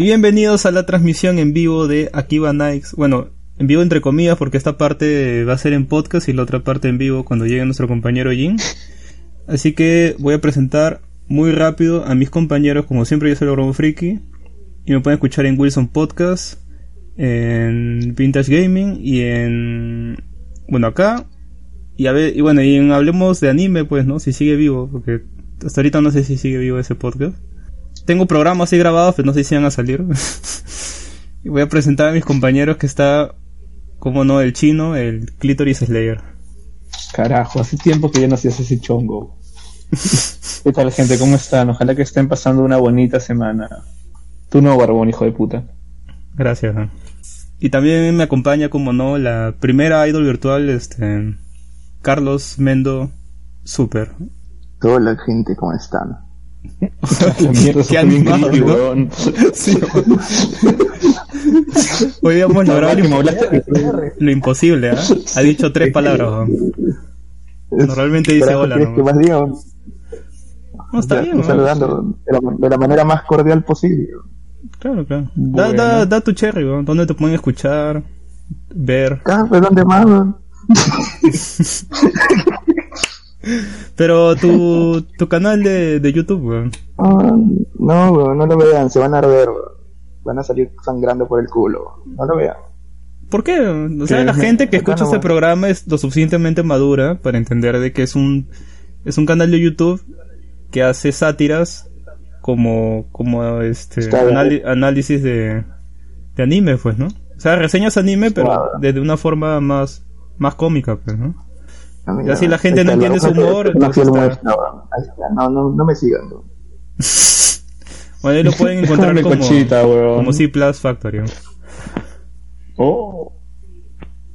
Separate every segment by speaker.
Speaker 1: Y bienvenidos a la transmisión en vivo de Akiba Nikes. Bueno, en vivo entre comillas porque esta parte va a ser en podcast y la otra parte en vivo cuando llegue nuestro compañero Jin. Así que voy a presentar muy rápido a mis compañeros, como siempre yo soy el Friki. Y me pueden escuchar en Wilson Podcast, en Vintage Gaming y en... Bueno, acá. Y, a ver, y bueno, y Hablemos de Anime, pues, ¿no? Si sigue vivo, porque hasta ahorita no sé si sigue vivo ese podcast tengo programas así grabados, pero no sé si van a salir. y voy a presentar a mis compañeros que está, como no, el chino, el Clitoris Slayer.
Speaker 2: Carajo, hace tiempo que ya no hacías ese chongo. ¿Qué tal, gente? ¿Cómo están? Ojalá que estén pasando una bonita semana. Tú no, Barbón, hijo de puta.
Speaker 1: Gracias. Y también me acompaña, como no, la primera idol virtual, este, Carlos Mendo Super.
Speaker 3: Hola, gente, ¿cómo están?
Speaker 2: La mierda, Qué sí,
Speaker 1: Hoy hemos logrado lo, lo, imposible, ¿eh? Ha dicho tres palabras. Normalmente dice hola.
Speaker 3: ¿no? Que más diga? No, está bien. Saludando de la, de la, manera más cordial posible.
Speaker 1: Claro, claro. Da, da, da, tu cherry, ¿no? ¿dónde te pueden escuchar? Ver.
Speaker 3: ¿dónde más?
Speaker 1: Pero tu, tu canal de, de YouTube, weón.
Speaker 3: Ah, no, weón, no lo vean, se van a arder, Van a salir sangrando por el culo. No lo vean.
Speaker 1: ¿Por qué? O sea, la gente que escucha este programa es lo suficientemente madura para entender de que es un es un canal de YouTube que hace sátiras como como este análisis de, de anime, pues, ¿no? O sea, reseñas anime, pero desde una forma más más cómica, pues, ¿no? Y así la gente no entiende su humor.
Speaker 3: No, no, no, me sigan.
Speaker 1: bueno, ahí lo pueden encontrar como, cochita, como C Plus Factory.
Speaker 2: Oh.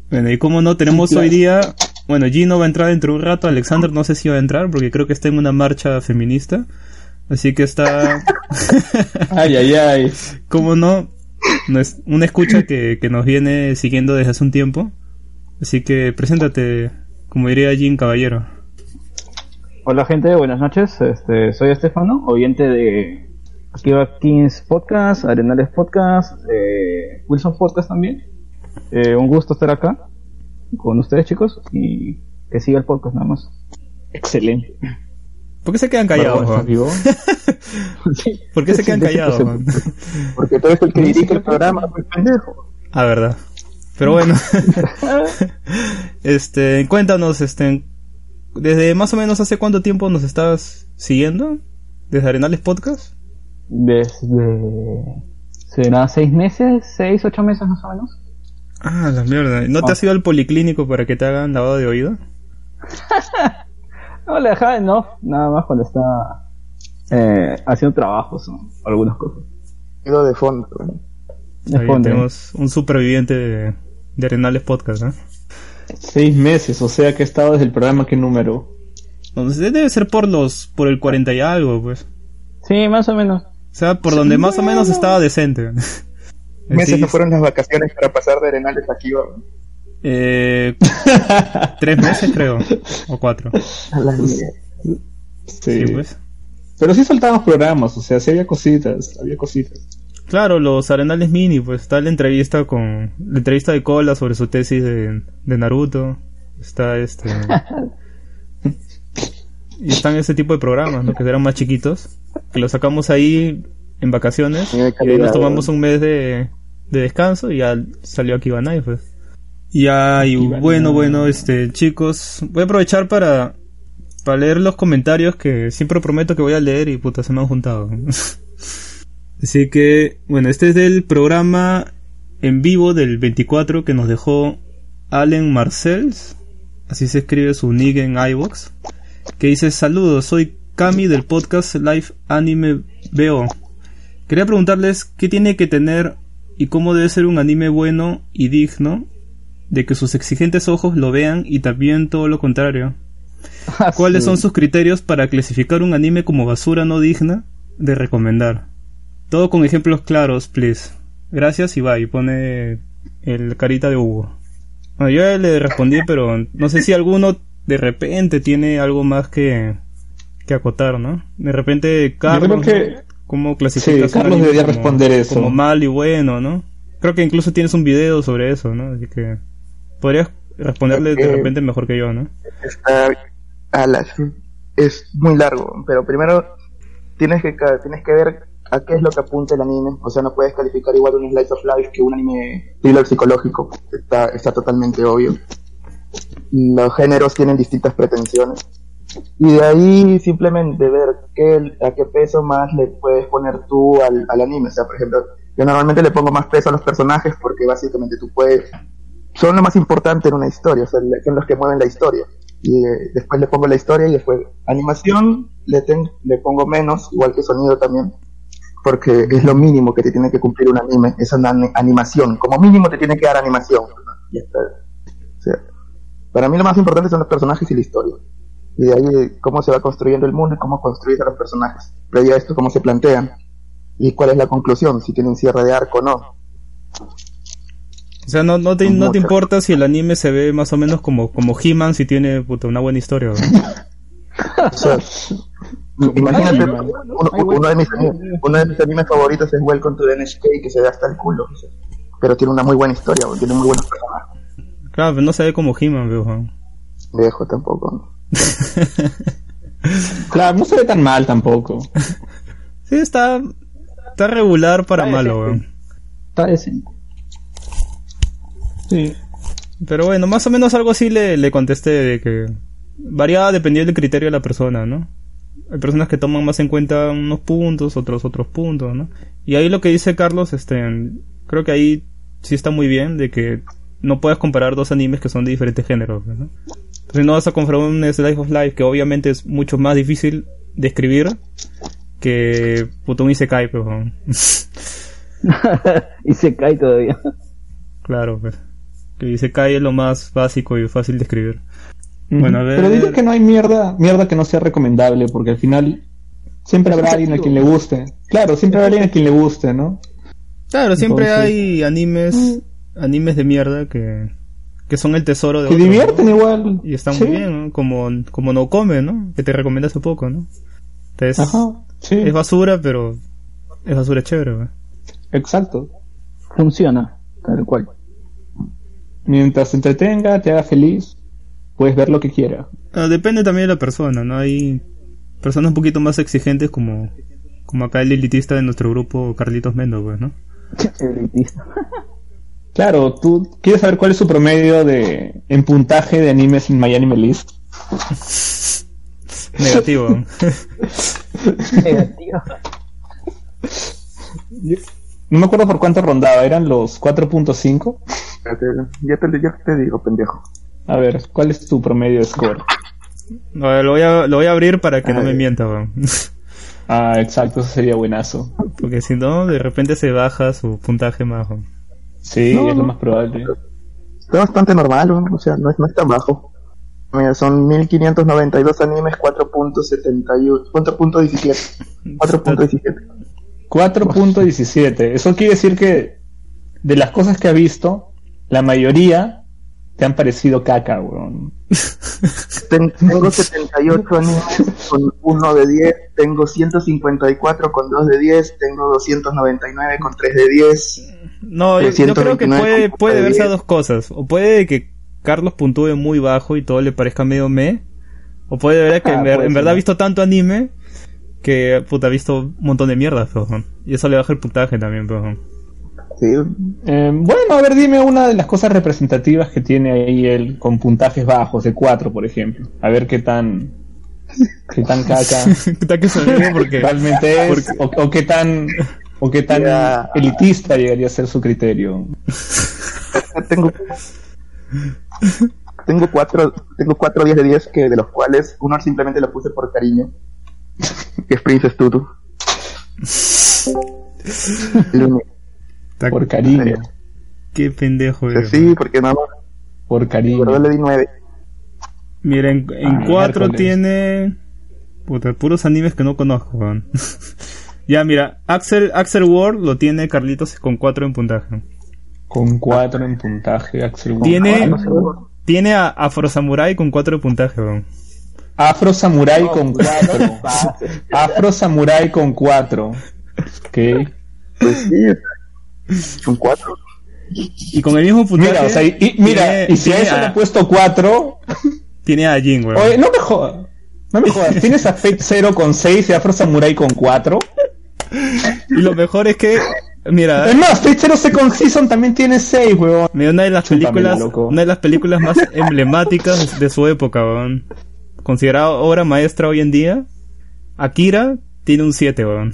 Speaker 1: Bueno, y como no, tenemos hoy día. Bueno, Gino va a entrar dentro de un rato. Alexander no sé si va a entrar porque creo que está en una marcha feminista. Así que está.
Speaker 2: ay, ay, ay.
Speaker 1: Como no, no es una escucha que, que nos viene siguiendo desde hace un tiempo. Así que preséntate, como diría Jim Caballero.
Speaker 4: Hola gente, buenas noches. Este, soy Estefano, oyente de Akiva Kings Podcast, Arenales Podcast, eh, Wilson Podcast también. Eh, un gusto estar acá con ustedes chicos y que siga el podcast nada más.
Speaker 2: Excelente.
Speaker 1: ¿Por qué se quedan callados? ¿Por qué se quedan callados?
Speaker 3: Porque tú eres el que dirige el programa, pues pendejo.
Speaker 1: Ah, verdad. Pero bueno, este, cuéntanos, este, desde más o menos hace cuánto tiempo nos estás siguiendo, desde Arenales Podcast.
Speaker 4: Desde, será seis meses, seis, ocho meses más o menos.
Speaker 1: Ah, la mierda. ¿No te ah. has ido al policlínico para que te hagan lavado de oído?
Speaker 4: no, le dejaba no, nada más cuando estaba eh, haciendo trabajos o algunas cosas.
Speaker 3: Ido de fondo, ¿no?
Speaker 1: tenemos un superviviente de, de Arenales Podcast, ¿eh?
Speaker 2: Seis meses, o sea que ha estado desde el programa, ¿qué número?
Speaker 1: debe ser por los, por el 40 y algo, pues.
Speaker 4: Sí, más o menos.
Speaker 1: O sea, por donde más o menos estaba decente.
Speaker 3: Meses no fueron las vacaciones para pasar de Arenales aquí,
Speaker 1: Eh, tres meses creo, o cuatro.
Speaker 2: sí. pues. Pero sí saltábamos programas, o sea, sí había cositas, había cositas.
Speaker 1: Claro, los Arenales Mini, pues está la entrevista con la entrevista de Cola sobre su tesis de, Naruto. Está este y están ese tipo de programas, ¿no? Que eran más chiquitos, que los sacamos ahí en vacaciones y ahí nos tomamos un mes de, de descanso y ya salió aquí Banai, pues. Y y bueno, bueno, este, chicos, voy a aprovechar para para leer los comentarios que siempre prometo que voy a leer y puta se me han juntado. Así que, bueno, este es del programa en vivo del 24 que nos dejó Allen Marcells, así se escribe su nick en iVox, que dice saludos, soy Cami del podcast Live Anime BO. Quería preguntarles qué tiene que tener y cómo debe ser un anime bueno y digno de que sus exigentes ojos lo vean y también todo lo contrario. Ah, ¿Cuáles son sus criterios para clasificar un anime como basura no digna de recomendar? Todo con ejemplos claros, please. Gracias y bye. Pone el carita de Hugo. Bueno, yo le respondí, pero no sé si alguno de repente tiene algo más que, que acotar, ¿no? De repente Carlos...
Speaker 2: Yo creo que
Speaker 1: cómo clasificas
Speaker 2: Sí, Carlos debería
Speaker 1: como-
Speaker 2: responder eso.
Speaker 1: Como mal y bueno, ¿no? Creo que incluso tienes un video sobre eso, ¿no? Así que podrías responderle de repente mejor que yo, ¿no?
Speaker 3: Está a la- es muy largo, pero primero tienes que tienes que ver a qué es lo que apunta el anime, o sea, no puedes calificar igual un slice of life que un anime thriller psicológico, está está totalmente obvio. Los géneros tienen distintas pretensiones. Y de ahí simplemente ver qué, a qué peso más le puedes poner tú al, al anime. O sea, por ejemplo, yo normalmente le pongo más peso a los personajes porque básicamente tú puedes son lo más importante en una historia, o sea, son los que mueven la historia. Y eh, después le pongo la historia y después animación le, ten- le pongo menos, igual que sonido también, porque es lo mínimo que te tiene que cumplir un anime, es una ani- animación. Como mínimo te tiene que dar animación. Ya está. O sea, para mí lo más importante son los personajes y la historia. Y de ahí eh, cómo se va construyendo el mundo y cómo construir a los personajes. Previo a esto, cómo se plantean. Y cuál es la conclusión, si tiene un cierre de arco o no.
Speaker 1: O sea, no, no, te, no te
Speaker 3: Mucho.
Speaker 1: importa si el anime se ve más o menos como, como He-Man si tiene puta, una buena historia.
Speaker 3: O sea, imagínate, uno, uno de mis, uno de mis animes favoritos es Welcome to the NHK, que se ve hasta el culo. pero tiene una muy buena historia, tiene muy buenos personajes.
Speaker 1: Claro, pero no se ve como He-Man, veo, ¿no?
Speaker 3: Dejo tampoco.
Speaker 2: Claro, no se ve tan mal tampoco.
Speaker 1: Sí, está, está regular para
Speaker 4: Está
Speaker 1: malo, weón.
Speaker 4: Está decente.
Speaker 2: Sí.
Speaker 1: Pero bueno, más o menos algo así le, le contesté de que variaba dependiendo del criterio de la persona, ¿no? Hay personas que toman más en cuenta unos puntos, otros otros puntos, ¿no? Y ahí lo que dice Carlos, este, creo que ahí sí está muy bien de que no puedes comparar dos animes que son de diferentes géneros, ¿no? Entonces no vas a comparar un Slice of Life que obviamente es mucho más difícil de escribir que puto un Isekai, pero
Speaker 4: y se cae todavía.
Speaker 1: claro, pues. Que Isekai es lo más básico y fácil de escribir. Bueno, a ver.
Speaker 2: Pero digo que no hay mierda, mierda que no sea recomendable, porque al final siempre habrá alguien a quien le guste. Claro, siempre habrá alguien a quien le guste, ¿no?
Speaker 1: Claro, siempre
Speaker 2: Entonces-
Speaker 1: hay animes, animes de mierda que, que son el tesoro de
Speaker 2: Que divierten igual.
Speaker 1: Y están
Speaker 2: Sí.
Speaker 1: muy bien, ¿no? Como, como No Come, ¿no? Que te recomendé hace poco, ¿no? Entonces,
Speaker 2: Ajá, sí,
Speaker 1: es basura, pero es basura chévere, ¿no?
Speaker 2: exacto.
Speaker 4: Funciona, tal cual.
Speaker 2: Mientras te entretenga, te haga feliz, puedes ver lo que quiera.
Speaker 1: Ah, depende también de la persona, ¿no? Hay personas un poquito más exigentes como, como acá el elitista de nuestro grupo, Carlitos Mendo, pues, ¿no?
Speaker 4: Elitista.
Speaker 2: Claro, tú quieres saber cuál es su promedio de en puntaje de animes en My Anime List.
Speaker 1: Negativo. ¿no?
Speaker 4: Negativo.
Speaker 2: No me acuerdo por cuánto rondaba, eran los 4.5.
Speaker 3: Espérate, Ya te, ya te digo, pendejo.
Speaker 2: A ver, ¿cuál es tu promedio de score?
Speaker 1: Lo voy a, lo voy a abrir para que no me mienta, weón.
Speaker 2: Ah, exacto, eso sería buenazo.
Speaker 1: Porque si no, de repente se baja su puntaje más. weón.
Speaker 2: Sí,
Speaker 3: No,
Speaker 2: es lo más probable.
Speaker 3: Está bastante normal, ¿no? o sea, no es, no es tan bajo. Mira, son 1592 animes, 4.71, 4.17. 4.17.
Speaker 2: 4.17. Eso quiere decir que de las cosas que ha visto, la mayoría te han parecido caca, weón.
Speaker 3: Ten- Tengo 78 animes con 1 de 10, tengo 154 con 2 de 10, tengo 299 con 3 de 10.
Speaker 1: No, yo, yo creo que
Speaker 3: 329
Speaker 1: puede, puede verse a
Speaker 3: 10.
Speaker 1: dos cosas. O puede que Carlos puntúe muy bajo y todo le parezca medio me. O puede ver que
Speaker 2: Ah,
Speaker 1: en, ver-
Speaker 2: puede
Speaker 1: en verdad ha visto tanto anime que puta, ha visto un montón de mierda, weón. Y eso le baja el puntaje también, weón.
Speaker 3: Sí,
Speaker 2: Eh, bueno, a ver, dime una de las cosas representativas que tiene ahí él con puntajes bajos, de 4, por ejemplo. A ver qué tan. qué tan caca
Speaker 1: que se ríe porque
Speaker 2: realmente es, o, o qué tan. o qué tan elitista llegaría a ser su criterio.
Speaker 3: tengo tengo cuatro tengo cuatro 10 de 10 que de los cuales uno simplemente lo puse por cariño que es Princess Tutu El único.
Speaker 2: Por cariño.
Speaker 1: qué pendejo, eres,
Speaker 3: sí porque nada más
Speaker 2: Por cariño.
Speaker 3: pero le di 9
Speaker 1: Mira, en, en
Speaker 2: Ah,
Speaker 1: 4
Speaker 2: miércoles.
Speaker 1: tiene. Puta, puros animes que no conozco, weón. ya, mira, Axel, Axel Ward lo tiene Carlitos con 4 en puntaje.
Speaker 2: Con 4 en puntaje, Axel Wong.
Speaker 1: Tiene,
Speaker 3: Ah,
Speaker 1: tiene a Afro Samurai con 4 de puntaje, weón.
Speaker 2: Afro Samurai con 4. Afro Samurai con 4. Ok.
Speaker 3: Pues sí, son cuatro.
Speaker 1: Y con el mismo puntaje.
Speaker 2: Mira, o sea, y, y- mira,
Speaker 1: tiene-
Speaker 2: y si a eso le
Speaker 1: a-
Speaker 2: he puesto 4,
Speaker 1: Tiene a Jin, weón.
Speaker 2: oye, no me jodas. No me jodas. Tienes a Fate 0 con 6 y Afro Samurai con 4.
Speaker 1: Y lo mejor es que, mira,
Speaker 2: Es más, Fate 0 Second Season también tiene 6, weón.
Speaker 1: mira, una de las
Speaker 2: Chúpamela,
Speaker 1: películas,
Speaker 2: loco.
Speaker 1: una de las películas más emblemáticas de su época, weón. Considerado obra maestra hoy en día, Akira tiene un 7, weón.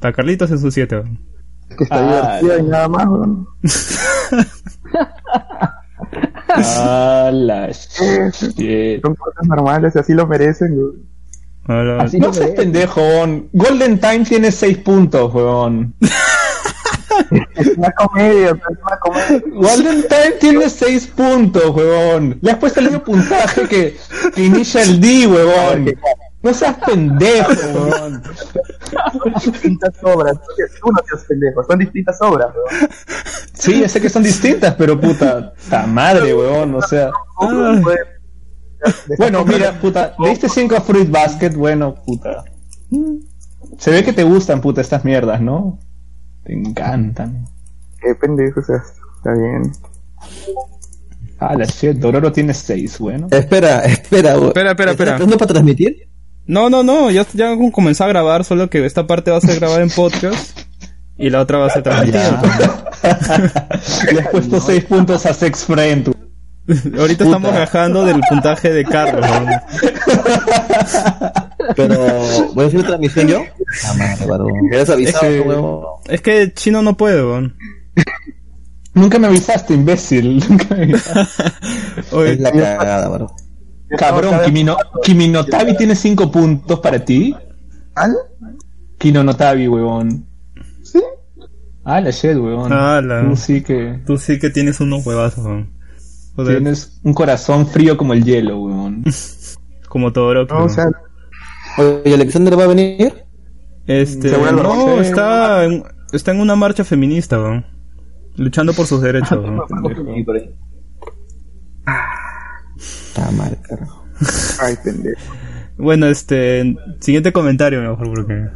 Speaker 1: Para Carlitos es un 7, weón.
Speaker 3: Que está
Speaker 2: Ah,
Speaker 3: divertida y nada más, weón.
Speaker 2: Ah, la shit.
Speaker 3: Son cosas normales, así lo merecen, weón.
Speaker 1: Hola.
Speaker 4: Así
Speaker 2: No seas pendejo, weón. Golden Time tiene 6 puntos, weón.
Speaker 3: Es una comedia, es una comedia.
Speaker 2: Golden Time tiene 6 puntos, weón. Le has puesto el mismo puntaje que, que Initial D, weón. No seas pendejo, weón.
Speaker 3: Son distintas obras. Tú no seas pendejo, son distintas obras, weón.
Speaker 2: Sí, ya sé que son distintas, pero puta, ta madre, weón. O sea, bueno, mira, puta, le diste 5 a Fruit Basket, bueno, puta. Se ve que te gustan, puta, estas mierdas, ¿no? Te encantan.
Speaker 3: Qué pendejo, o sea, está bien.
Speaker 2: Ah, la shit, Dororo tiene 6, bueno.
Speaker 5: Espera, espera.
Speaker 1: Espera, espera, espera.
Speaker 5: ¿Estás para transmitir?
Speaker 1: No, no, no, ya, ya comencé a grabar, solo que esta parte va a ser grabada en podcast y la otra va a ser transmitida.
Speaker 2: Le has puesto 6 puntos a Sex Friend.
Speaker 1: Ahorita estamos rajando del puntaje de Carlos. weón.
Speaker 5: Pero, ¿voy a hacer transmisión yo? Ah, madre, varón. Me hubieras avisado,
Speaker 1: Es que-
Speaker 5: huevón.
Speaker 1: Es que Chino no puede, weón.
Speaker 2: Nunca me avisaste, imbécil. Nunca me avisaste.
Speaker 1: Oye,
Speaker 5: Es la cagada, varón.
Speaker 2: Cabrón, Kimino, Kiminotabi tiene 5 puntos para ti.
Speaker 3: ¿Al?
Speaker 2: Kinonotabi, huevón.
Speaker 3: ¿Sí?
Speaker 2: Ah, la shit, huevón.
Speaker 1: Ala.
Speaker 2: Tú sí que
Speaker 1: tú sí que tienes unos huevazos, weón. Joder,
Speaker 2: tienes un corazón frío como el hielo, huevón.
Speaker 1: como Todoroki.
Speaker 3: No, o sea,
Speaker 5: Oye, ¿Alexander va a venir?
Speaker 1: Este, no, está en, está en una marcha feminista, weón. Luchando por sus derechos, weón.
Speaker 5: Está mal, carajo.
Speaker 3: ay, pendejo.
Speaker 1: Bueno, este, siguiente comentario mejor, porque,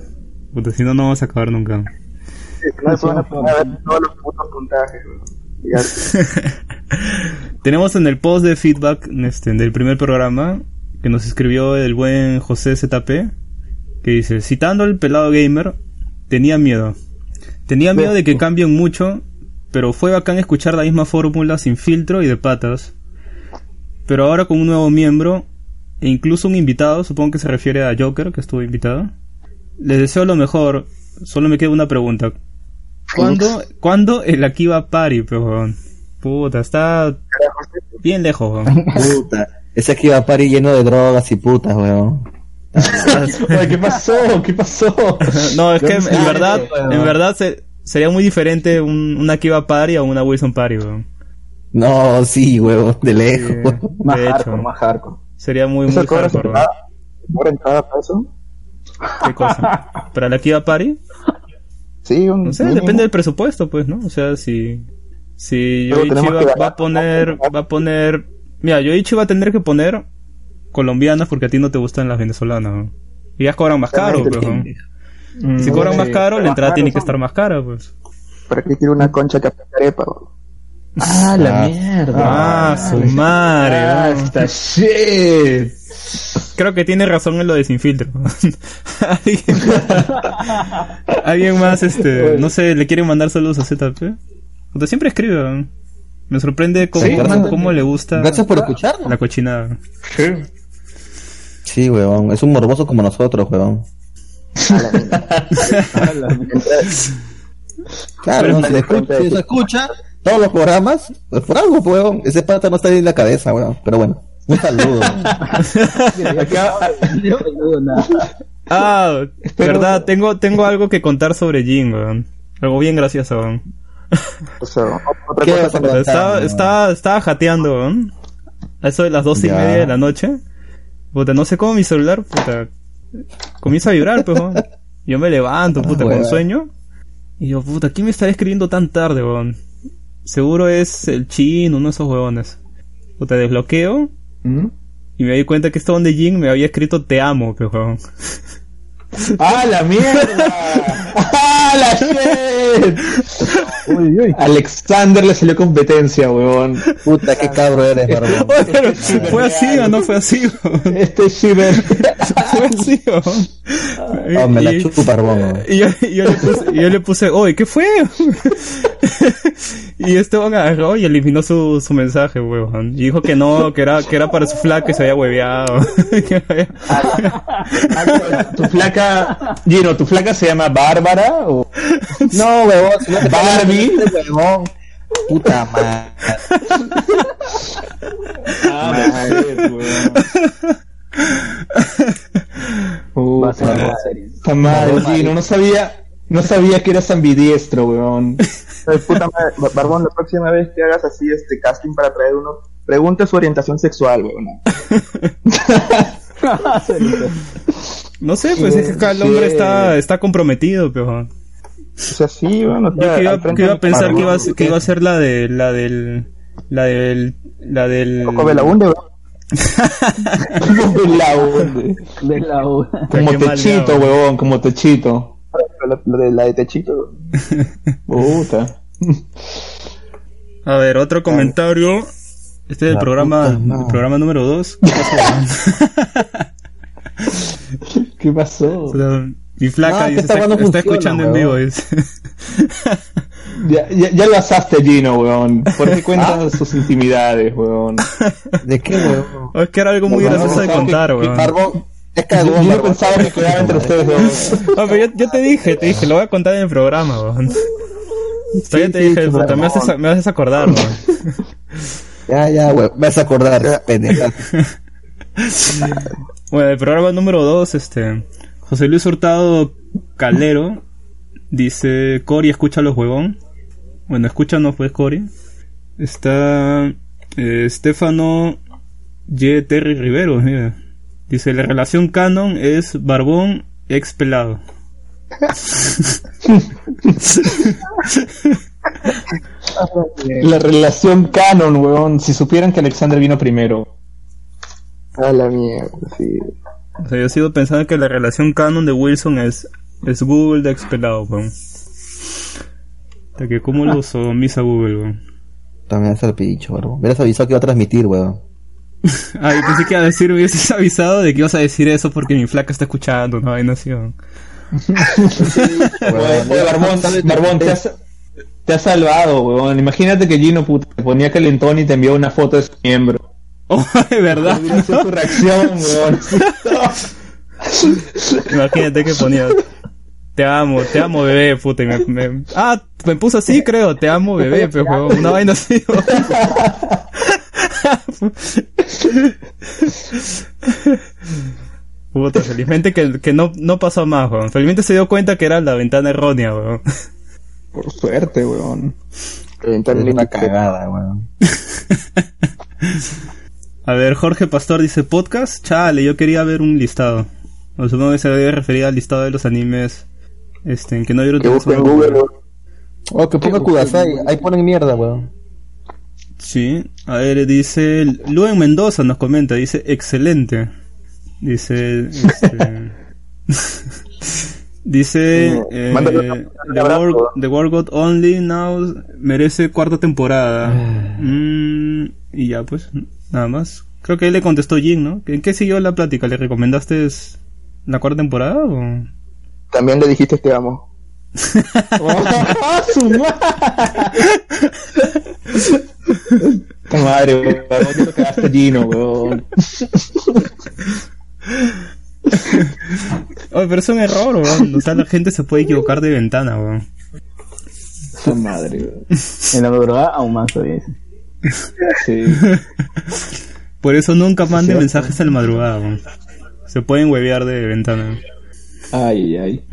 Speaker 1: puta, si no, no vamos a acabar nunca.
Speaker 3: No a ver todos los putos puntajes,
Speaker 1: Tenemos en el post de feedback este, del primer programa que nos escribió el buen José ZP que dice, citando al pelado gamer, tenía miedo. Tenía miedo de que cambien mucho, pero fue bacán escuchar la misma fórmula sin filtro y de patas. Pero ahora con un nuevo miembro e incluso un invitado, supongo que se refiere a Joker, que estuvo invitado. Les deseo lo mejor, solo me queda una pregunta. ¿Cuándo, ¿cuándo el Akiba Party, pero weón? Puta, está bien lejos, weón.
Speaker 5: Puta. Ese aquí va a París lleno de drogas y putas, weón.
Speaker 2: Oye, ¿qué pasó? ¿Qué pasó?
Speaker 1: No, es que en verdad, en verdad se- sería muy diferente un, una Akiba Party a una Wilson Party, weón.
Speaker 5: No, sí, weón, de lejos.
Speaker 4: Más
Speaker 1: De hecho.
Speaker 4: hardcore, más hardcore.
Speaker 1: Sería muy,
Speaker 3: ¿Eso
Speaker 1: muy hardcore,
Speaker 3: entrada? ¿Cobra entrada para eso?
Speaker 1: ¿Qué cosa? ¿Para la Akiba Party?
Speaker 3: Sí, un
Speaker 1: No sé,
Speaker 3: mínimo.
Speaker 1: depende del presupuesto, pues, ¿no? O sea, si, si Yoichi va, va a poner, va a poner, mira, Yoichi va a tener que poner colombianas porque a ti no te gustan las venezolanas, ¿no? Y ellas cobran más caro, pues, ¿no? Si
Speaker 2: Mm,
Speaker 1: cobran más caro, la entrada tiene que
Speaker 3: son.
Speaker 1: estar más cara, pues.
Speaker 3: ¿Para qué quiero una concha que arepa, weón?
Speaker 2: Ah, la mierda.
Speaker 1: Ah, su madre,
Speaker 2: Ah,
Speaker 1: weón.
Speaker 2: esta shit.
Speaker 1: Creo que tiene razón en lo de sin filtro. ¿Alguien, alguien más, este, no sé, le quiere mandar saludos a ZP. Puta, siempre escribe. ¿no? Me sorprende cómo,
Speaker 2: Sí,
Speaker 1: cómo, le gusta
Speaker 5: Gracias por escucharnos.
Speaker 1: la cochinada.
Speaker 5: Sí, weón. Es un morboso como nosotros, weón. Claro,
Speaker 1: Pero-
Speaker 5: no, si, le escucha, se escucha todos los programas, pues por algo, weón. Ese pata no está ahí en la cabeza, weón. Pero bueno, un saludo.
Speaker 4: Yo no digo nada.
Speaker 1: Ah, verdad, tengo, tengo algo que contar sobre Jin, weón. Algo bien gracioso, weón. Estaba,
Speaker 5: no.
Speaker 1: estaba, estaba jateando, weón. A eso de las doce y media de la noche. Puta, no sé cómo mi celular, puta, comienza a vibrar, pues, weón. Yo me levanto, puta, con sueño. Y yo, puta, ¿quién me estará escribiendo tan tarde, weón? Seguro es el chino, uno de esos huevones. Puta, desbloqueo.
Speaker 2: ¿Mm?
Speaker 1: y me di cuenta que este donde Jin me había escrito te amo, pero.
Speaker 2: ¡Ah, la mierda! ¡Ah, la shit!
Speaker 4: Uy, uy.
Speaker 2: Alexander le salió competencia, weón.
Speaker 5: Puta, qué cabro eres, barbón.
Speaker 1: Oye, pero, ¿Fue así o no fue así? weón?
Speaker 2: Este Shiver.
Speaker 1: Fue así, weón.
Speaker 5: Oh, me la chupo, barbón. weón.
Speaker 1: Y yo, le puse, yo le puse, oye, ¿qué fue? y este weón agarró y eliminó su, su mensaje, weón. Y dijo que no, que era, que era para su flaca y se había hueveado.
Speaker 2: Tu flaca, Gino, ¿tu flaca se llama Bárbara o
Speaker 5: No, huevón, si no te
Speaker 2: Barbie?
Speaker 5: pagas, huevón. Puta madre.
Speaker 2: Ah,
Speaker 4: Va a ser
Speaker 2: Puta madre, Gino, no sabía, no sabía que eras ambidiestro, weón.
Speaker 3: Ay, puta madre, Ba- Barbón, la próxima vez que hagas así este casting para traer uno, pregunta su orientación sexual, weón.
Speaker 1: No sé, pues es que acá el hombre está, está comprometido, pero
Speaker 3: sea, sí, weón. o
Speaker 1: yo
Speaker 3: sea,
Speaker 1: que iba,
Speaker 3: al frente
Speaker 1: que iba a pensar que iba a, ser- que iba a ser la de, la del, la del, la del,
Speaker 3: Coco Belaunde, weón.
Speaker 2: Como la hunde.
Speaker 4: De la U.
Speaker 2: Como
Speaker 1: Qué
Speaker 2: techito, weón, como techito.
Speaker 3: La, la de, la de Techito.
Speaker 2: Puta.
Speaker 1: A ver, otro comentario. Este es el
Speaker 5: La
Speaker 1: programa, el programa número 2.
Speaker 2: ¿Qué pasó?
Speaker 1: Mi flaca
Speaker 5: No, que
Speaker 1: dice, está,
Speaker 5: no
Speaker 1: está escuchando en vivo.
Speaker 5: weón.
Speaker 1: dice.
Speaker 2: Ya, ya, ya lo asaste, Gino, weón. ¿Por qué cuentas sus intimidades, weón?
Speaker 5: ¿De qué, huevón?
Speaker 1: Oh, es que era algo muy
Speaker 2: No, no,
Speaker 1: gracioso de
Speaker 2: no,
Speaker 1: contar,
Speaker 2: que-
Speaker 1: weón.
Speaker 5: Barbón, es
Speaker 2: Yo,
Speaker 5: cagón,
Speaker 2: yo
Speaker 5: barbón.
Speaker 2: pensaba que quedaba entre ustedes dos.
Speaker 1: Ah, pero yo, yo te dije, te dije, lo voy a contar en el programa, weón. Todavía te
Speaker 2: sí,
Speaker 1: dije, puta, me haces, me haces acordar, weón.
Speaker 5: Ya, ya, huevón. Me vas a acordar, pendeja.
Speaker 1: Bueno, el programa número 2, este. José Luis Hurtado Calero dice: Cori, escúchalo, huevón. Bueno, escúchanos, pues, Cori. Está. Eh, Estefano J. Terry Rivero, mira. Dice: La relación canon es Barbón ex pelado.
Speaker 2: La relación canon, weón. Si supieran que Alexander vino primero.
Speaker 3: A la mierda, sí.
Speaker 1: O sea, yo sigo pensando que la relación canon de Wilson es, es Google de ex pelado, weón. Hasta que, ¿cómo lo Misa Google, weón?
Speaker 5: También es el picho, barbón. Hubieras avisado que iba a transmitir, huevón.
Speaker 1: Ay, pensé que iba a decir, me hubieses avisado de que ibas a decir eso porque mi flaca está escuchando, no, ay, no sí, weón.
Speaker 2: Oye, oye, Barbón, Barbón, te has, te has salvado, weón. Imagínate que Gino puta, te ponía calentón y te envió una foto de su miembro.
Speaker 1: Oh, de verdad.
Speaker 2: Reacción, weón.
Speaker 1: Imagínate que ponía. Te amo, te amo, bebé, puta. Y me, me- Ah, me puso así, creo. Te amo, bebé, pero weón, una vaina así. Puta, felizmente que, que no, no pasó más, weón. Felizmente se dio cuenta que era la ventana errónea, weón.
Speaker 2: Por suerte, weón.
Speaker 3: Reventar
Speaker 5: Es
Speaker 3: el
Speaker 5: una cagada, weón.
Speaker 1: A ver, Jorge Pastor dice podcast. Chale, yo quería ver un listado. O supongo que se debe referir al listado de los animes este, en que no vieron
Speaker 3: Que en Google, weón.
Speaker 5: Oh, que ponga Kudasai. Ahí ponen mierda, weón.
Speaker 1: Sí, a ver, dice Luen Mendoza nos comenta, dice excelente. Dice este, dice eh, The,
Speaker 3: abrazo.
Speaker 1: World, The World Got Only Now merece cuarta temporada. Mm, y ya pues, nada más. Creo que ahí le contestó Jin, ¿no? ¿En qué siguió la plática? ¿Le recomendaste la cuarta temporada o...?
Speaker 3: También le dijiste te amo.
Speaker 2: ¡Ah, su madre! madre, weón. Ya lo quedaste Gino, weón.
Speaker 1: Oye, pero es un error, weón. O sea, la gente se puede equivocar de ventana, weón.
Speaker 2: Su madre, weón.
Speaker 4: En la madrugada aún más todavía.
Speaker 2: Sí.
Speaker 1: Por eso nunca manden mensajes a la madrugada. Se pueden huevear de ventana.
Speaker 2: Ay, ay.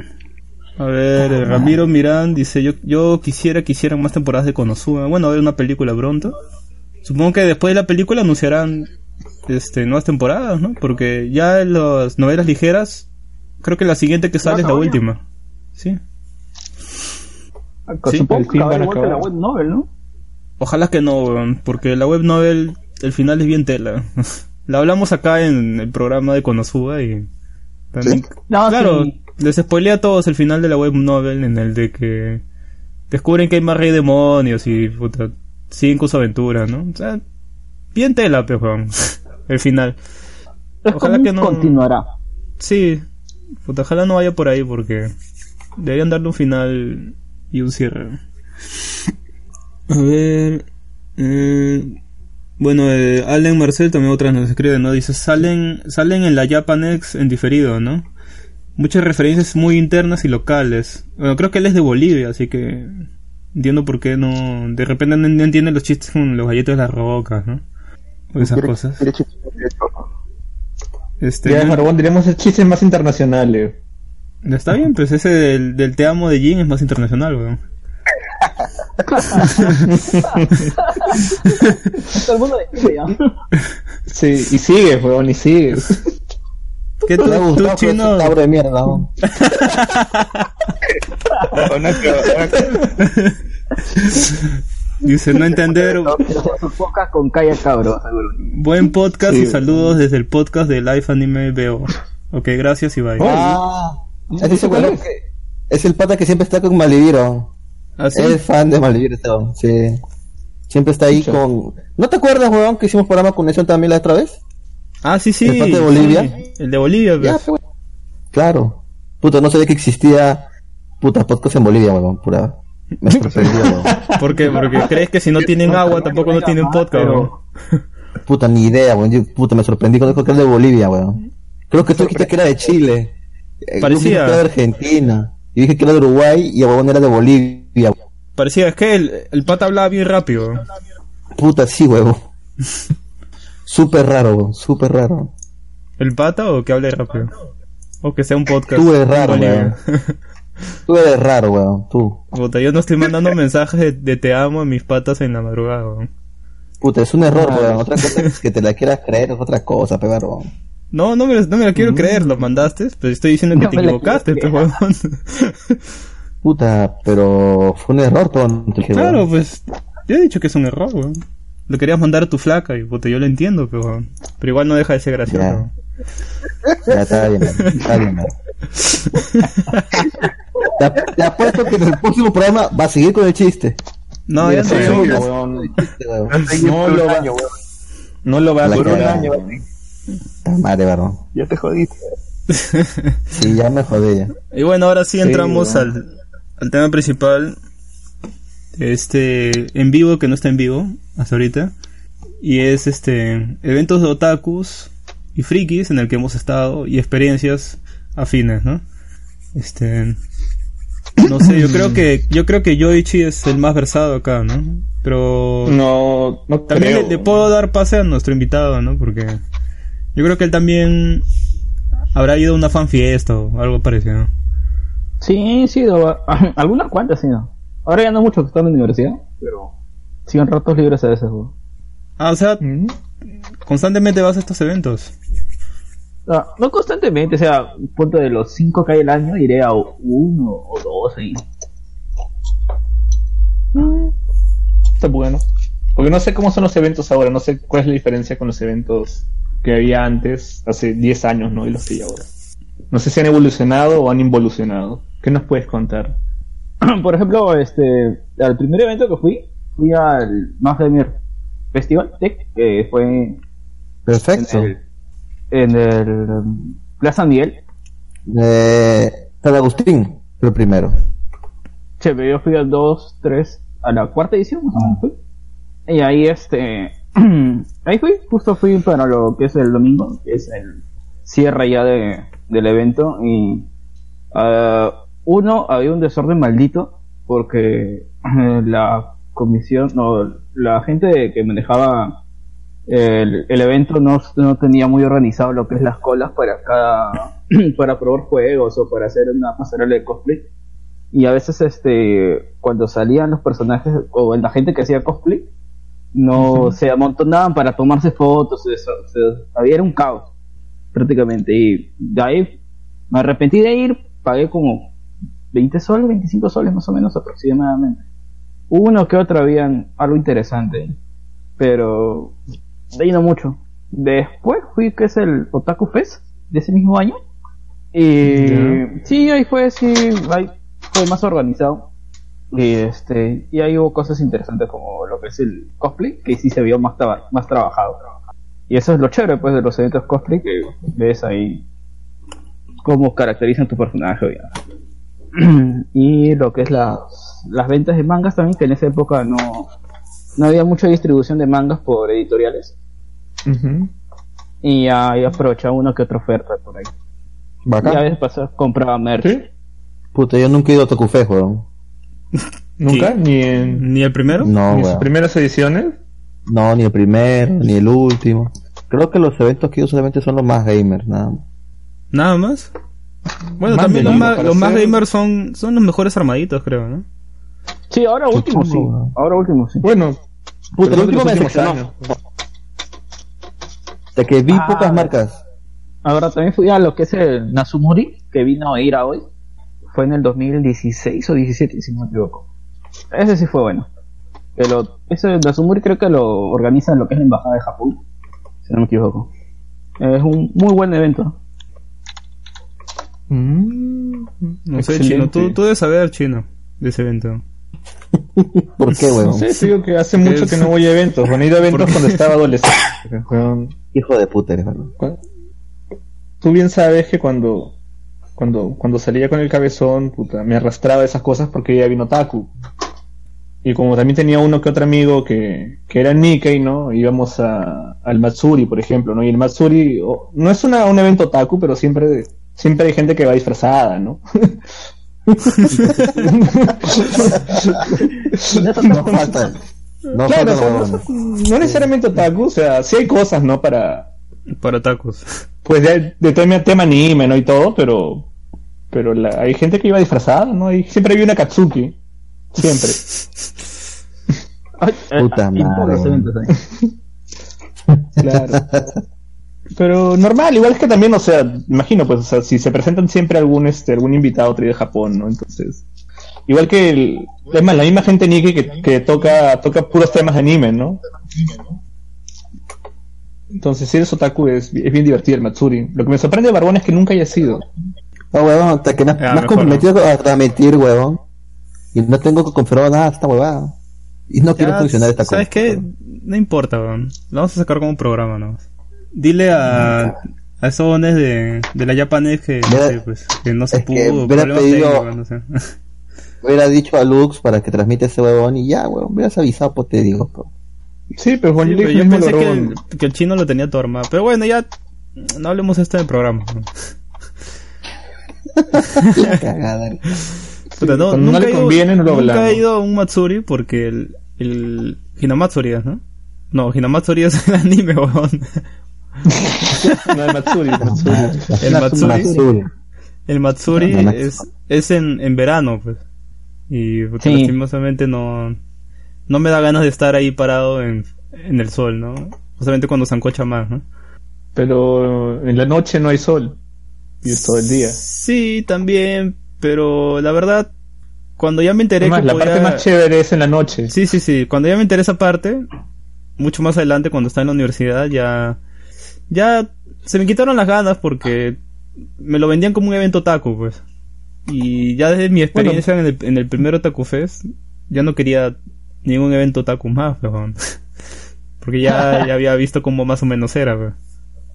Speaker 1: A ver, Ramiro Mirán dice, yo, yo quisiera que hicieran más temporadas de Konosuba. Bueno, a ver una película pronto. Supongo que después de la película anunciarán este nuevas temporadas, ¿no? Porque ya en las novelas ligeras, creo que la siguiente que sale es la última. Sí. Sí,
Speaker 4: Supongo que la web novel, ¿no?
Speaker 1: Ojalá que no, weón, porque la web novel, el final es bien tela. La hablamos acá en el programa de Konosuba y también,
Speaker 3: ¿Sí?
Speaker 4: No,
Speaker 1: claro,
Speaker 4: sí.
Speaker 1: les spoilea a todos el final de la web novel en el de que descubren que hay más rey demonios y puta, siguen con su aventura, ¿no? O sea, bien tela, pero el final.
Speaker 4: Es
Speaker 1: Ojalá
Speaker 4: como
Speaker 1: que no-
Speaker 4: continuará.
Speaker 1: Sí, puta, ojalá no vaya por ahí porque deberían darle un final y un cierre. A ver. eh, bueno, eh, Allen Marcel también otras nos escribe, ¿no? Dice, salen, salen en la Japanex en diferido, ¿no? Muchas referencias muy internas y locales. Bueno, creo que él es de Bolivia, así que entiendo por qué no... De repente no, no entiende los chistes con los galletos de las rocas, ¿no? O esas cosas. Este,
Speaker 2: Ya, diremos el chistes más internacionales.
Speaker 1: Está bien, pues ese del, del Te amo de Jin es más internacional, weón.
Speaker 4: Todo el mundo ya.
Speaker 2: Sí, y sigue, weón, y sigue.
Speaker 1: ¿Qué tú, tú, chino?
Speaker 5: un cabro de mierda. no-
Speaker 1: Dice no entender.
Speaker 4: Poca con Kaya Cabro.
Speaker 1: Buen podcast
Speaker 2: Sí.
Speaker 1: y saludos desde el podcast de Life Anime Veo. Ok, gracias y bye.
Speaker 5: Ah, es ese weón que- es el pata que siempre está con Maliviro.
Speaker 1: ¿Ah, sí?
Speaker 5: Es fan de Maliviro, este weón, sí. Siempre está ahí con... ¿No te acuerdas, weón, que hicimos programa con Conexión también la otra vez?
Speaker 1: Ah, sí, sí.
Speaker 5: ¿El de Bolivia?
Speaker 1: sí, El de Bolivia, pues.
Speaker 5: Ya, pues, weón. Claro. Puta, no sabía que existía... Puta, podcast en Bolivia, weón, pura... Me sorprendió, weón.
Speaker 1: ¿Por qué? Porque crees que si no tienen agua tampoco no tienen podcast, weón.
Speaker 5: Puta, ni idea, weón. Yo, puta, me sorprendí cuando dijo que era de Bolivia, weón. Creo que tú dijiste que era de Chile. Eh, yo
Speaker 1: Parecía.
Speaker 5: dije que era de Argentina. Y dije que era de Uruguay y el weón era de Bolivia.
Speaker 1: Parecía, es que el, el pata hablaba bien rápido.
Speaker 5: Puta, sí, huevo. Súper raro, weón. Súper raro.
Speaker 1: ¿El pata o que hable rápido? O que sea un podcast.
Speaker 5: Tú eres raro,
Speaker 1: Bolivia.
Speaker 5: Tú eres raro, weón. Tú.
Speaker 1: Puta, yo no estoy mandando mensajes de, de te amo a mis patas en la madrugada, weón.
Speaker 5: Puta, es un error, weón. Otra cosa es que te la quieras creer es otra cosa, pero weón.
Speaker 1: No, no me, lo- no me la quiero creer, lo mandaste, pero estoy diciendo que
Speaker 4: No
Speaker 1: te equivocaste,
Speaker 4: quiero
Speaker 1: pues, weón.
Speaker 5: Puta, pero fue un error, todo.
Speaker 1: Claro, pues, yo he dicho que es un error, weón. Lo querías mandar a tu flaca y puta, yo lo entiendo, pero, weón. pero igual no deja de ser gracioso.
Speaker 5: Ya. está bien, está bien. Te, te apuesto que en el próximo programa va a seguir con el chiste.
Speaker 1: No, ya no.
Speaker 2: No lo va, no lo va a hacer.
Speaker 5: cagada.
Speaker 3: año, weón.
Speaker 5: Puta Madre, varón.
Speaker 3: Ya te jodiste.
Speaker 5: Sí, ya me jodí ya.
Speaker 1: Y bueno, ahora sí entramos al, al tema principal. Este, en vivo, que no está en vivo hasta ahorita. Y es este, eventos de otakus y frikis en el que hemos estado y experiencias afines, ¿no? Este, no sé, yo creo que, yo creo que Yoichi es el más versado acá, ¿no? Pero
Speaker 2: No, no
Speaker 1: también
Speaker 2: creo.
Speaker 1: le, le puedo dar pase a nuestro invitado, ¿no? Porque yo creo que él también habrá ido a una fan fiesta o algo parecido.
Speaker 4: Sí, sí, algunas cuantas sí, ¿no? Ahora ya no mucho que están en la universidad, pero siguen ratos libres a veces, weón.
Speaker 1: Ah, o sea,
Speaker 2: Mm.
Speaker 1: constantemente vas a estos eventos.
Speaker 4: Ah, no constantemente, o sea, un punto de los cinco que hay al año, iré a uno o dos ahí.
Speaker 2: Está bueno. Porque no sé cómo son los eventos ahora, no sé cuál es la diferencia con los eventos que había antes, hace 10 años, ¿no? Y los que hay ahora. No sé si han evolucionado o han involucionado. ¿Qué nos puedes contar?
Speaker 4: Por ejemplo, este, al primer evento que fui, fui al Gamer Festival Tech, que fue en
Speaker 5: Perfecto.
Speaker 4: el, en el um, Plaza Miguel.
Speaker 5: Eh, San Agustín, el primero.
Speaker 4: Che, pero yo fui al 2, 3, a la cuarta edición, más o menos fui. Y ahí este, ahí fui, justo fui para lo que es el domingo, que es el cierre ya de, del evento. Y ah, uno, había un desorden maldito, porque eh, la comisión, no, la gente que manejaba el, el evento no, no tenía muy organizado lo que es las colas para cada, para probar juegos o para hacer una pasarela de cosplay y a veces este cuando salían los personajes o la gente que hacía cosplay no se amontonaban para tomarse fotos eso, o sea, había era un caos prácticamente. Y de ahí me arrepentí de ir pagué como 20 soles 25 soles más o menos aproximadamente. Uno que otro habían algo interesante pero de ahí no mucho. Después fui, que es el Otaku Fest de ese mismo año. Y sí, ahí fue, sí, ahí fue más organizado. Y este, y ahí hubo cosas interesantes como lo que es el cosplay, que sí se vio más, más trabajado. Y eso es lo chévere pues de los eventos cosplay, que ves ahí cómo caracterizan tu personaje. y lo que es las, las ventas de mangas también, que en esa época no, no había mucha distribución de mangas por editoriales. Y ahí aprovechaba una que otra oferta por ahí.
Speaker 5: Bacán.
Speaker 4: Y a veces pasaba, compraba merch.
Speaker 5: Puta, yo nunca he ido a Tokufe, weón.
Speaker 2: ¿Nunca? ¿Ni en
Speaker 1: ¿Ni el primero?
Speaker 5: No,
Speaker 2: ni sus primeras ediciones?
Speaker 5: No, ni el primero, ni el último. Creo que los eventos que yo solamente son los más gamers, nada más.
Speaker 1: Nada más. Bueno,
Speaker 2: Más
Speaker 1: también los, más, los más gamers son, son los mejores armaditos, creo, ¿no?
Speaker 4: Sí, ahora último sí. Ahora último sí.
Speaker 2: Bueno,
Speaker 5: Puta, el último
Speaker 2: de
Speaker 5: me decepcionó. De que vi
Speaker 4: Ah.
Speaker 5: pocas marcas.
Speaker 4: Ahora también fui a lo que es el Nazumori, que vino a ir a hoy. Fue en el 2016 o 17, si no me equivoco. Ese sí fue bueno. Que lo, ese Nazumori creo que lo organiza en lo que es la Embajada de Japón, si no me equivoco. Es un muy buen evento.
Speaker 2: Mm,
Speaker 1: No sé,
Speaker 2: excelente.
Speaker 1: chino. Tú, tú debes saber, chino, de ese evento.
Speaker 5: ¿Por qué,
Speaker 2: No
Speaker 5: weón?
Speaker 2: sé, te digo que hace mucho
Speaker 1: Es-
Speaker 2: que no voy a eventos. Bueno, he ido a eventos cuando estaba adolescente.
Speaker 5: Hijo de puta
Speaker 2: cu- Tú bien sabes que cuando, cuando, cuando salía con el cabezón, puta, me arrastraba esas cosas porque ya vino Taku. Y como también tenía uno que otro amigo que, que era Nikkei, ¿no? Íbamos a, al Matsuri, por ejemplo, ¿no? Y el Matsuri no es una, un evento Taku, pero siempre, siempre hay gente que va disfrazada, ¿no?
Speaker 5: No falta. No
Speaker 2: claro, no, no necesariamente otaku, o sea, sí hay cosas, ¿no? Para,
Speaker 1: Para tacos.
Speaker 2: pues de, de tema, tema anime, ¿no? Y todo, pero, pero la- hay gente que iba disfrazada, ¿no? Hay, siempre había una Katsuki, siempre.
Speaker 4: Ay,
Speaker 5: Puta madre.
Speaker 4: pocos eventos ahí.
Speaker 2: Claro. Pero normal, igual es que también, o sea, imagino, pues, o sea, si se presentan siempre algún, este, algún invitado traído de Japón, ¿no? Entonces, igual que el, es más, la misma gente Nikkei que, que toca, toca puros temas de anime, ¿no? Entonces, si eres otaku, es, es bien divertido el Matsuri. Lo que me sorprende de Barbón es que nunca haya sido.
Speaker 5: No, huevón, hasta que me,
Speaker 1: Ah,
Speaker 5: me has comprometido a transmitir, huevón. Y no tengo que confirmar nada esta huevada. Y no quiero
Speaker 1: Ya,
Speaker 5: funcionar esta
Speaker 1: ¿Sabes
Speaker 5: cosa.
Speaker 1: qué? No importa, weón. Lo vamos a sacar como un programa, ¿no? Dile a, a esos dones de, de la Japanes que, no sé, pues, que no se
Speaker 5: es que
Speaker 1: pudo,
Speaker 5: hubiera pedido-
Speaker 1: técnicos, no sé.
Speaker 5: Hubiera dicho a Lux para que transmita ese huevón y ya, huevón. Hubieras avisado, pues te digo. pues.
Speaker 2: Sí, pero Juan
Speaker 1: Sí,
Speaker 2: Luis
Speaker 1: pero yo pensé que el, que el chino lo tenía todo armado. Pero bueno, ya no hablemos de esto en el programa. ¿no?
Speaker 5: La cagada.
Speaker 1: Puta, no,
Speaker 2: cuando no
Speaker 1: nunca
Speaker 2: le
Speaker 1: he ido-
Speaker 2: conviene, no lo
Speaker 1: Nunca
Speaker 2: hablamos.
Speaker 1: he ido a un Matsuri porque el, el Hinamatsuri, es, ¿no? No, Hinamatsuri es el anime, weón.
Speaker 2: No, el Matsuri, el Matsuri.
Speaker 1: El Matsuri,
Speaker 5: Matsuri.
Speaker 1: el Matsuri
Speaker 5: No, no.
Speaker 1: es, es en, en verano, pues. Y puta,
Speaker 4: Sí.
Speaker 1: lastimosamente no, no me da ganas de estar ahí parado en, en el sol, ¿no? Justamente cuando se ancocha más, ¿no?
Speaker 2: Pero en la noche no hay sol. Y es todo el día.
Speaker 1: Sí, también, pero la verdad, cuando ya me enteré
Speaker 2: Además,
Speaker 1: que
Speaker 2: la
Speaker 1: podía-
Speaker 2: parte más chévere es en la noche.
Speaker 1: Sí, sí, sí. Cuando ya me enteré esa parte, mucho más adelante, cuando estaba en la universidad, ya. Ya se me quitaron las ganas porque me lo vendían como un evento taco, pues. Y ya desde mi experiencia en, el, en el primer Otaku Fest, ya no quería ningún evento taco más. Porque ya, ya había visto cómo más o menos era, pues.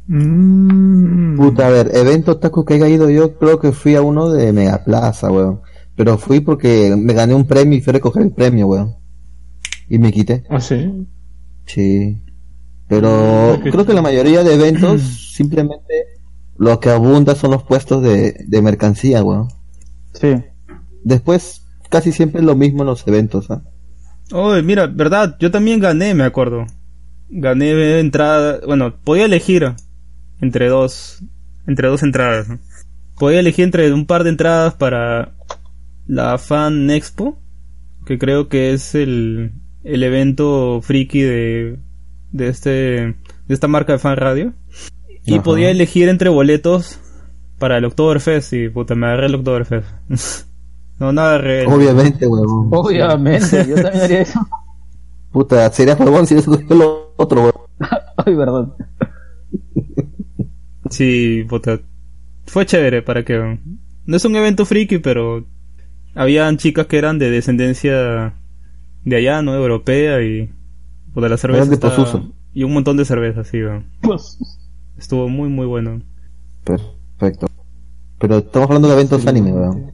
Speaker 2: Mm.
Speaker 5: Puta, a ver, evento taco que haya ido yo, creo que fui a uno de Megaplaza, weón. Pero fui porque me gané un premio y fui a recoger el premio, weón. Y me quité.
Speaker 2: ¿Ah, sí?
Speaker 5: Sí. Pero creo que la mayoría de eventos simplemente lo que abunda son los puestos de, de mercancía, weón.
Speaker 4: Sí.
Speaker 5: Después casi siempre es lo mismo en los eventos, ¿ah?
Speaker 1: Oye, mira, verdad, yo también gané, me acuerdo. Gané entrada, bueno, podía elegir entre dos, entre dos entradas. ¿no? Podía elegir entre un par de entradas para la Fan Expo, que creo que es el, el evento friki de, de este, de esta marca de fan radio. Y
Speaker 5: Ajá.
Speaker 1: podía elegir entre boletos para el Oktoberfest y puta, me agarré el Oktoberfest. no, no agarré el-
Speaker 5: Obviamente, weón.
Speaker 4: Obviamente, yo también haría eso.
Speaker 5: Puta, sería huevón si eso es lo otro, weón.
Speaker 4: Ay, verdad.
Speaker 1: Sí, puta. Fue chévere, para que. No es un evento friki, pero. Habían chicas que eran de descendencia de allá, ¿no? Europea y. Puta, la cerveza.
Speaker 5: De
Speaker 1: estaba-. Y un montón de cerveza, sí, weón. Estuvo muy, muy bueno.
Speaker 5: Perfecto. Pero estamos hablando de eventos anime, weón.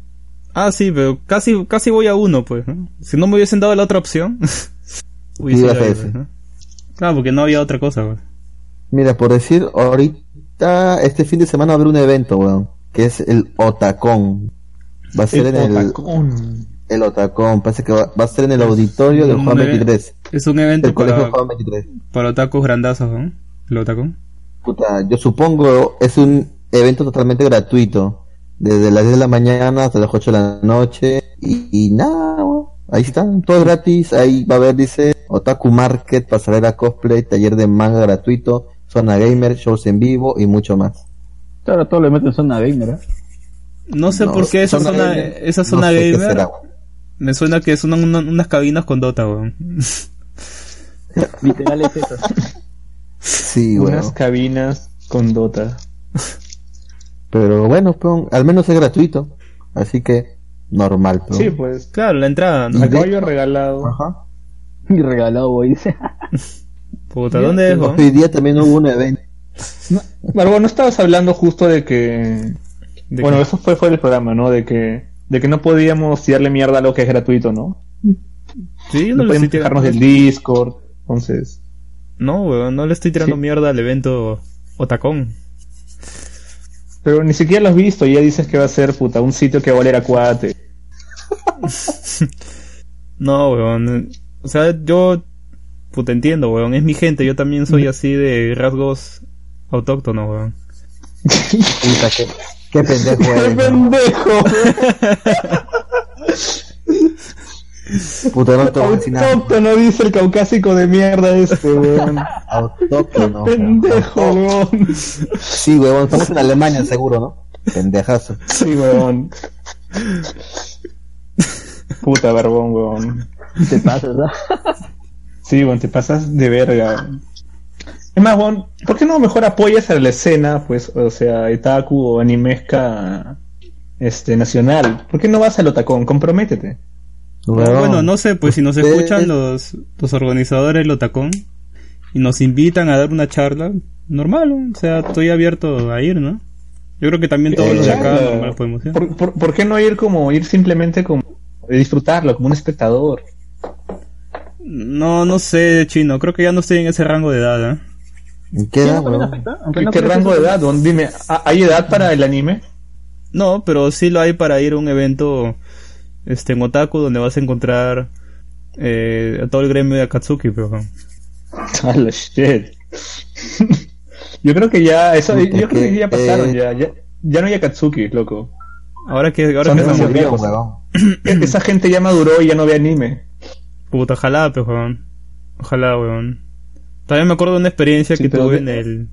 Speaker 1: Ah, sí, pero casi, casi voy a uno, pues. ¿no? Si no me hubiesen dado la otra opción. hubiese pues, ¿no? Claro, porque no había otra cosa, pues.
Speaker 5: Mira, por decir, ahorita, este fin de semana va a haber un evento, weón. Que es el Otacón. Va a ser en el,
Speaker 2: Otacón.
Speaker 5: el Otacón. Parece que va, va a ser en el auditorio del Juan
Speaker 1: eve-
Speaker 5: 23.
Speaker 1: Es un evento
Speaker 5: Del colegio
Speaker 1: para,
Speaker 5: Juan 23.
Speaker 1: para otakus grandazos, ¿no? El otacón.
Speaker 5: Puta, yo supongo es un evento totalmente gratuito. Desde las 10 de la mañana hasta las 8 de la noche. Y, y nada, weón. Ahí están, todo gratis. Ahí va a haber, dice, Otaku Market, pasarela cosplay, taller de manga gratuito, zona gamer, shows en vivo y mucho más.
Speaker 4: Ahora todo le meten zona gamer, ¿eh?
Speaker 1: No sé
Speaker 5: No,
Speaker 1: por qué esa
Speaker 5: zona
Speaker 1: zona,
Speaker 5: gamer,
Speaker 1: esa
Speaker 5: no
Speaker 1: zona
Speaker 5: sé
Speaker 1: gamer
Speaker 5: será,
Speaker 1: me suena que son una- unas cabinas con Dota, weón.
Speaker 4: Literal es eso.
Speaker 5: Sí,
Speaker 2: Unas
Speaker 5: weón.
Speaker 2: cabinas con Dota.
Speaker 5: Pero bueno, pues, al menos es gratuito. Así que, normal, pues.
Speaker 2: Sí, pues.
Speaker 1: Claro, la entrada, ¿no?
Speaker 2: Caballo regalado.
Speaker 5: Ajá.
Speaker 4: Y regalado, dice.
Speaker 1: Puta, ¿dónde es?
Speaker 5: Hoy día también hubo un evento.
Speaker 2: No, no estabas hablando justo de que.
Speaker 1: ¿De
Speaker 2: bueno,
Speaker 1: qué?
Speaker 2: eso fue fuera del programa, ¿no? De que, de que no podíamos tirarle mierda a lo que es gratuito, ¿no?
Speaker 1: Sí,
Speaker 2: No,
Speaker 1: no, le
Speaker 2: podemos
Speaker 1: estoy
Speaker 2: quejarnos
Speaker 1: tirando.
Speaker 2: del Discord. Entonces.
Speaker 1: No, weón, no le estoy tirando
Speaker 2: Sí.
Speaker 1: mierda al evento Otacón.
Speaker 2: Pero ni siquiera lo has visto y ya dices que va a ser, puta, un sitio que va a valer a cuate.
Speaker 1: No, weón. O sea, yo. Puta, entiendo, weón. Es mi gente. Yo también soy así de rasgos autóctonos, weón.
Speaker 5: Puta, qué, qué pendejo
Speaker 2: ¡Qué
Speaker 5: eres, ¿no?
Speaker 2: pendejo!
Speaker 5: Puta, no.
Speaker 2: Autóctono dice el caucásico de mierda este, weón.
Speaker 5: Autóctono.
Speaker 2: Pendejo, weón.
Speaker 5: Sí, weón, estamos en Alemania seguro, ¿no? Pendejazo.
Speaker 2: Sí, weón. Puta barbón, weón.
Speaker 4: Te pasas, ¿verdad?
Speaker 2: Sí, weón, te pasas de verga. Es más, weón, ¿por qué no mejor apoyas a la escena, pues, o sea, etaku o animesca este, nacional? ¿Por qué no vas al otacón? Comprométete.
Speaker 1: Bueno, no sé, pues si nos
Speaker 5: Ustedes-
Speaker 1: escuchan los, los organizadores del Otacón y nos invitan a dar una charla, normal, ¿no? o sea, estoy abierto a ir, ¿no? Yo creo que también todos los de acá
Speaker 2: Claro.
Speaker 1: normal podemos ir.
Speaker 2: ¿Por, por, por qué no ir como, ir simplemente como, disfrutarlo, como un espectador?
Speaker 1: No, no sé, chino, creo que ya no estoy en ese rango de edad, ¿eh?
Speaker 5: ¿En ¿Qué edad?
Speaker 2: ¿Qué, qué rango de edad? Dime, ¿ha- ¿hay edad para el anime?
Speaker 1: No, pero sí lo hay para ir a un evento este, en Otaku donde vas a encontrar eh, a todo el gremio de Akatsuki, pero...
Speaker 2: La shit. yo creo que ya, eso,
Speaker 5: Puta,
Speaker 2: yo creo que ya pasaron,
Speaker 5: eh,
Speaker 2: ya, ya, ya no hay Akatsuki, loco.
Speaker 1: Ahora que, ahora
Speaker 2: Son
Speaker 1: que estamos viejos.
Speaker 2: Esa gente ya maduró y ya no ve anime.
Speaker 1: Puta, ojalá, pues, weón. Ojalá, weón. También me acuerdo de una experiencia
Speaker 2: Sí,
Speaker 1: que tuve
Speaker 2: de-
Speaker 1: en el...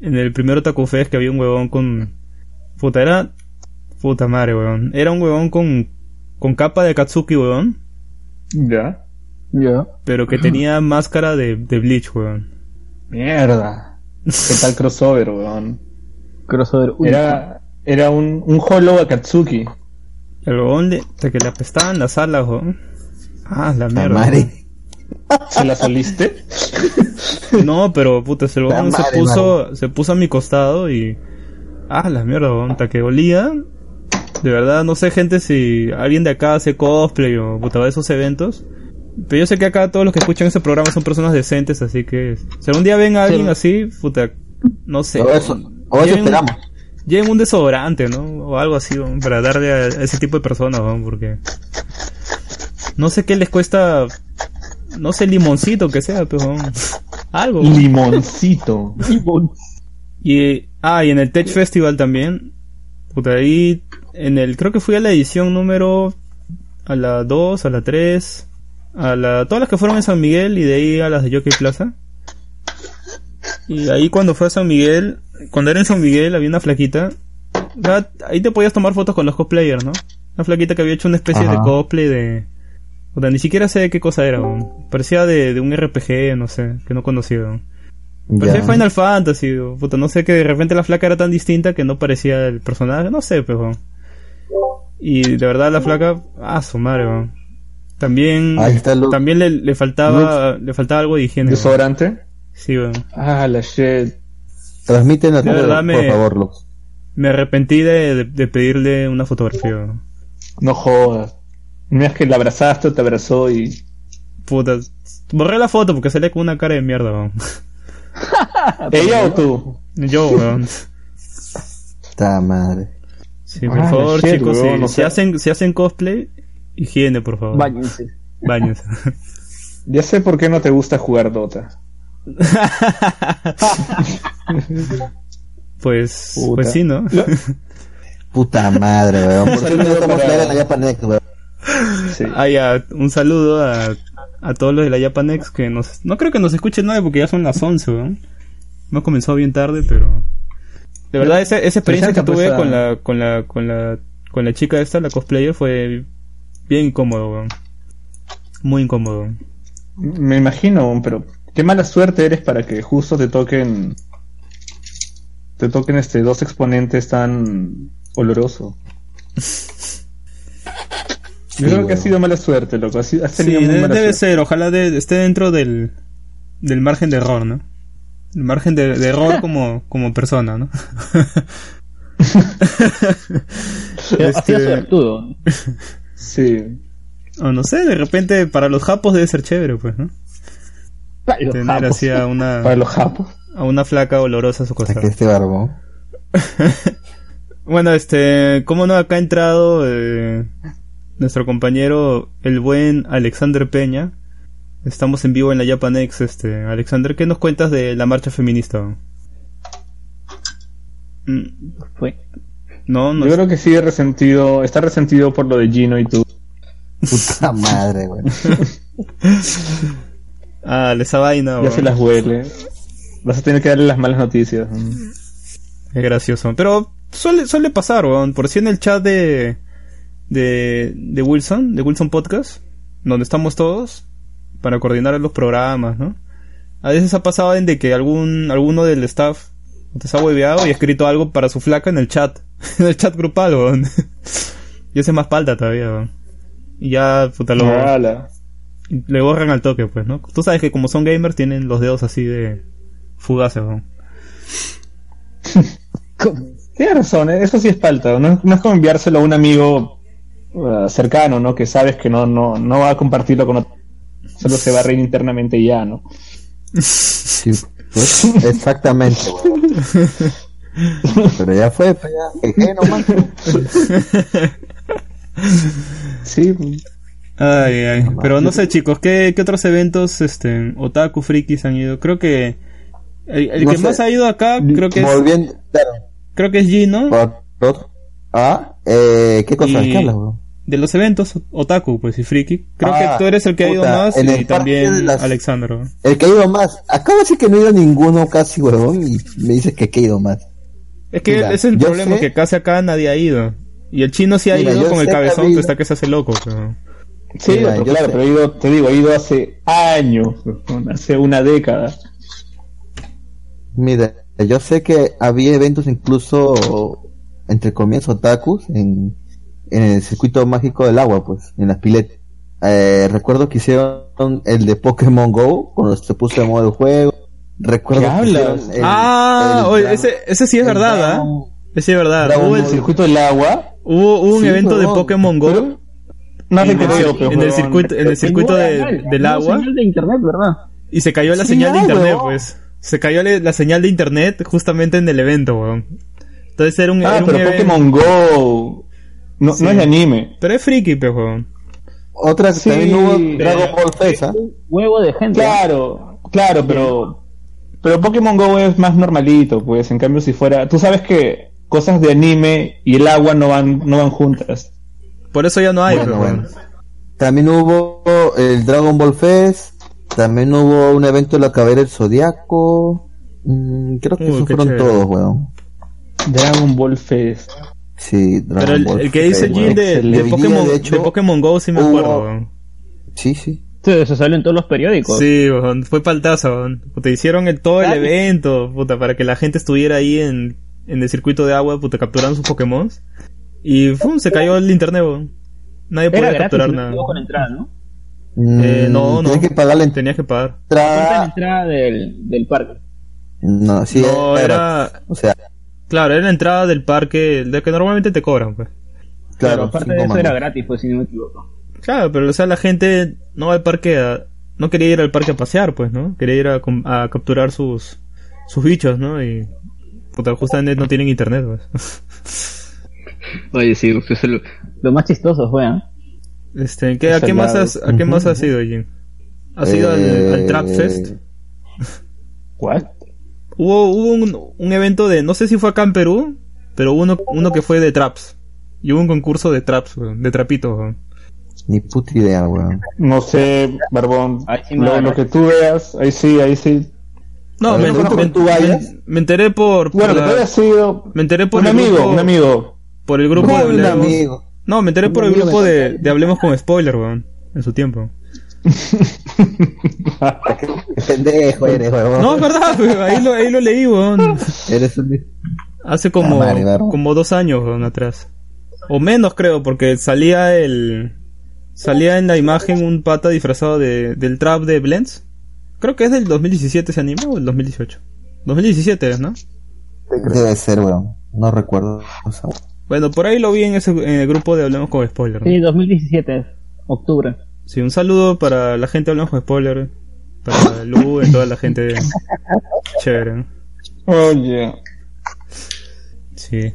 Speaker 1: En el primer Otaku Fest que había un huevón con... Puta, era... Puta madre, weón. Era un huevón con... Con capa de Katsuki, weón.
Speaker 2: Ya.
Speaker 4: Ya.
Speaker 1: Pero que tenía máscara de, de Bleach, weón.
Speaker 2: Mierda. ¿Qué tal crossover, weón?
Speaker 4: Crossover único.
Speaker 2: Era, era un, un Hollow Akatsuki.
Speaker 1: El huevón le... hasta que le apestaban las alas, weón. Ah, la
Speaker 5: La
Speaker 1: mierda.
Speaker 5: madre.
Speaker 2: ¿Se la soliste?
Speaker 1: No, pero puta, se
Speaker 5: madre,
Speaker 1: puso, se puso a mi costado y. Ah, la mierda, hasta que olía. De verdad, no sé, gente, si alguien de acá hace cosplay o puta va a esos eventos. Pero yo sé que acá todos los que escuchan ese programa son personas decentes, así que. Si algún día ven a alguien así, puta, no sé.
Speaker 5: O eso, o eso
Speaker 1: Lleven-
Speaker 5: esperamos.
Speaker 1: Lleven un desodorante, ¿no? O algo así, huevón, para darle a, ese tipo de personas, huevón, porque. No sé qué les cuesta. No sé, limoncito que sea, pero. Algo.
Speaker 2: Limoncito.
Speaker 1: Y, ah, y en el Tech Festival también. Puta, ahí, en el, creo que fui a la edición número, a la 2, a la 3, a la, todas las que fueron en San Miguel y de ahí a las de Jockey Plaza. Y ahí cuando fue a San Miguel, cuando era en San Miguel había una flaquita. Ahí te podías tomar fotos con los cosplayers, ¿no? Una flaquita que había hecho una especie de cosplay de... Puta, ni siquiera sé de qué cosa era, weón. Parecía de, de un RPG, no sé, que no conocía, weón. Parecía
Speaker 5: Ya.
Speaker 1: Final Fantasy, o, puta, no sé que de repente la flaca era tan distinta que no parecía el personaje, no sé, pero. Y de verdad la flaca, ah, su madre, weón. También,
Speaker 5: Ahí está Lux.
Speaker 1: también le, le faltaba, le faltaba algo de higiene. weón.
Speaker 2: ¿Desodorante?
Speaker 1: Sí, weón.
Speaker 2: Ah, la shit.
Speaker 5: Transmiten a
Speaker 1: De
Speaker 5: todos,
Speaker 1: verdad
Speaker 5: por
Speaker 1: me-
Speaker 5: favor, Lux.
Speaker 1: Me arrepentí de, de- de pedirle una fotografía, weón.
Speaker 2: No jodas. Mira es que la abrazaste o te abrazó y.
Speaker 1: Puta, borré la foto porque salía con una cara de mierda, weón.
Speaker 2: ¿Ella o tú?
Speaker 1: Yo, weón.
Speaker 5: Ta madre.
Speaker 1: Sí, por
Speaker 2: Ah,
Speaker 1: favor,
Speaker 2: shit,
Speaker 1: chicos,
Speaker 2: weón,
Speaker 1: si,
Speaker 2: o
Speaker 1: si
Speaker 2: sea-
Speaker 1: hacen, si hacen cosplay, higiene, por favor.
Speaker 4: Báñense.
Speaker 1: Báñense.
Speaker 2: Ya sé por qué no te gusta jugar Dota.
Speaker 1: pues,
Speaker 2: Puta.
Speaker 1: pues sí, ¿no?
Speaker 5: Puta madre, weón. ¿Por qué no estamos
Speaker 2: para-
Speaker 5: en la Japanex, weón?
Speaker 2: Sí.
Speaker 1: Ah, ya, un saludo a, a todos los de la Japanex que nos... No creo que nos escuchen nadie porque ya son las 11, weón. Hemos comenzado bien tarde, pero... De verdad, esa, esa experiencia que tuve
Speaker 2: pues,
Speaker 1: con la, con la, con la, con la chica esta, la cosplayer, fue bien incómodo, weón. Muy incómodo.
Speaker 2: Me imagino, pero qué mala suerte eres para que justo te toquen. Te toquen este dos exponentes tan Yo creo que ha sido mala suerte, loco. Has, has
Speaker 1: Sí,
Speaker 2: tenido muy
Speaker 1: de-
Speaker 2: mala
Speaker 1: debe
Speaker 2: suerte.
Speaker 1: ser, ojalá de- esté dentro del, del margen de error, ¿no? El margen de, de error como, como persona, ¿no? Este-.
Speaker 2: Sí.
Speaker 1: O no sé, de repente para los japos debe ser chévere, pues, ¿no?
Speaker 4: Los
Speaker 1: Tener
Speaker 4: japos.
Speaker 1: así a
Speaker 2: Para
Speaker 1: una,
Speaker 2: los japos.
Speaker 1: a una flaca olorosa a su costado.
Speaker 5: que este barbón.
Speaker 1: Bueno, este, ¿cómo no acá ha entrado eh, nuestro compañero, el buen Alexander Peña? Estamos en vivo en la Japanex, este, Alexander, ¿qué nos cuentas de la marcha feminista? Mm,
Speaker 4: Fue.
Speaker 1: No, no
Speaker 2: Yo creo que sigue resentido, está resentido por lo de Gino y tú.
Speaker 5: Puta madre, weón.
Speaker 1: Ah, esa vaina,
Speaker 2: Ya
Speaker 1: weón.
Speaker 2: se las huele. Vas a tener que darle las malas noticias.
Speaker 1: Es gracioso. Pero suele, suele pasar, weón. Por si en el chat de, de, de Wilson, de Wilson Podcast, donde estamos todos, para coordinar los programas, ¿no? A veces ha pasado en de que algún, alguno del staff te se ha hueveado y ha escrito algo para su flaca en el chat. en el chat grupal, weón. y ese más palta todavía, weón. Y ya, puta, lo, le borran al toque, pues, ¿no? Tú sabes que como son gamers tienen los dedos así de fugaces, weón.
Speaker 2: Tienes razón, ¿eh? eso sí es falta. No, no es como enviárselo a un amigo uh, cercano, ¿no? Que sabes que no, no, no va a compartirlo con otro. Solo se va a reír internamente y ya, ¿no?
Speaker 5: Sí, pues, exactamente. Pero ya fue, pues ya. Jeje, nomás.
Speaker 2: Sí,
Speaker 1: Ay, ay. Pero no sé, chicos, ¿qué, qué otros eventos, este, otaku, frikis han ido? Creo que el, el
Speaker 5: No
Speaker 1: que
Speaker 5: sé.
Speaker 1: más ha ido acá, creo que es,
Speaker 5: claro.
Speaker 1: creo que es
Speaker 5: Por, por- ah, eh, ¿qué cosa?
Speaker 1: Y-
Speaker 5: ¿Qué hablas, weón?
Speaker 1: De los eventos otaku, pues, y friki. Creo
Speaker 5: Ah,
Speaker 1: que tú eres el que ha ido más
Speaker 5: en
Speaker 1: y también
Speaker 5: las-
Speaker 1: Alexandro.
Speaker 5: El que ha ido más. Acabo de decir que no he ido a ninguno casi, huevón, y me dices que, que he ido más.
Speaker 1: Es que
Speaker 5: Mira,
Speaker 1: ese es el problema,
Speaker 5: sé-
Speaker 1: que casi acá nadie ha ido. Y el chino sí ha
Speaker 5: Mira,
Speaker 1: ido con el
Speaker 5: sé que
Speaker 1: cabezón
Speaker 5: ha
Speaker 1: que está que se hace loco. pero-
Speaker 2: sí,
Speaker 5: Mira,
Speaker 2: pero
Speaker 5: yo
Speaker 2: claro,
Speaker 5: sé.
Speaker 2: pero he ido, te digo, he ido hace años, hace una década.
Speaker 5: Mira, yo sé que había eventos incluso, entre comillas, otakus, en, en el circuito mágico del agua, pues, en las piletas. Eh, recuerdo que hicieron el de Pokémon Go, cuando se puso de moda el juego. Recuerdo
Speaker 2: ¿Qué
Speaker 5: que
Speaker 2: hablas?
Speaker 5: hicieron el-
Speaker 1: ah,
Speaker 5: el
Speaker 1: oye, ese, ese sí es verdad, ¿ah?
Speaker 5: Dragon-
Speaker 1: Ese sí es verdad. Hubo,
Speaker 2: El circuito del agua,
Speaker 1: hubo, hubo un
Speaker 5: Sí,
Speaker 1: evento de. Pokémon Go.
Speaker 2: Pero- no
Speaker 1: en, el,
Speaker 2: creo,
Speaker 1: en el circuito, en el circuito de- del agua
Speaker 4: señal de internet, ¿verdad?
Speaker 1: y se cayó la
Speaker 5: Sí,
Speaker 1: señal de internet,
Speaker 5: huevón.
Speaker 1: pues. Se cayó la señal de internet justamente en el evento, weón. Entonces era un,
Speaker 2: Ah,
Speaker 1: era un
Speaker 2: pero
Speaker 1: evento-
Speaker 2: Pokémon Go no,
Speaker 1: Sí.
Speaker 2: no es de anime.
Speaker 1: Pero es friki, pues, weón.
Speaker 5: Otra que
Speaker 2: Sí,
Speaker 5: también hubo
Speaker 2: pero-
Speaker 5: Dragon Ball Fest, ¿ah?
Speaker 4: Un huevo de gente.
Speaker 2: Claro, claro, pero pero Pokémon Go es más normalito, pues en cambio si fuera, tú sabes que cosas de anime y el agua no van no van juntas.
Speaker 1: Por eso ya no hay,
Speaker 5: Bueno,
Speaker 1: weón.
Speaker 5: bueno. También hubo el Dragon Ball Fest, también hubo un evento de la cabera del Zodiaco. Mm, creo que
Speaker 1: Uy,
Speaker 5: esos fueron
Speaker 1: chévere.
Speaker 5: todos, weón.
Speaker 2: Dragon Ball Fest.
Speaker 5: Sí, Dragon
Speaker 1: Pero el,
Speaker 5: Ball
Speaker 1: el que dice. Jin de, de. Pokémon,
Speaker 5: De hecho,
Speaker 1: de Pokémon Go sí me
Speaker 5: hubo-
Speaker 1: acuerdo.
Speaker 5: Sí, sí.
Speaker 4: Sí, eso sale en todos los periódicos.
Speaker 1: Sí, fue paltazo. Puta, hicieron el, todo el evento, puta, para que la gente estuviera ahí en, en el circuito de agua, puta, capturando sus Pokémon. Y ¡fum! se cayó el internet. Nadie
Speaker 4: Era
Speaker 1: podía
Speaker 4: gratis,
Speaker 1: capturar
Speaker 4: no
Speaker 1: nada.
Speaker 4: con la entrada, ¿no?
Speaker 1: Eh, no, no.
Speaker 5: Tienes que pagar la
Speaker 1: Tenías que pagar.
Speaker 4: ¿Cuánto es la
Speaker 5: entrada.
Speaker 4: entrada del, del parque?
Speaker 5: No, sí,
Speaker 1: no,
Speaker 5: era.
Speaker 1: era,
Speaker 5: O sea,
Speaker 1: claro, era la entrada del parque, de que normalmente te cobran, pues.
Speaker 4: Claro,
Speaker 5: claro,
Speaker 4: aparte de eso era gratis, pues si no me equivoco.
Speaker 1: Claro, pero o sea, la gente no va al parque a, no quería ir al parque a pasear, pues, ¿no? Quería ir a, capturar sus, sus bichos, ¿no? Y, puta, justamente no tienen internet, pues.
Speaker 4: Oye, sí, pues, lo, lo más chistoso fue, ¿ah?
Speaker 1: Este, ¿qué, ¿a qué más has, a qué más has ido, Jim? ¿Has ido al,
Speaker 5: Eh,
Speaker 1: al Trap Fest?
Speaker 2: ¿Cuál?
Speaker 1: Hubo, hubo un, un evento de, no sé si fue acá en Perú, pero uno, uno que fue de traps. Y hubo un concurso de traps, weón, de trapitos.
Speaker 5: Ni puta idea, weón.
Speaker 2: No sé, Barbón.
Speaker 4: Sí
Speaker 2: lo, lo que tú veas, ahí sí, ahí sí.
Speaker 1: No, me,
Speaker 5: ver,
Speaker 1: me-
Speaker 5: ¿cuándo tú vayas?
Speaker 1: me enteré por, por
Speaker 2: Bueno, que
Speaker 1: la-
Speaker 2: sido
Speaker 1: me enteré por
Speaker 2: un
Speaker 1: el
Speaker 2: amigo,
Speaker 1: grupo,
Speaker 2: un amigo.
Speaker 1: por el grupo de
Speaker 5: Un
Speaker 1: Hablemos.
Speaker 5: amigo.
Speaker 1: No, me enteré
Speaker 5: Un
Speaker 1: por el grupo de, de Hablemos con Spoiler, weón, en su tiempo.
Speaker 5: Pendejo eres, weón.
Speaker 1: No, es verdad, weón, ahí lo, ahí lo leí, weón.
Speaker 5: Eres un.
Speaker 1: Hace como,
Speaker 5: Ah, madre,
Speaker 1: como dos años weón, atrás. O menos creo, porque salía el... Salía en la imagen un pata disfrazado de, del trap de Blends. Creo que es del 2017 ese anime o el 2018. 2017 es, ¿no?
Speaker 5: Debe ser, weón. No recuerdo. O sea,
Speaker 1: Bueno, por ahí lo vi en, ese, en el grupo de Hablemos con Spoiler. ¿no?
Speaker 4: Sí, 2017, octubre.
Speaker 1: Sí, un saludo para la gente de Hablemos con Spoiler. Para Lu y toda la gente chévere.
Speaker 2: Oye.
Speaker 1: Sí.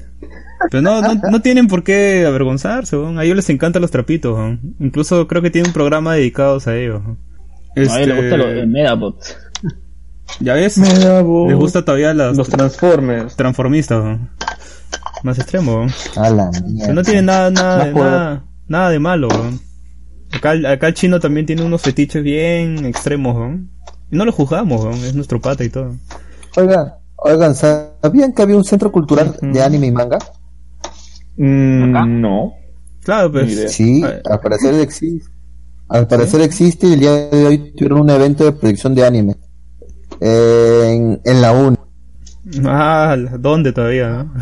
Speaker 1: Pero no, no, no tienen por qué avergonzarse, a ellos les encantan los trapitos. Incluso creo que tienen un programa dedicados a ellos.
Speaker 4: A le
Speaker 1: Este,
Speaker 4: gusta lo de Medabots.
Speaker 1: Ya ves,
Speaker 2: Me da voz.
Speaker 1: les gusta todavía las
Speaker 2: los transformers.
Speaker 1: transformistas. Más extremo.
Speaker 5: a la
Speaker 1: Que
Speaker 5: mierda.
Speaker 1: no tiene nada, nada, nada, nada de malo. Acá, el- acá el chino también tiene unos fetiches bien extremos. weón. Y no lo juzgamos, weón, es nuestro pata y todo.
Speaker 5: Oigan, oigan, ¿sabían que había un centro cultural de anime y manga?
Speaker 2: Mm,
Speaker 4: ¿Acá?
Speaker 2: no.
Speaker 1: Claro, pues.
Speaker 5: Sí,
Speaker 1: Ah,
Speaker 5: al parecer existe. Al parecer existe y el día de hoy tuvieron un evento de proyección de anime. En, en la UN.
Speaker 1: Ah, ¿dónde todavía? no?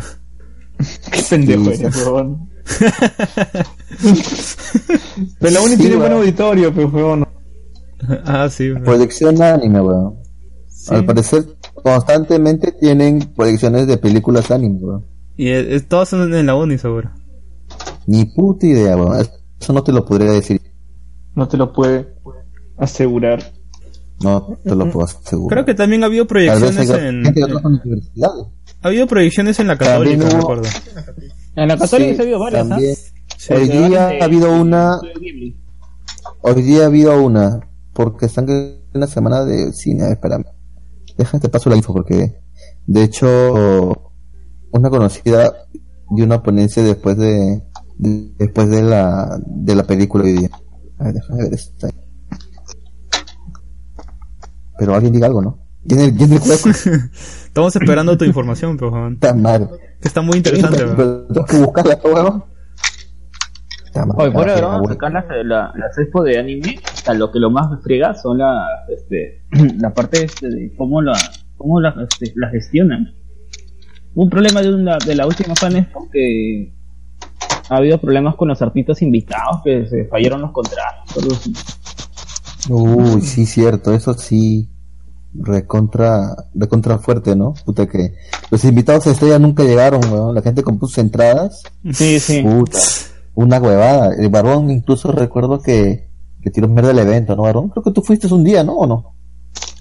Speaker 2: Qué pendejo
Speaker 5: Sí,
Speaker 2: eres. Pero la uni
Speaker 5: Sí,
Speaker 2: tiene buen auditorio, pero weón.
Speaker 1: ah, sí. weón.
Speaker 5: Proyección de anime, weón.
Speaker 1: Sí.
Speaker 5: Al parecer constantemente tienen proyecciones de películas anime, weón.
Speaker 1: Y eh, eh, todos son en la uni, seguro.
Speaker 5: Ni puta idea, weón. Eso no te lo podría decir.
Speaker 2: No te lo puede asegurar.
Speaker 5: No te lo puedo asegurar.
Speaker 1: Creo que también ha habido proyecciones en... Ha habido proyecciones en la católica,
Speaker 5: hubo-
Speaker 1: recuerdo.
Speaker 4: En la Católica
Speaker 5: Sí,
Speaker 4: se vio varias, ¿ah?
Speaker 5: también.
Speaker 1: Sí.
Speaker 5: Hoy día ha habido una, hoy día ha habido una, porque están en una semana de cine, a ver, espérame. Déjate paso la info porque, de hecho, una conocida dio una ponencia después de, de- después de la, de la película hoy día. A ver, déjame ver esta. Pero alguien diga algo, ¿no? ¿Quién es, quién es el juego?
Speaker 1: Estamos esperando tu información, pero.
Speaker 5: Está mal.
Speaker 1: Que está muy interesante,
Speaker 5: tengo que buscarla, weón. Está.
Speaker 4: Oye,
Speaker 5: Carajo,
Speaker 4: broma,
Speaker 5: weón.
Speaker 4: acá las, la, las expo de anime, o sea, lo que lo más friega son las, este, la parte este, de cómo la, cómo la, este, la gestionan. Hubo un problema de, una, de la última fan expo que ha habido problemas con los artistas invitados, que se fallaron los contratos.
Speaker 5: Uy, sí, cierto, eso sí. Recontra, recontra fuerte, ¿no? Puta que los invitados a Estrella nunca llegaron, weón. La gente compró sus entradas.
Speaker 4: Sí, sí.
Speaker 5: Puta, una huevada. El Barbón incluso recuerdo que, que tiró mierda del evento, ¿no, Barbón? Creo que tú fuiste un día, ¿no? ¿O no?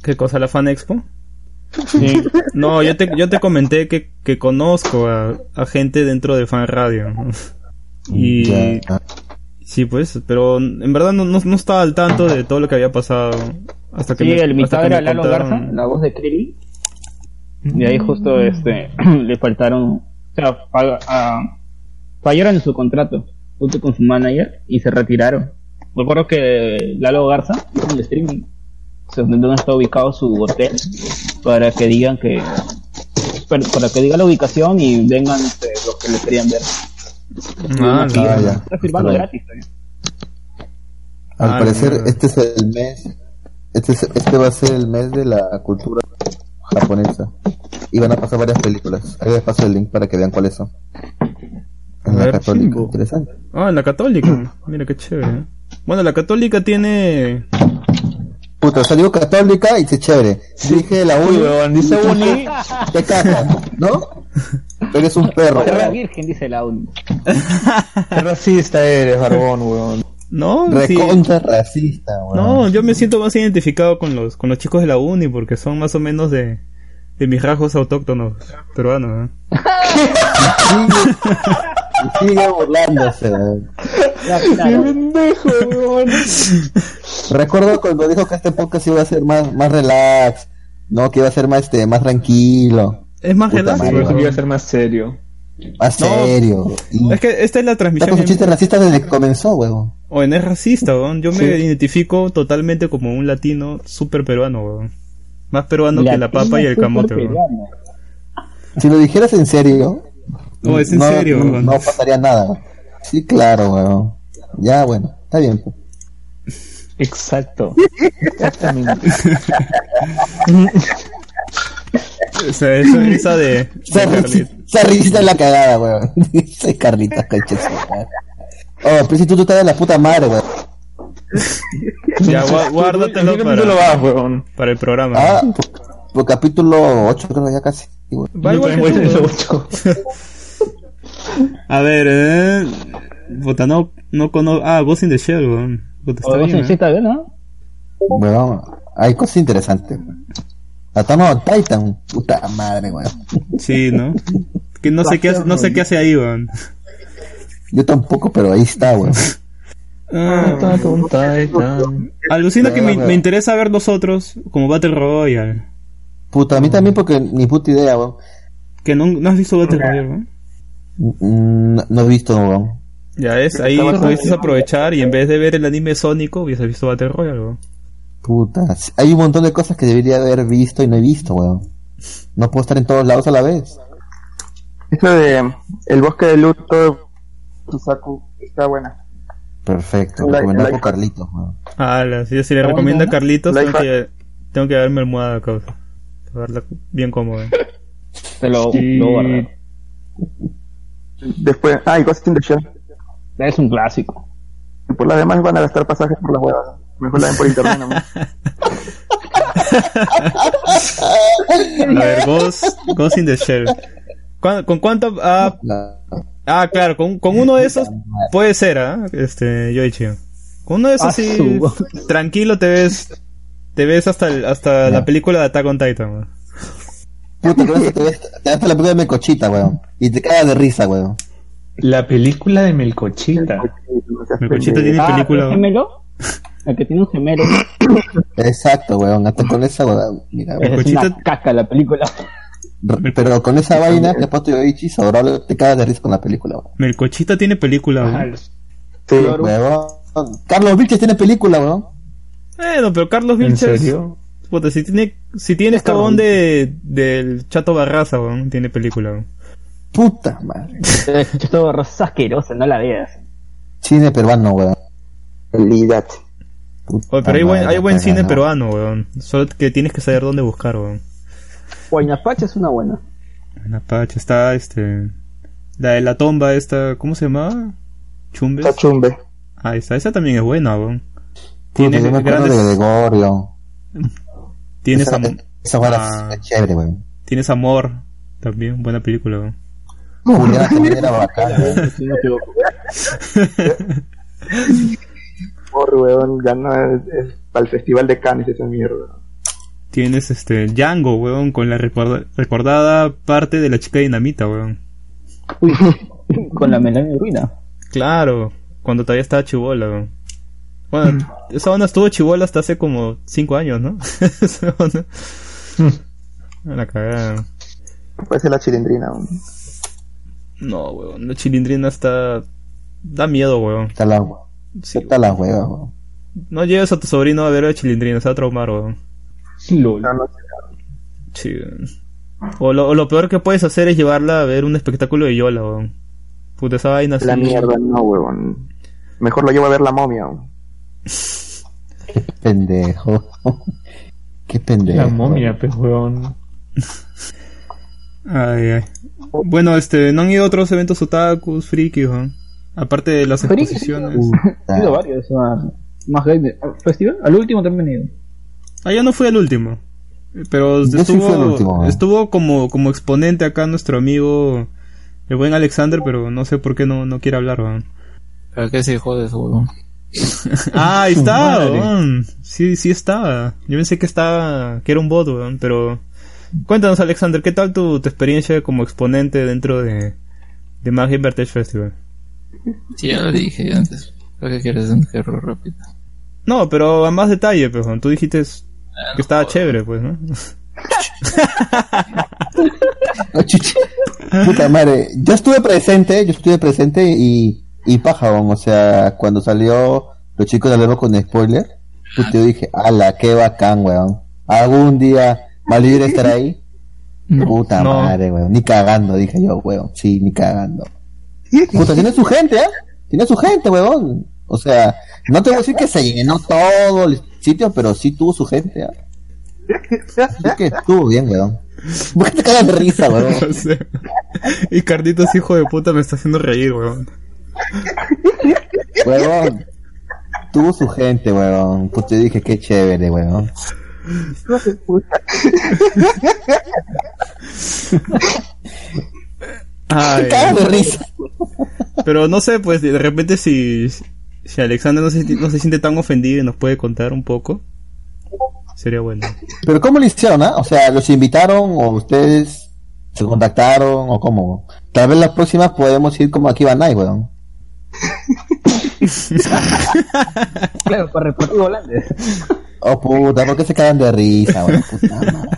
Speaker 1: ¿Qué cosa, la Fan Expo?
Speaker 4: sí.
Speaker 1: No, yo te, yo te comenté que, que conozco a, a gente dentro de Fan Radio. Y
Speaker 5: Ya.
Speaker 1: sí, pues, pero en verdad no, no, no estaba al tanto de todo lo que había pasado. Hasta que
Speaker 4: Sí,
Speaker 1: me-
Speaker 4: el
Speaker 1: me
Speaker 4: era Lalo
Speaker 1: contaron.
Speaker 4: Garza, la voz de Krillin. Y ahí justo este le faltaron, o sea, fallaron en su contrato junto con su manager y se retiraron. Recuerdo que Lalo Garza hizo el streaming, donde está ubicado su hotel, para que digan que para, que diga la ubicación y vengan este, los que le querían ver.
Speaker 1: Ah,
Speaker 5: ah, ya.
Speaker 4: Está firmando
Speaker 5: Está
Speaker 4: gratis. ¿eh?
Speaker 5: Al
Speaker 1: Ah,
Speaker 5: parecer, este es el mes. Este, es- este va a ser el mes de la cultura japonesa. Y van a pasar varias películas. Ahí les paso el link para que vean cuáles son. En la católica,
Speaker 1: chimbo.
Speaker 5: interesante.
Speaker 1: Ah, en la católica. Mira qué chévere. ¿eh? Bueno, la católica tiene.
Speaker 5: Puta, salió católica y dice chévere. Dije la uni,
Speaker 2: weón, dice Uni.
Speaker 5: te cagas, ¿no? Eres un perro.
Speaker 4: Perra virgen, dice la uni.
Speaker 2: Qué racista eres, barbón, weón.
Speaker 1: No, sí.
Speaker 5: Recontra racista, weón.
Speaker 1: No, yo me siento más identificado con los, con los chicos de la uni porque son más o menos de, de mis rasgos autóctonos peruanos. ¿eh?
Speaker 5: Sigue, sigue burlándose, weón.
Speaker 2: Qué pendejo, weón.
Speaker 5: Recuerdo cuando dijo que este podcast iba a ser más, más relax, no, que iba a ser más, este, más tranquilo,
Speaker 1: Es más
Speaker 5: Puta
Speaker 1: relax.
Speaker 5: madre,
Speaker 2: que iba a ser más serio.
Speaker 5: más
Speaker 1: No.
Speaker 5: serio. Y
Speaker 1: Es que esta es la
Speaker 5: está
Speaker 1: transmisión.
Speaker 5: con sus
Speaker 1: en-
Speaker 5: chistes racistas desde que comenzó, huevón.
Speaker 1: O no es racista, weón. Yo me
Speaker 2: Sí.
Speaker 1: identifico totalmente como un latino súper peruano, weón. Más peruano que la papa y el camote, weón.
Speaker 5: Si lo dijeras en serio,
Speaker 1: No, es en
Speaker 5: no,
Speaker 1: serio,
Speaker 5: no,
Speaker 1: weón.
Speaker 5: no pasaría nada. Sí, claro, weón. Ya, bueno, está bien.
Speaker 2: Exacto. Exactamente.
Speaker 1: Esa, esa risa de,
Speaker 5: Esa risa- esa es la cagada, weón. Dice Carlita, madre. Oh, pero si tú, tú estás de la puta madre, weón.
Speaker 1: Ya, guárdatelo
Speaker 2: ¿En qué capítulo
Speaker 1: para,
Speaker 2: vas, weón?
Speaker 1: para el programa.
Speaker 5: Ah, por, por capítulo 8 creo ya casi.
Speaker 1: Va igual que tú,
Speaker 2: en el
Speaker 1: weón.
Speaker 2: ocho.
Speaker 1: A ver, eh. Puta, no, no conozco. Ah, Ghost in the Shell, weón. Puta, está bien, ¿eh?
Speaker 4: sí, está bien, ¿no?
Speaker 5: Weón, hay cosas interesantes. on Titan, puta madre, weón.
Speaker 1: Sí, ¿no? Que no sé qué hace, no sé qué hace ahí, weón.
Speaker 5: Yo tampoco, pero ahí está, weón.
Speaker 1: Ah,
Speaker 2: Titan.
Speaker 1: alucina que me, me interesa ver los otros, como Battle Royale.
Speaker 5: Puta, a mí también porque ni puta idea, weón.
Speaker 1: Que no, no has visto Battle Royale, weón.
Speaker 5: Mm, No, no he visto, weón.
Speaker 1: Ya es, ahí pudiste aprovechar y en vez de ver el anime Sónico, hubieses visto Battle Royale, weón.
Speaker 5: Puta, hay un montón de cosas que debería haber visto y no he visto, weón. No puedo estar en todos lados a la vez.
Speaker 3: Eso de El bosque de luto, Susaku, está buena.
Speaker 5: Perfecto,
Speaker 3: Like-
Speaker 5: recomendado
Speaker 3: like-
Speaker 5: por Carlitos, weón.
Speaker 1: Ah, si, si le recomienda a Carlitos, tengo que, tengo que darme almohada, causa. Para verla bien cómoda.
Speaker 4: Te lo,
Speaker 2: Sí.
Speaker 4: lo guardo.
Speaker 3: Después, ah, y Ghost in the Shell.
Speaker 4: Es un clásico.
Speaker 3: Y por las demás van a gastar pasajes por las huevas. Mejor la ven por internet nomás.
Speaker 1: A ver, Ghost, Ghost in the Shell. ¿Cuán- ¿Con cuánto? Ah, ah, claro, con, con uno de esos puede ser, ¿ah? Este, Yoichi. Con uno de esos
Speaker 4: Ah,
Speaker 1: sí, tranquilo te ves, te ves hasta, el- hasta la película de Attack on Titan, weón.
Speaker 5: Puta, con eso te ves, te la película de Mecochita, weón. Y te cagas de risa, weón.
Speaker 2: La película de Melcochita.
Speaker 1: Melcochita tiene
Speaker 4: Ah,
Speaker 1: película.
Speaker 4: ¿el gemelo? El que tiene un gemelo.
Speaker 5: Exacto, weón. Hasta con esa, weón. Mira, weón.
Speaker 4: Es
Speaker 1: Melcochita-
Speaker 4: una caca la película.
Speaker 5: Pero con esa vaina que ha puesto Yoichi, te cagas de risa con la película, weón.
Speaker 1: Melcochita tiene película, weón.
Speaker 3: Sí,
Speaker 5: Weón. Carlos Vilches tiene película, weón.
Speaker 1: Bueno, pero Carlos
Speaker 2: ¿En
Speaker 1: Vilches,
Speaker 2: serio?
Speaker 1: Puta, si tiene, si tiene cabón de, del Chato Barraza, weón, tiene película, weón.
Speaker 5: Puta madre.
Speaker 4: Esto es asquerosa, no la veas.
Speaker 5: Cine peruano, weón.
Speaker 3: realidad.
Speaker 5: Puta
Speaker 1: Oye, pero hay buen, hay buen cine peruano, weón. Solo que tienes que saber dónde buscar, weón.
Speaker 4: Guaynapacha es una buena.
Speaker 1: En Apache está, este... La de la tomba esta, ¿cómo se llamaba? Chumbes.
Speaker 3: Tachumbe.
Speaker 1: Ahí está, esa también es buena, weón.
Speaker 5: Puta,
Speaker 1: Tiene
Speaker 5: yo me acuerdo de
Speaker 1: grandes...
Speaker 5: Gregorio.
Speaker 1: Tienes,
Speaker 5: Esa,
Speaker 1: am-
Speaker 5: esa weá
Speaker 1: ah.
Speaker 5: chévere, weón.
Speaker 1: tienes amor. También, buena película, weón.
Speaker 5: También era bacán, weón.
Speaker 4: Si no.
Speaker 3: Por weón, es, para el festival de Cannes esa mierda.
Speaker 1: Tienes, este, Django, weón, con la recorda- recordada parte de la chica dinamita, weón.
Speaker 4: Uy, con la melena ruina.
Speaker 1: Claro, cuando todavía estaba chivola, weón. Bueno, esa onda estuvo chivola hasta hace como 5 años, ¿no? Esa onda. La cagada.
Speaker 3: Parece la chilindrina. weón.
Speaker 1: No, weón, la chilindrina está... Da miedo, weón.
Speaker 5: Está la,
Speaker 1: Sí,
Speaker 5: está la hueva, weón.
Speaker 1: No lleves a tu sobrino a ver a chilindrina, se va a traumar, weón.
Speaker 2: LOL.
Speaker 3: No, no.
Speaker 1: Sí, weón. O lo, o lo peor que puedes hacer es llevarla a ver un espectáculo de Yola, weón. Puta, esa vaina así.
Speaker 3: La mierda, no, weón. Mejor lo llevo a ver la momia. weón.
Speaker 5: Qué pendejo. Qué pendejo.
Speaker 2: La momia, pues, weón.
Speaker 1: Ay, ay. Bueno, este, ¿no han ido a otros eventos otakus, friki, weón? Aparte de las
Speaker 4: Friki,
Speaker 1: exposiciones.
Speaker 4: He ido varios. a- Más game. ¿al ¿Festival? Al último también he ido.
Speaker 1: Ah, yo no fui al último. Pero
Speaker 5: Yo sí
Speaker 1: estuvo,
Speaker 5: al último, eh.
Speaker 1: estuvo como, como exponente acá nuestro amigo, el buen Alexander, pero no sé por qué no, no quiere hablar, weón.
Speaker 6: ¿Para qué se jode eso, huevón?
Speaker 1: Ah, ahí está, weón. Sí, sí estaba. Yo pensé que estaba, que era un bot, weón, pero... Cuéntanos, Alexander, ¿qué tal tu, tu experiencia como exponente dentro de, de Mag Invertage Festival?
Speaker 6: Sí, ya lo dije antes. ¿Para qué quieres un error rápido?
Speaker 1: No, pero a más detalle, pues, tú dijiste
Speaker 6: Ah,
Speaker 1: que estaba chévere, pues, ¿no?
Speaker 5: Puta madre. Yo estuve presente, yo estuve presente y, y paja, weón. O sea, cuando salió los chicos de Alevo con spoiler, puta, yo dije, ala, qué bacán, weón. Algún día va a libre estar ahí. Puta
Speaker 1: No.
Speaker 5: madre, weón. Ni cagando, dije yo, weón. Sí, ni cagando. Puta, tiene su gente, ¿eh? Tiene su gente, weón. O sea, no te voy a decir que se llenó todo el sitio, pero sí tuvo su gente, ¿eh? Que estuvo bien, weón. ¿Por qué te cagas de risa, weón?
Speaker 1: Y Carlitos, hijo de puta, me está haciendo reír, weón.
Speaker 5: Huevón. Tuvo su gente, huevón. Pues te dije qué chévere, huevón.
Speaker 1: Ay,
Speaker 5: de risa.
Speaker 1: pero no sé, pues de repente si, si Alexander no se, no se siente tan ofendido y nos puede contar un poco, sería bueno.
Speaker 5: Pero ¿cómo lo hicieron, ah? O sea, ¿los invitaron o ustedes se contactaron o cómo? Tal vez las próximas podemos ir como aquí van ahí, huevón.
Speaker 4: Claro, para repartir volantes.
Speaker 5: Oh puta, ¿por qué se cagan de risa, huevón? Puta madre.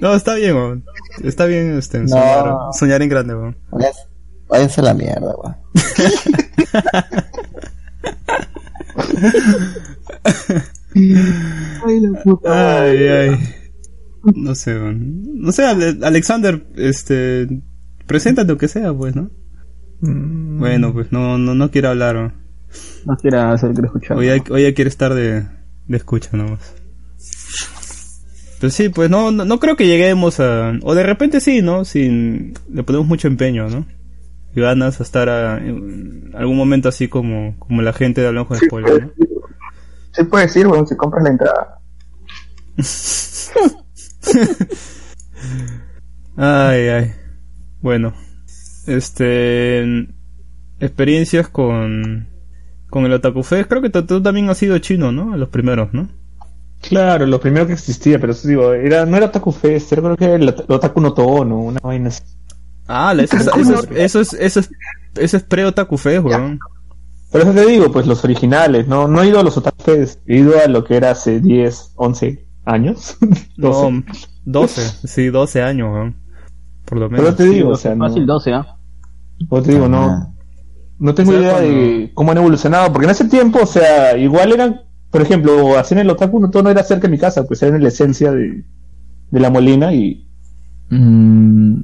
Speaker 1: No, está bien, weón. Está bien este,
Speaker 5: No.
Speaker 1: soñar, soñar en grande, weón.
Speaker 5: Váyanse- a la mierda, huevón.
Speaker 1: Ay, ay. No sé, weón. No sé, Ale- Alexander, este, preséntate lo que sea, pues, ¿no? Bueno, pues no, no, no quiero hablar, weón.
Speaker 4: No quiera hacer que lo escuchar.
Speaker 1: Hoy ya, hoy ya quiere estar de, de escucha nomás. Pues sí, pues no, no, no creo que lleguemos a... O de repente sí, ¿no? Sin... Le ponemos mucho empeño, ¿no? Y ganas a estar a- en algún momento así como, como la gente de Hablamos con Spoiler, ¿no?
Speaker 3: Sí puedes ir, weón, si compras la entrada.
Speaker 1: Ay, ay. Bueno. Este... Experiencias con... Con el Otaku Fest. Creo que tú, tú también has sido chino, ¿no? Los primeros, ¿no?
Speaker 2: Claro, lo primero que existía, pero eso digo, era, no era Otaku Fest, era creo que era el Ot- Otaku no Tono, una vaina así.
Speaker 1: Ah, eso, es, eso, es, eso es... Eso es, eso es pre-Otaku Fest, weón.
Speaker 2: Por eso te digo, pues los originales, no, no he ido a los Otaku Fest, he ido a lo que era hace 10, 11 años. 12.
Speaker 1: No, 12, sí, 12 años, weón. Por lo
Speaker 2: Pero
Speaker 1: menos.
Speaker 2: te digo, o sea, no,
Speaker 4: Fácil 12, ¿ah?
Speaker 2: Como te digo, no, no tengo idea
Speaker 1: cuando-
Speaker 2: de cómo han evolucionado, porque en ese tiempo, o sea, igual eran, por ejemplo, hacer el Otaku no Tono era cerca de mi casa, pues era en la esencia de, de la Molina y,
Speaker 6: Mm,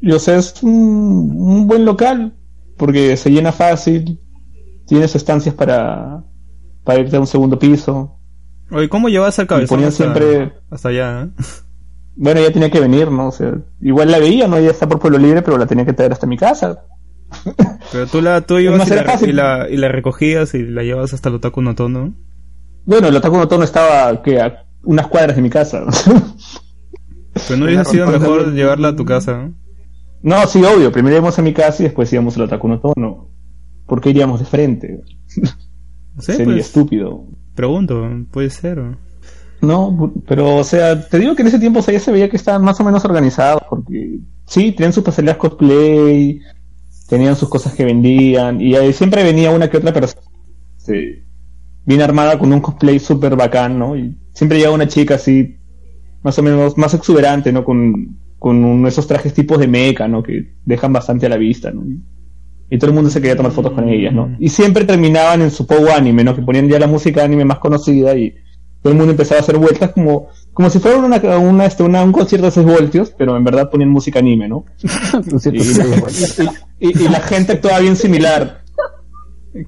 Speaker 2: y, o sea, es un, un buen local, porque se llena fácil, tienes estancias para, para irte a un segundo piso.
Speaker 1: Oye, ¿cómo llevas al cabezón
Speaker 2: ponían
Speaker 1: hasta,
Speaker 2: siempre-
Speaker 1: hasta allá? eh?
Speaker 2: Bueno, ella tenía que venir, ¿no? O sea, igual la veía, ¿no? Ella está por Pueblo Libre, pero la tenía que traer hasta mi casa.
Speaker 1: Pero tú la, tú ibas y la, y, la, y la recogías y la llevas hasta el Otaku no Tono.
Speaker 2: Bueno, el Otaku no Tono estaba, que A unas cuadras de mi casa.
Speaker 1: Pero no hubiese sido mejor llevarla a tu casa. ¿no?
Speaker 2: no, sí, obvio. Primero íbamos a mi casa y después íbamos al Otaku no Tono. ¿Por qué iríamos de frente?
Speaker 1: No sé,
Speaker 2: Sería
Speaker 1: pues,
Speaker 2: estúpido.
Speaker 1: pregunto, puede ser.
Speaker 2: No, pero, o sea, te digo que en ese tiempo o sea, ya se veía que estaban más o menos organizados, porque sí, tenían sus pasarelas cosplay, tenían sus cosas que vendían, y ahí siempre venía una que otra persona este, bien armada con un cosplay súper bacán, ¿no? Y siempre llegaba una chica así, más o menos, más exuberante, ¿no? Con, con un- esos trajes tipos de mecha, ¿no? Que dejan bastante a la vista, ¿no? Y, todo el mundo se quería tomar fotos con ellas, ¿no? Y siempre terminaban en su pogo anime, ¿no? Que ponían ya la música anime más conocida y todo el mundo empezaba a hacer vueltas como, como si fuera una, una, este, una- un concierto de 6 voltios, pero en verdad ponían música anime, ¿no? Y, y- y- y la gente actuaba bien similar.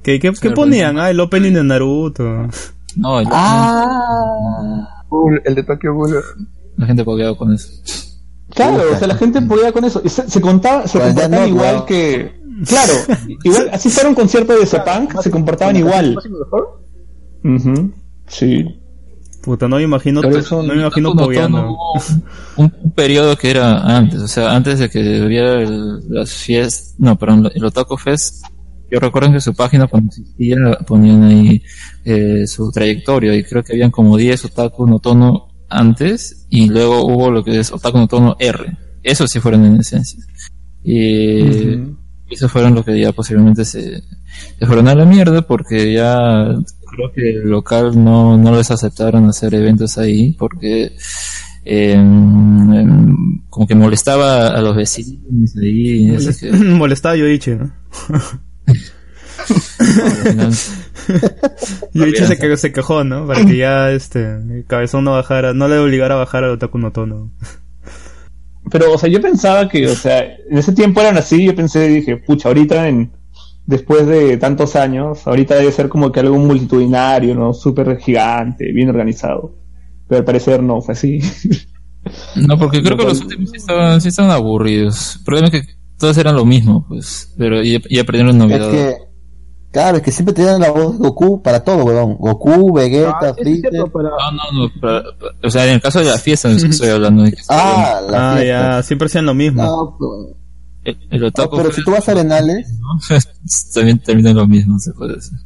Speaker 1: ¿Qué, qué, qué ponían? Ah, el opening de Naruto.
Speaker 6: No, el-
Speaker 3: Ah, el de Tokyo Ghoul.
Speaker 6: la gente pogueaba con eso.
Speaker 2: Claro, o sea, la gente podía con eso. Y se, se contaba, se
Speaker 5: Pues
Speaker 2: comportaban
Speaker 5: no,
Speaker 2: igual que. Claro, igual, así fuera un concierto de Sepang, se comportaban igual. Ujú, Sí.
Speaker 1: Puta, no me imagino,
Speaker 2: Pero eso
Speaker 1: no me imagino
Speaker 6: no Un, un periodo que era antes, o sea, antes de que hubiera el- las fiestas, no, perdón, el Otaku Fest, yo recuerdo que su página cuando existía ponían ahí eh, su trayectoria y creo que habían como 10 Otaku no Tono antes y luego hubo lo que es Otaku no Tono R. Esos sí fueron en esencia. Y
Speaker 2: Ujú.
Speaker 6: esos fueron los que ya posiblemente se, se fueron a la mierda porque ya creo que el local no, no les aceptaron hacer eventos ahí porque eh, em, como que molestaba a los vecinos ahí así que
Speaker 1: Molestaba a Yoichi, ¿no?
Speaker 6: al final,
Speaker 1: Yoichi se, cagó- se quejó, ¿no? Para que ya este el cabezón no bajara, no le obligara a bajar al Otaku no Tono.
Speaker 2: Pero, o sea, yo pensaba que, o sea, en ese tiempo eran así, yo pensé, dije, pucha, ahorita en, después de tantos años, ahorita debe ser como que algo multitudinario, ¿no? Súper gigante, bien organizado. Pero al parecer no fue así.
Speaker 6: no porque creo que los últimos sí estaban, sí estaban aburridos el problema es que todos eran lo mismo pues pero ya, ya aprendieron
Speaker 5: Es
Speaker 6: novedad
Speaker 5: que, claro, es que siempre tenían la voz de Goku para todo, weón. Goku, Vegeta,
Speaker 4: Ah, sí, es
Speaker 5: Freezer.
Speaker 4: cierto, pero-
Speaker 6: no no no para- para- o sea en el caso de la fiesta es que estoy hablando de que
Speaker 5: Ah, la
Speaker 1: Ah,
Speaker 5: fiesta.
Speaker 1: ya, siempre hacían lo mismo.
Speaker 5: No, pues,
Speaker 6: el, otaku
Speaker 5: pero si tú vas a Arenales,
Speaker 6: también termina lo mismo se puede decir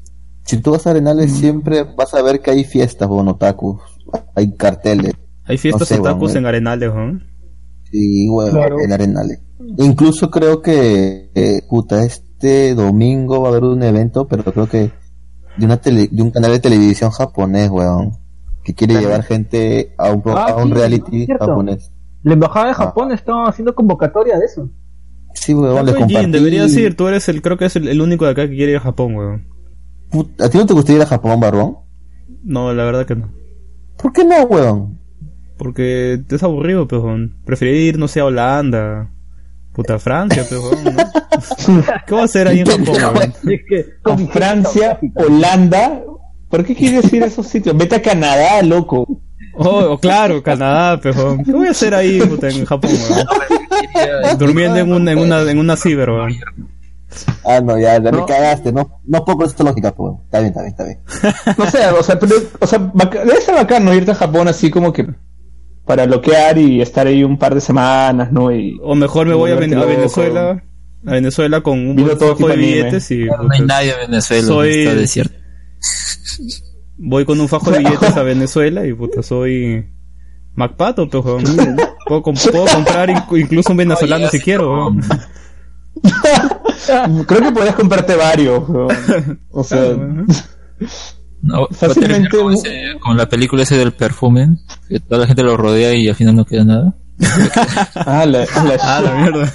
Speaker 5: si tú vas a Arenales siempre vas a ver que hay fiestas, weón, otaku. Hay carteles.
Speaker 1: Hay fiestas
Speaker 5: No sé,
Speaker 1: otakus
Speaker 5: weón,
Speaker 1: en Arenales, ¿no?
Speaker 5: Y, weón,
Speaker 4: Claro.
Speaker 5: en Arenales. Incluso creo que, eh, puta, este domingo va a haber un evento, pero creo que de una tele- de un canal de televisión japonés, weón. Que quiere llevar gente a un, pro-
Speaker 4: Ah,
Speaker 5: a un
Speaker 4: sí,
Speaker 5: reality japonés.
Speaker 4: La embajada de Japón está haciendo convocatoria de eso.
Speaker 5: Sí, weón, le
Speaker 1: Pues, Jin,
Speaker 5: compartí.
Speaker 1: deberías ir, tú eres el, creo que es el, el único de acá que quiere ir a Japón, weón.
Speaker 5: ¿A ti no te gustaría ir a Japón, Barbón?
Speaker 1: No, la verdad que no.
Speaker 5: ¿Por qué no, weón?
Speaker 1: Porque es aburrido, pues, weón. Preferiría ir, no sé, a Holanda. Puta Francia, pues, weón, ¿no? ¿Qué va a hacer ahí en Japón,
Speaker 2: Con Francia, Holanda. ¿Por qué quieres ir a esos sitios? Vete a Canadá, loco.
Speaker 1: Oh, oh, claro, Canadá, pues, weón. ¿Qué voy a hacer ahí, puta, en Japón, weón? Durmiendo en una, en una, en una ciber, weón.
Speaker 5: Ah, no, ya, ya me
Speaker 2: No.
Speaker 5: cagaste. No, no puedo con esta lógica, pues. Está bien, está bien, está bien.
Speaker 2: No sé, o sea, pero, o sea, debe ser bacán, ¿no? Irte a Japón así como que para bloquear y estar ahí un par de semanas, ¿no? Y
Speaker 1: O mejor me voy a, Ven- a
Speaker 2: Loco.
Speaker 1: Venezuela, a Venezuela con un buen
Speaker 2: todo
Speaker 1: de
Speaker 2: anime.
Speaker 1: billetes y
Speaker 6: no hay
Speaker 1: puta,
Speaker 6: nadie en Venezuela
Speaker 1: Soy-
Speaker 6: está desierto
Speaker 1: voy con un fajo de billetes a Venezuela y puta, soy Macpato, pues, weón. Puedo, com- puedo comprar inc- incluso un venezolano si quiero, weón.
Speaker 2: creo que podrías comprarte varios. ¿no? O sea,
Speaker 1: Claro,
Speaker 6: No,
Speaker 2: Fácilmente
Speaker 6: ese- como la película ese del perfume, que toda la gente lo rodea y al final no queda nada.
Speaker 2: ah, la, la-
Speaker 1: Ah, la mierda.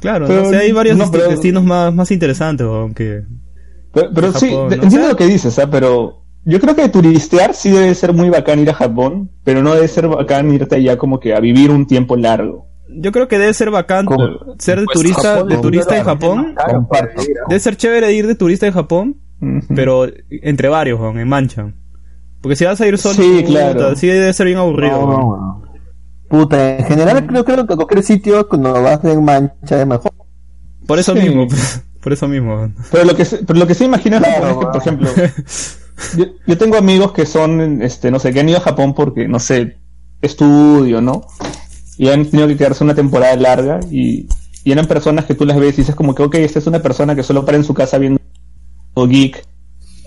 Speaker 1: claro,
Speaker 2: Pero-
Speaker 1: no sé, hay varios
Speaker 2: no, pero-
Speaker 1: destinos más, más interesantes, weón, que...
Speaker 2: Pero, pero sí,
Speaker 1: Japón,
Speaker 2: de-
Speaker 1: ¿no?
Speaker 2: entiendo lo que dices, ¿ah? pero yo creo que turistear sí debe ser muy bacán ir a Japón, pero no debe ser bacán irte allá como que a vivir un tiempo largo.
Speaker 1: Yo creo que debe ser bacán
Speaker 5: ¿Cómo?
Speaker 1: ser de
Speaker 6: Pues
Speaker 1: turista,
Speaker 6: Japón
Speaker 1: de turista en Japón.
Speaker 5: Comparto.
Speaker 1: Debe ser chévere ir de turista en Japón, pero entre varios, en mancha. Porque si vas a ir solo,
Speaker 2: Sí,
Speaker 1: puta,
Speaker 2: claro.
Speaker 1: sí debe ser bien aburrido.
Speaker 5: No, no, weón. Puta, en general creo, creo que cualquier sitio cuando vas en mancha es mejor.
Speaker 1: Por eso
Speaker 2: Sí.
Speaker 1: mismo, por eso mismo.
Speaker 2: Pero lo que pero lo que se imagina en
Speaker 5: Claro,
Speaker 2: Japón es que,
Speaker 5: wow.
Speaker 2: por ejemplo, yo, yo tengo amigos que son, este, no sé, que han ido a Japón porque, no sé, estudio, ¿no? Y han tenido que quedarse una temporada larga y, y eran personas que tú las ves y dices como que, ok, esta es una persona que solo para en su casa viendo geek,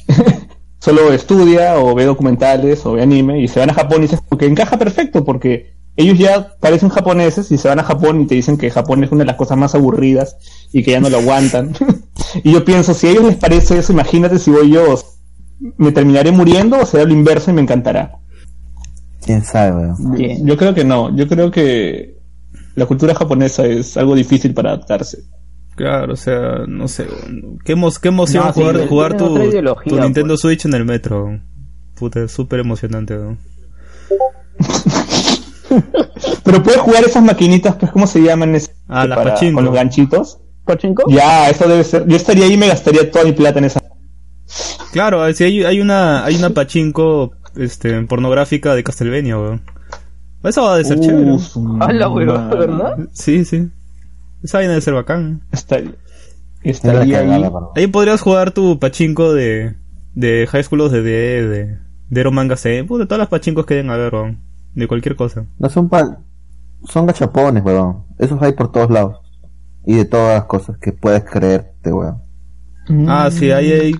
Speaker 2: solo estudia o ve documentales o ve anime y se van a Japón y dices como que encaja perfecto porque ellos ya parecen japoneses y se van a Japón y te dicen que Japón es una de las cosas más aburridas y que ya no lo aguantan. y yo pienso, si a ellos les parece eso, imagínate si voy yo, me terminaré muriendo o será lo inverso y me encantará.
Speaker 5: Quién sabe, weón.
Speaker 2: Yo, yo creo que no, yo creo que la cultura japonesa es algo difícil para adaptarse.
Speaker 1: Claro, o sea, no sé. Qué, emo- qué emoción
Speaker 4: No,
Speaker 1: jugar, jugar tu, tu Nintendo
Speaker 4: pues.
Speaker 1: Switch en el metro. Puta, es súper emocionante. weón.
Speaker 2: Pero puedes jugar esas maquinitas, pues, ¿cómo se llaman?
Speaker 1: Ah, las pachinko.
Speaker 2: Con los ganchitos.
Speaker 4: pachinko?
Speaker 2: Ya, eso debe ser. Yo estaría ahí y me gastaría toda mi plata en esa.
Speaker 1: Claro, si hay, hay una hay una pachinko este, pornográfica de Castlevania, weón. Eso va a ser chévere.
Speaker 2: Uh,
Speaker 4: Hala, weón. ¿verdad?
Speaker 1: Sí, sí. Esa vaina debe ser bacán.
Speaker 5: Era
Speaker 2: estaría ahí.
Speaker 5: cagada, bro.
Speaker 1: Ahí podrías jugar tu pachinko de, de High School of the Dead, de, de Ero Manga C, de todas las pachinkos que deben haber, weón. De cualquier cosa.
Speaker 5: No son pa... Son gachapones, weón. Esos hay por todos lados. Y de todas las cosas que puedes creerte, weón.
Speaker 1: Ah, sí, ahí hay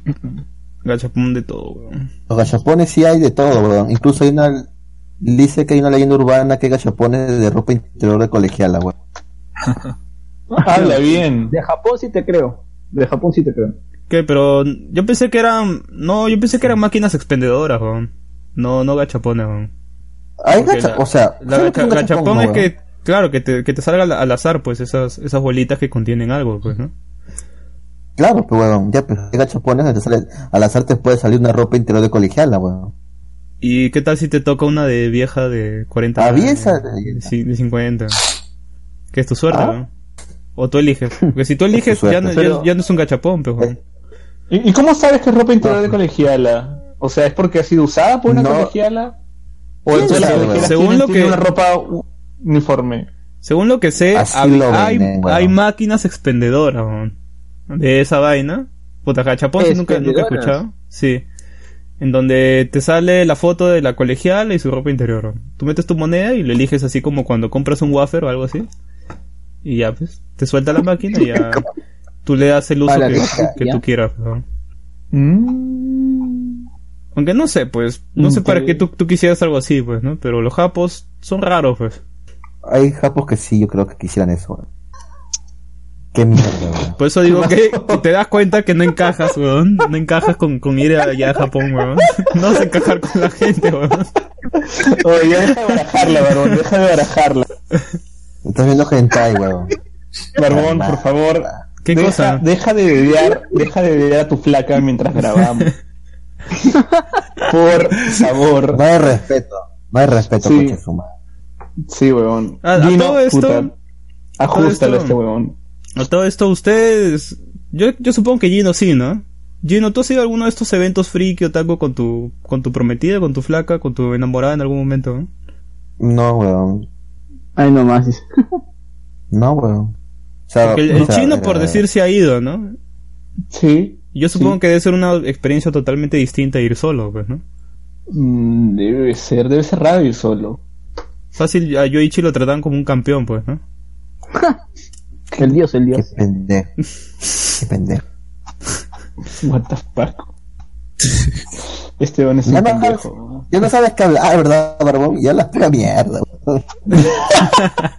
Speaker 1: gachapón de todo, weón.
Speaker 5: Los gachapones sí hay de todo, weón. Incluso hay una... Dice que hay una leyenda urbana que hay gachapones de ropa interior de colegiala, weón.
Speaker 2: Habla bien.
Speaker 4: De Japón sí te creo. De Japón sí te creo.
Speaker 1: ¿Qué? Pero yo pensé que eran... No, yo pensé que eran máquinas expendedoras, weón. No, no gachapones, weón.
Speaker 5: Hay
Speaker 1: Porque
Speaker 5: gacha...
Speaker 1: la-
Speaker 5: O sea...
Speaker 1: La
Speaker 5: ¿sabes lo que
Speaker 1: gacha-
Speaker 5: un
Speaker 1: gachapón
Speaker 5: gachapón,
Speaker 1: es que, claro, que te, que te salga al, al azar, pues, esas, esas bolitas que contienen algo, pues, ¿no?
Speaker 5: Claro, pues, weón. Ya, pues, hay gachapones donde te sale... Al azar te puede salir una ropa interior de colegiala, weón.
Speaker 1: ¿Y qué tal si te toca una de vieja de 40
Speaker 5: Ah,
Speaker 1: años?
Speaker 5: vieja de-
Speaker 1: de, ci- de 50. Que es tu suerte,
Speaker 5: Ah.
Speaker 1: ¿no? O tú eliges. Porque si tú eliges,
Speaker 5: suerte.
Speaker 1: ya no, ya-
Speaker 2: Pero-
Speaker 1: ya no es un gachapón, pues, weón.
Speaker 2: ¿Y, y cómo sabes que es ropa interior de colegiala? O sea, ¿es porque ha sido usada por una
Speaker 5: No.
Speaker 2: colegiala? ¿O
Speaker 5: ¿Quién
Speaker 2: es
Speaker 5: sabe,
Speaker 1: Según lo que-
Speaker 2: una ropa uniforme?
Speaker 1: Según lo que sé,
Speaker 5: Así
Speaker 1: hab-
Speaker 5: lo
Speaker 1: hay,
Speaker 5: venden, weón.
Speaker 1: hay máquinas expendedoras, weón. De esa vaina. Puta, si nunca, nunca he escuchado. Sí. En donde te sale la foto de la colegiala y su ropa interior. Tú metes tu moneda y lo eliges así como cuando compras un wafer o algo así. Y ya, pues, te suelta la máquina y ya tú le das el uso que, que tú quieras.
Speaker 2: Mm.
Speaker 1: Aunque no sé, pues, no sé para qué tú, tú quisieras algo así, pues, ¿no? Pero los japos son raros, pues.
Speaker 5: Hay japos que sí, yo creo que quisieran eso. Qué mierda, weón.
Speaker 1: Por eso digo que, que te das cuenta que no encajas, weón. No encajas con, con ir allá a Japón, weón. No vas a encajar con la gente, weón.
Speaker 2: Oye, ya deja de barajarla, Barbón, deja de barajarla.
Speaker 5: Estás viendo hentai, weón.
Speaker 2: Barbón, por favor.
Speaker 1: ¿Qué
Speaker 2: deja,
Speaker 1: cosa?
Speaker 2: Deja de bebear, deja de beber a tu flaca mientras grabamos. Por favor.
Speaker 5: Hay respeto. Hay respeto,
Speaker 2: Sí.
Speaker 5: coche su madre.
Speaker 2: Sí, huevón.
Speaker 1: A- a
Speaker 2: Gino,
Speaker 1: todo esto-
Speaker 2: puta, Ajústalo
Speaker 1: esto-
Speaker 2: a este huevón.
Speaker 1: A todo esto, ustedes. Yo, yo supongo que Gino sí, ¿no? Gino, ¿tú has ido a alguno de estos eventos friki o taco con tu, con tu prometida, con tu flaca, con tu enamorada en algún momento? ¿no?
Speaker 5: No, weón.
Speaker 4: Ay, no más.
Speaker 5: No, weón. O sea,
Speaker 1: Porque el, el
Speaker 5: sea,
Speaker 1: chino,
Speaker 5: era-
Speaker 1: por decir, se ha ido, ¿no?
Speaker 2: Sí.
Speaker 1: Yo supongo
Speaker 2: Sí.
Speaker 1: que debe ser una experiencia totalmente distinta ir solo, pues, ¿no?
Speaker 2: Mm, debe ser, debe ser raro ir solo.
Speaker 1: Fácil, a Yoichi lo tratan como un campeón, pues, ¿no?
Speaker 4: El dios, el
Speaker 5: Qué
Speaker 4: dios.
Speaker 5: pendejo. Qué pendejo.
Speaker 2: What the fuck. Este huevón es
Speaker 5: Ya
Speaker 2: un
Speaker 5: no,
Speaker 2: pendejo.
Speaker 5: ya no sabes qué hablar, ¿verdad, Barbón? Ya hablas pura mierda, weón.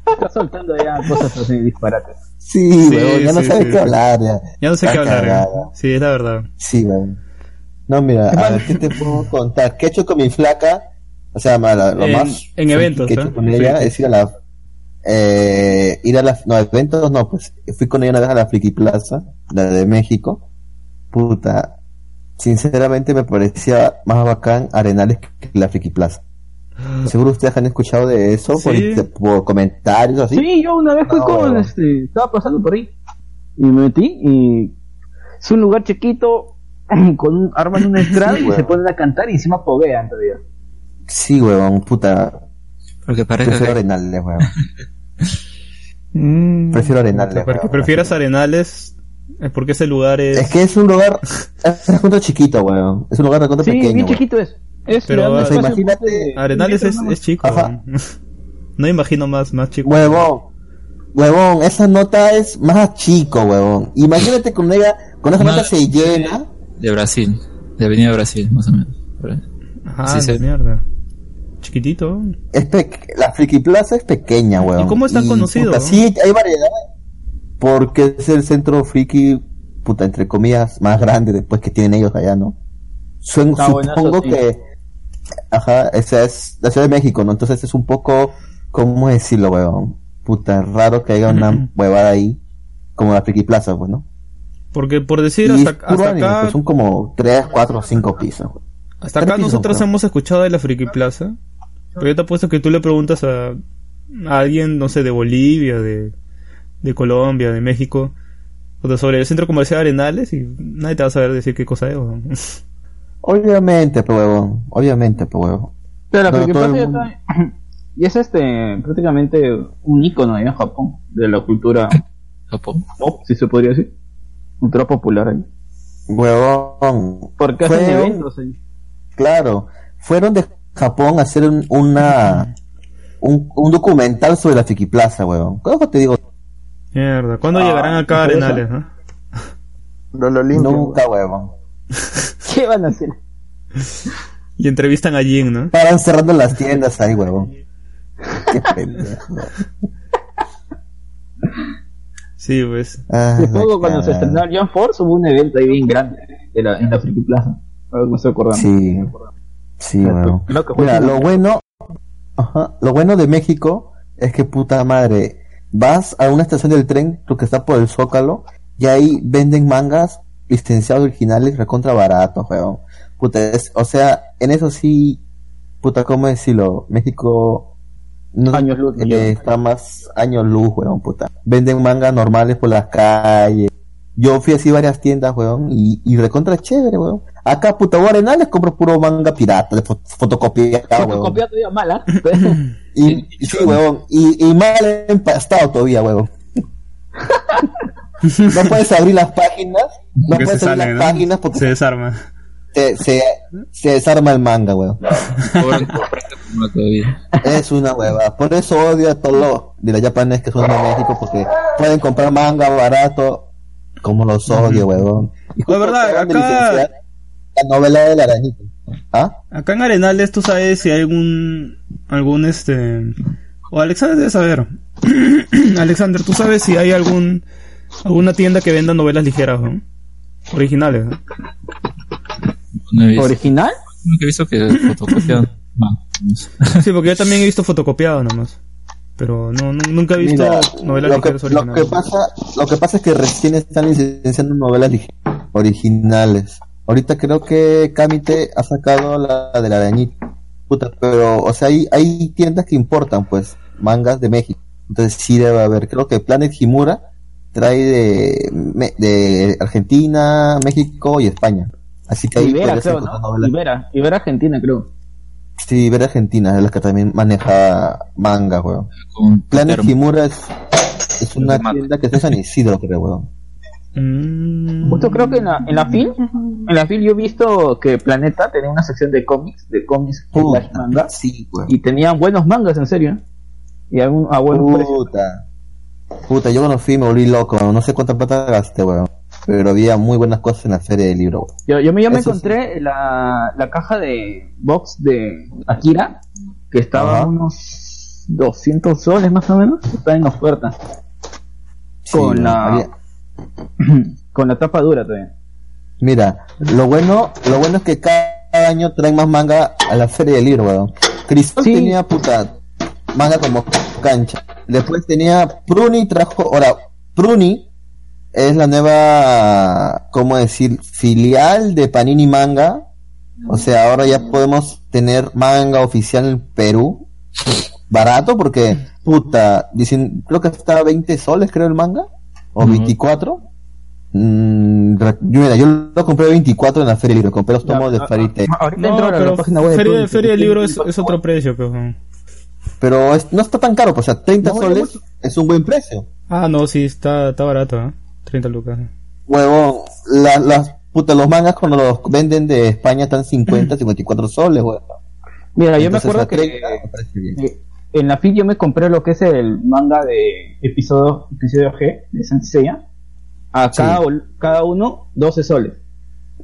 Speaker 4: Está soltando ya cosas así disparates.
Speaker 5: Sí,
Speaker 1: Sí,
Speaker 5: weón, ya no sabes
Speaker 1: sí,
Speaker 5: qué hablar, ya.
Speaker 1: Ya no sé qué hablar, ¿eh?
Speaker 5: cagada.
Speaker 1: Sí, es la verdad.
Speaker 5: Sí, weón. No, mira, a ver, ¿qué te puedo contar? ¿Qué he hecho con mi flaca? O sea, lo
Speaker 1: En-
Speaker 5: más
Speaker 1: en eventos,
Speaker 5: que he
Speaker 1: ¿eh?
Speaker 5: hecho con ella
Speaker 1: Sí.
Speaker 5: es ir a la eh, ir a las no eventos no pues fui con ella una vez a la Friki Plaza la de México puta sinceramente me parecía más bacán Arenales que la Friki Plaza seguro ustedes han escuchado de eso por,
Speaker 1: Sí.
Speaker 5: por comentarios así
Speaker 4: Sí, yo una vez fui
Speaker 5: No,
Speaker 4: con, este, estaba pasando por ahí. Y me metí y es un lugar chiquito con un, arman una entrada y
Speaker 5: weón.
Speaker 4: se ponen a cantar y encima poguean todavía.
Speaker 5: sí huevón puta
Speaker 6: Porque parece
Speaker 5: prefiero
Speaker 6: que
Speaker 5: Arenales weón
Speaker 2: Mm.
Speaker 5: prefiero Arenales
Speaker 1: Porque
Speaker 5: weón.
Speaker 1: prefieras Arenales es porque ese lugar es...
Speaker 5: Es que es un lugar, es un recuento chiquito, weón. Es un lugar recuento
Speaker 4: Sí,
Speaker 5: pequeño.
Speaker 4: bien
Speaker 5: weón.
Speaker 4: chiquito es. Es
Speaker 1: Pero, o sea,
Speaker 5: imagínate,
Speaker 1: Arenales es, es chico.
Speaker 5: Ajá.
Speaker 1: No imagino más, más chico.
Speaker 5: Huevón, huevón, esa nota es más chico, huevón. Imagínate con ella, con esa
Speaker 6: No,
Speaker 5: nota se llena.
Speaker 6: de Brasil, de Avenida Brasil, más o menos.
Speaker 1: Ajá,
Speaker 6: Sí,
Speaker 1: de
Speaker 6: sí.
Speaker 1: mierda. Chiquitito.
Speaker 5: Es pe- la Friki Plaza es pequeña, huevón.
Speaker 1: ¿Y cómo es tan conocido,
Speaker 5: puta, sí, hay variedad. Porque es el centro friki, puta, entre comillas, más grande después que tienen ellos allá, ¿no?
Speaker 4: Está
Speaker 5: supongo que, ajá, esa es la Ciudad de México, ¿no? Entonces es un poco, ¿cómo decirlo, huevón? Puta, raro que haya una huevada ahí, como la Friki Plaza, pues, ¿no?
Speaker 1: Porque por decir,
Speaker 5: Y
Speaker 1: hasta,
Speaker 5: es puro
Speaker 1: hasta
Speaker 5: anime,
Speaker 1: acá,
Speaker 5: pues, son como 3, 4, 5 pisos.
Speaker 1: hasta acá
Speaker 5: pisos,
Speaker 1: nosotros
Speaker 5: creo.
Speaker 1: hemos escuchado de la Friki Plaza. Pero yo te apuesto que tú le preguntas a, a alguien, no sé, de Bolivia, de, de Colombia, de México, o sobre el centro comercial Arenales y nadie te va a saber decir qué cosa es. weón.
Speaker 5: Obviamente, pues huevón. Obviamente, pues huevón.
Speaker 4: Pero
Speaker 5: No,
Speaker 4: lo que pasa
Speaker 5: mundo-
Speaker 4: y es este prácticamente un icono ahí en Japón de la cultura
Speaker 6: Japón.
Speaker 4: pop, si se podría decir. Cultura popular ahí.
Speaker 5: Huevón.
Speaker 4: Porque hacen eventos ahí.
Speaker 5: Claro. Fueron de Japón a hacer un, una, un, un documental sobre la Friki Plaza, huevón. ¿Cómo te digo?
Speaker 1: Mierda, ¿cuándo
Speaker 4: Ah,
Speaker 1: llegarán acá a. Arenales? no?
Speaker 3: Lo, lo limpio.
Speaker 5: Nunca, huevón.
Speaker 4: ¿Qué van a hacer?
Speaker 1: Y entrevistan a Jin, ¿no?
Speaker 5: Paran cerrando las tiendas ahí, huevón. Qué pendejo.
Speaker 1: Sí, pues.
Speaker 5: Ah,
Speaker 4: cuando se estrenó el John Force hubo un evento ahí bien grande en la, en la Friki Plaza. A ver, me estoy acordando.
Speaker 5: Sí, sí, huevón.
Speaker 4: Creo que fue
Speaker 5: Mira,
Speaker 4: como-
Speaker 5: lo bueno, ajá, lo bueno de México es que puta madre, vas a una estación del tren, lo que está por el Zócalo, y ahí venden mangas licenciados originales recontra baratos, weón. Puta, es- o sea, en eso sí, puta, ¿cómo decirlo? México no,
Speaker 4: Años luz,
Speaker 5: eh, está más años luz, weón, puta. Venden mangas normales por las calles. Yo fui así a varias tiendas, weón, y, y recontra chévere, weón. Acá, puta, voy a Arenales compro puro manga pirata, de fo- fotocopia, weón.
Speaker 4: Fotocopia todavía mala.
Speaker 5: Y, y sí, huevón. Y, y mal empastado todavía, huevón. No puedes abrir las páginas. No
Speaker 1: Porque
Speaker 5: puedes abrir
Speaker 1: sale,
Speaker 5: las
Speaker 1: ¿no?
Speaker 5: páginas porque
Speaker 1: Se desarma.
Speaker 5: se, se, se desarma el manga,
Speaker 6: todavía.
Speaker 5: Es una hueva. Por eso odio a todos los de la japonés que son de México porque pueden comprar manga barato. Como los odio, huevón. Y
Speaker 1: La verdad,
Speaker 5: de
Speaker 1: acá-
Speaker 5: La novela del arañito. ¿Ah?
Speaker 1: Acá en Arenales, tú sabes si hay algún. algún este. O Alexander debe saber. Alexander, tú sabes si hay algún. alguna tienda que venda novelas ligeras, ¿no? Originales, ¿no?
Speaker 6: No he visto.
Speaker 4: ¿Original?
Speaker 6: Nunca he visto que fotocopian mangas.
Speaker 1: Sí, porque yo también he visto fotocopiado nomás. Pero no, nu- nunca he visto
Speaker 5: Mira,
Speaker 1: novelas
Speaker 5: lo que,
Speaker 1: ligeras
Speaker 5: lo
Speaker 1: originales.
Speaker 5: que pasa lo que pasa es que recién están licenciando novelas originales ahorita creo que Kamite ha sacado la de la arañita puta pero o sea hay, hay tiendas que importan pues mangas de México entonces sí debe haber creo que Planet Himura trae de, de Argentina México y España así que ahí
Speaker 4: Ibera, creo. Ibera Argentina, creo.
Speaker 5: Sí Ibera Argentina es la que también maneja manga weón
Speaker 6: Con
Speaker 5: Planet. Himura es, es una tienda que está en San Isidro, creo, weón.
Speaker 1: Mm.
Speaker 4: Justo creo que en la, en la FIL, en la FIL yo he visto que Planeta tenía una sección de cómics, de cómics slash manga,
Speaker 5: Sí, weón.
Speaker 4: y tenían buenos mangas, en serio. Y a, un- a buenos precios.
Speaker 5: Puta. Puta, yo cuando fui me volví loco. No sé cuánta plata gasté, weón. Pero había muy buenas cosas en la feria del libro.
Speaker 4: Yo, yo me, yo me encontré la, la caja de box de Akira, que estaba a unos 200 soles más o menos, está en oferta.
Speaker 5: Sí,
Speaker 4: Con la-
Speaker 5: Había-
Speaker 4: Con la tapa dura todavía.
Speaker 5: Mira, lo bueno, lo bueno es que cada año traen más manga a la feria del libro, weón. Cristal
Speaker 4: Sí.
Speaker 5: tenía puta manga como cancha. Después tenía Pruni trajo, ahora Pruni es la nueva, ¿cómo decir? Filial de Panini Manga. O sea, ahora ya podemos tener manga oficial en Perú. Barato porque, puta, dicen, creo que está a 20 soles, creo, el manga. O 24. Mm, yo, mira, yo lo compré a 24 en la feria del libro. Compré los tomos de
Speaker 4: Ya,
Speaker 5: Fairy Tail.
Speaker 4: Ahorita
Speaker 1: No,
Speaker 4: entro a la
Speaker 1: pero
Speaker 4: página web de
Speaker 1: feria,
Speaker 4: que
Speaker 1: libro es, otro precio, pero...
Speaker 5: Pero es- no está tan caro, pues, o sea, 30
Speaker 4: No,
Speaker 5: soles es un buen precio.
Speaker 1: Ah, no, sí, está, está barato, ¿eh? 30 lucas.
Speaker 5: Huevón, la- las puta, los mangas cuando los venden de España están 50, 54 soles, huevón.
Speaker 4: Mira, yo me acuerdo que
Speaker 5: 30 me parece bien.
Speaker 4: eh, en la FIL yo me compré lo que es el manga de episodio, episodio G de Saint Seiya. A cada, cada uno 12 soles.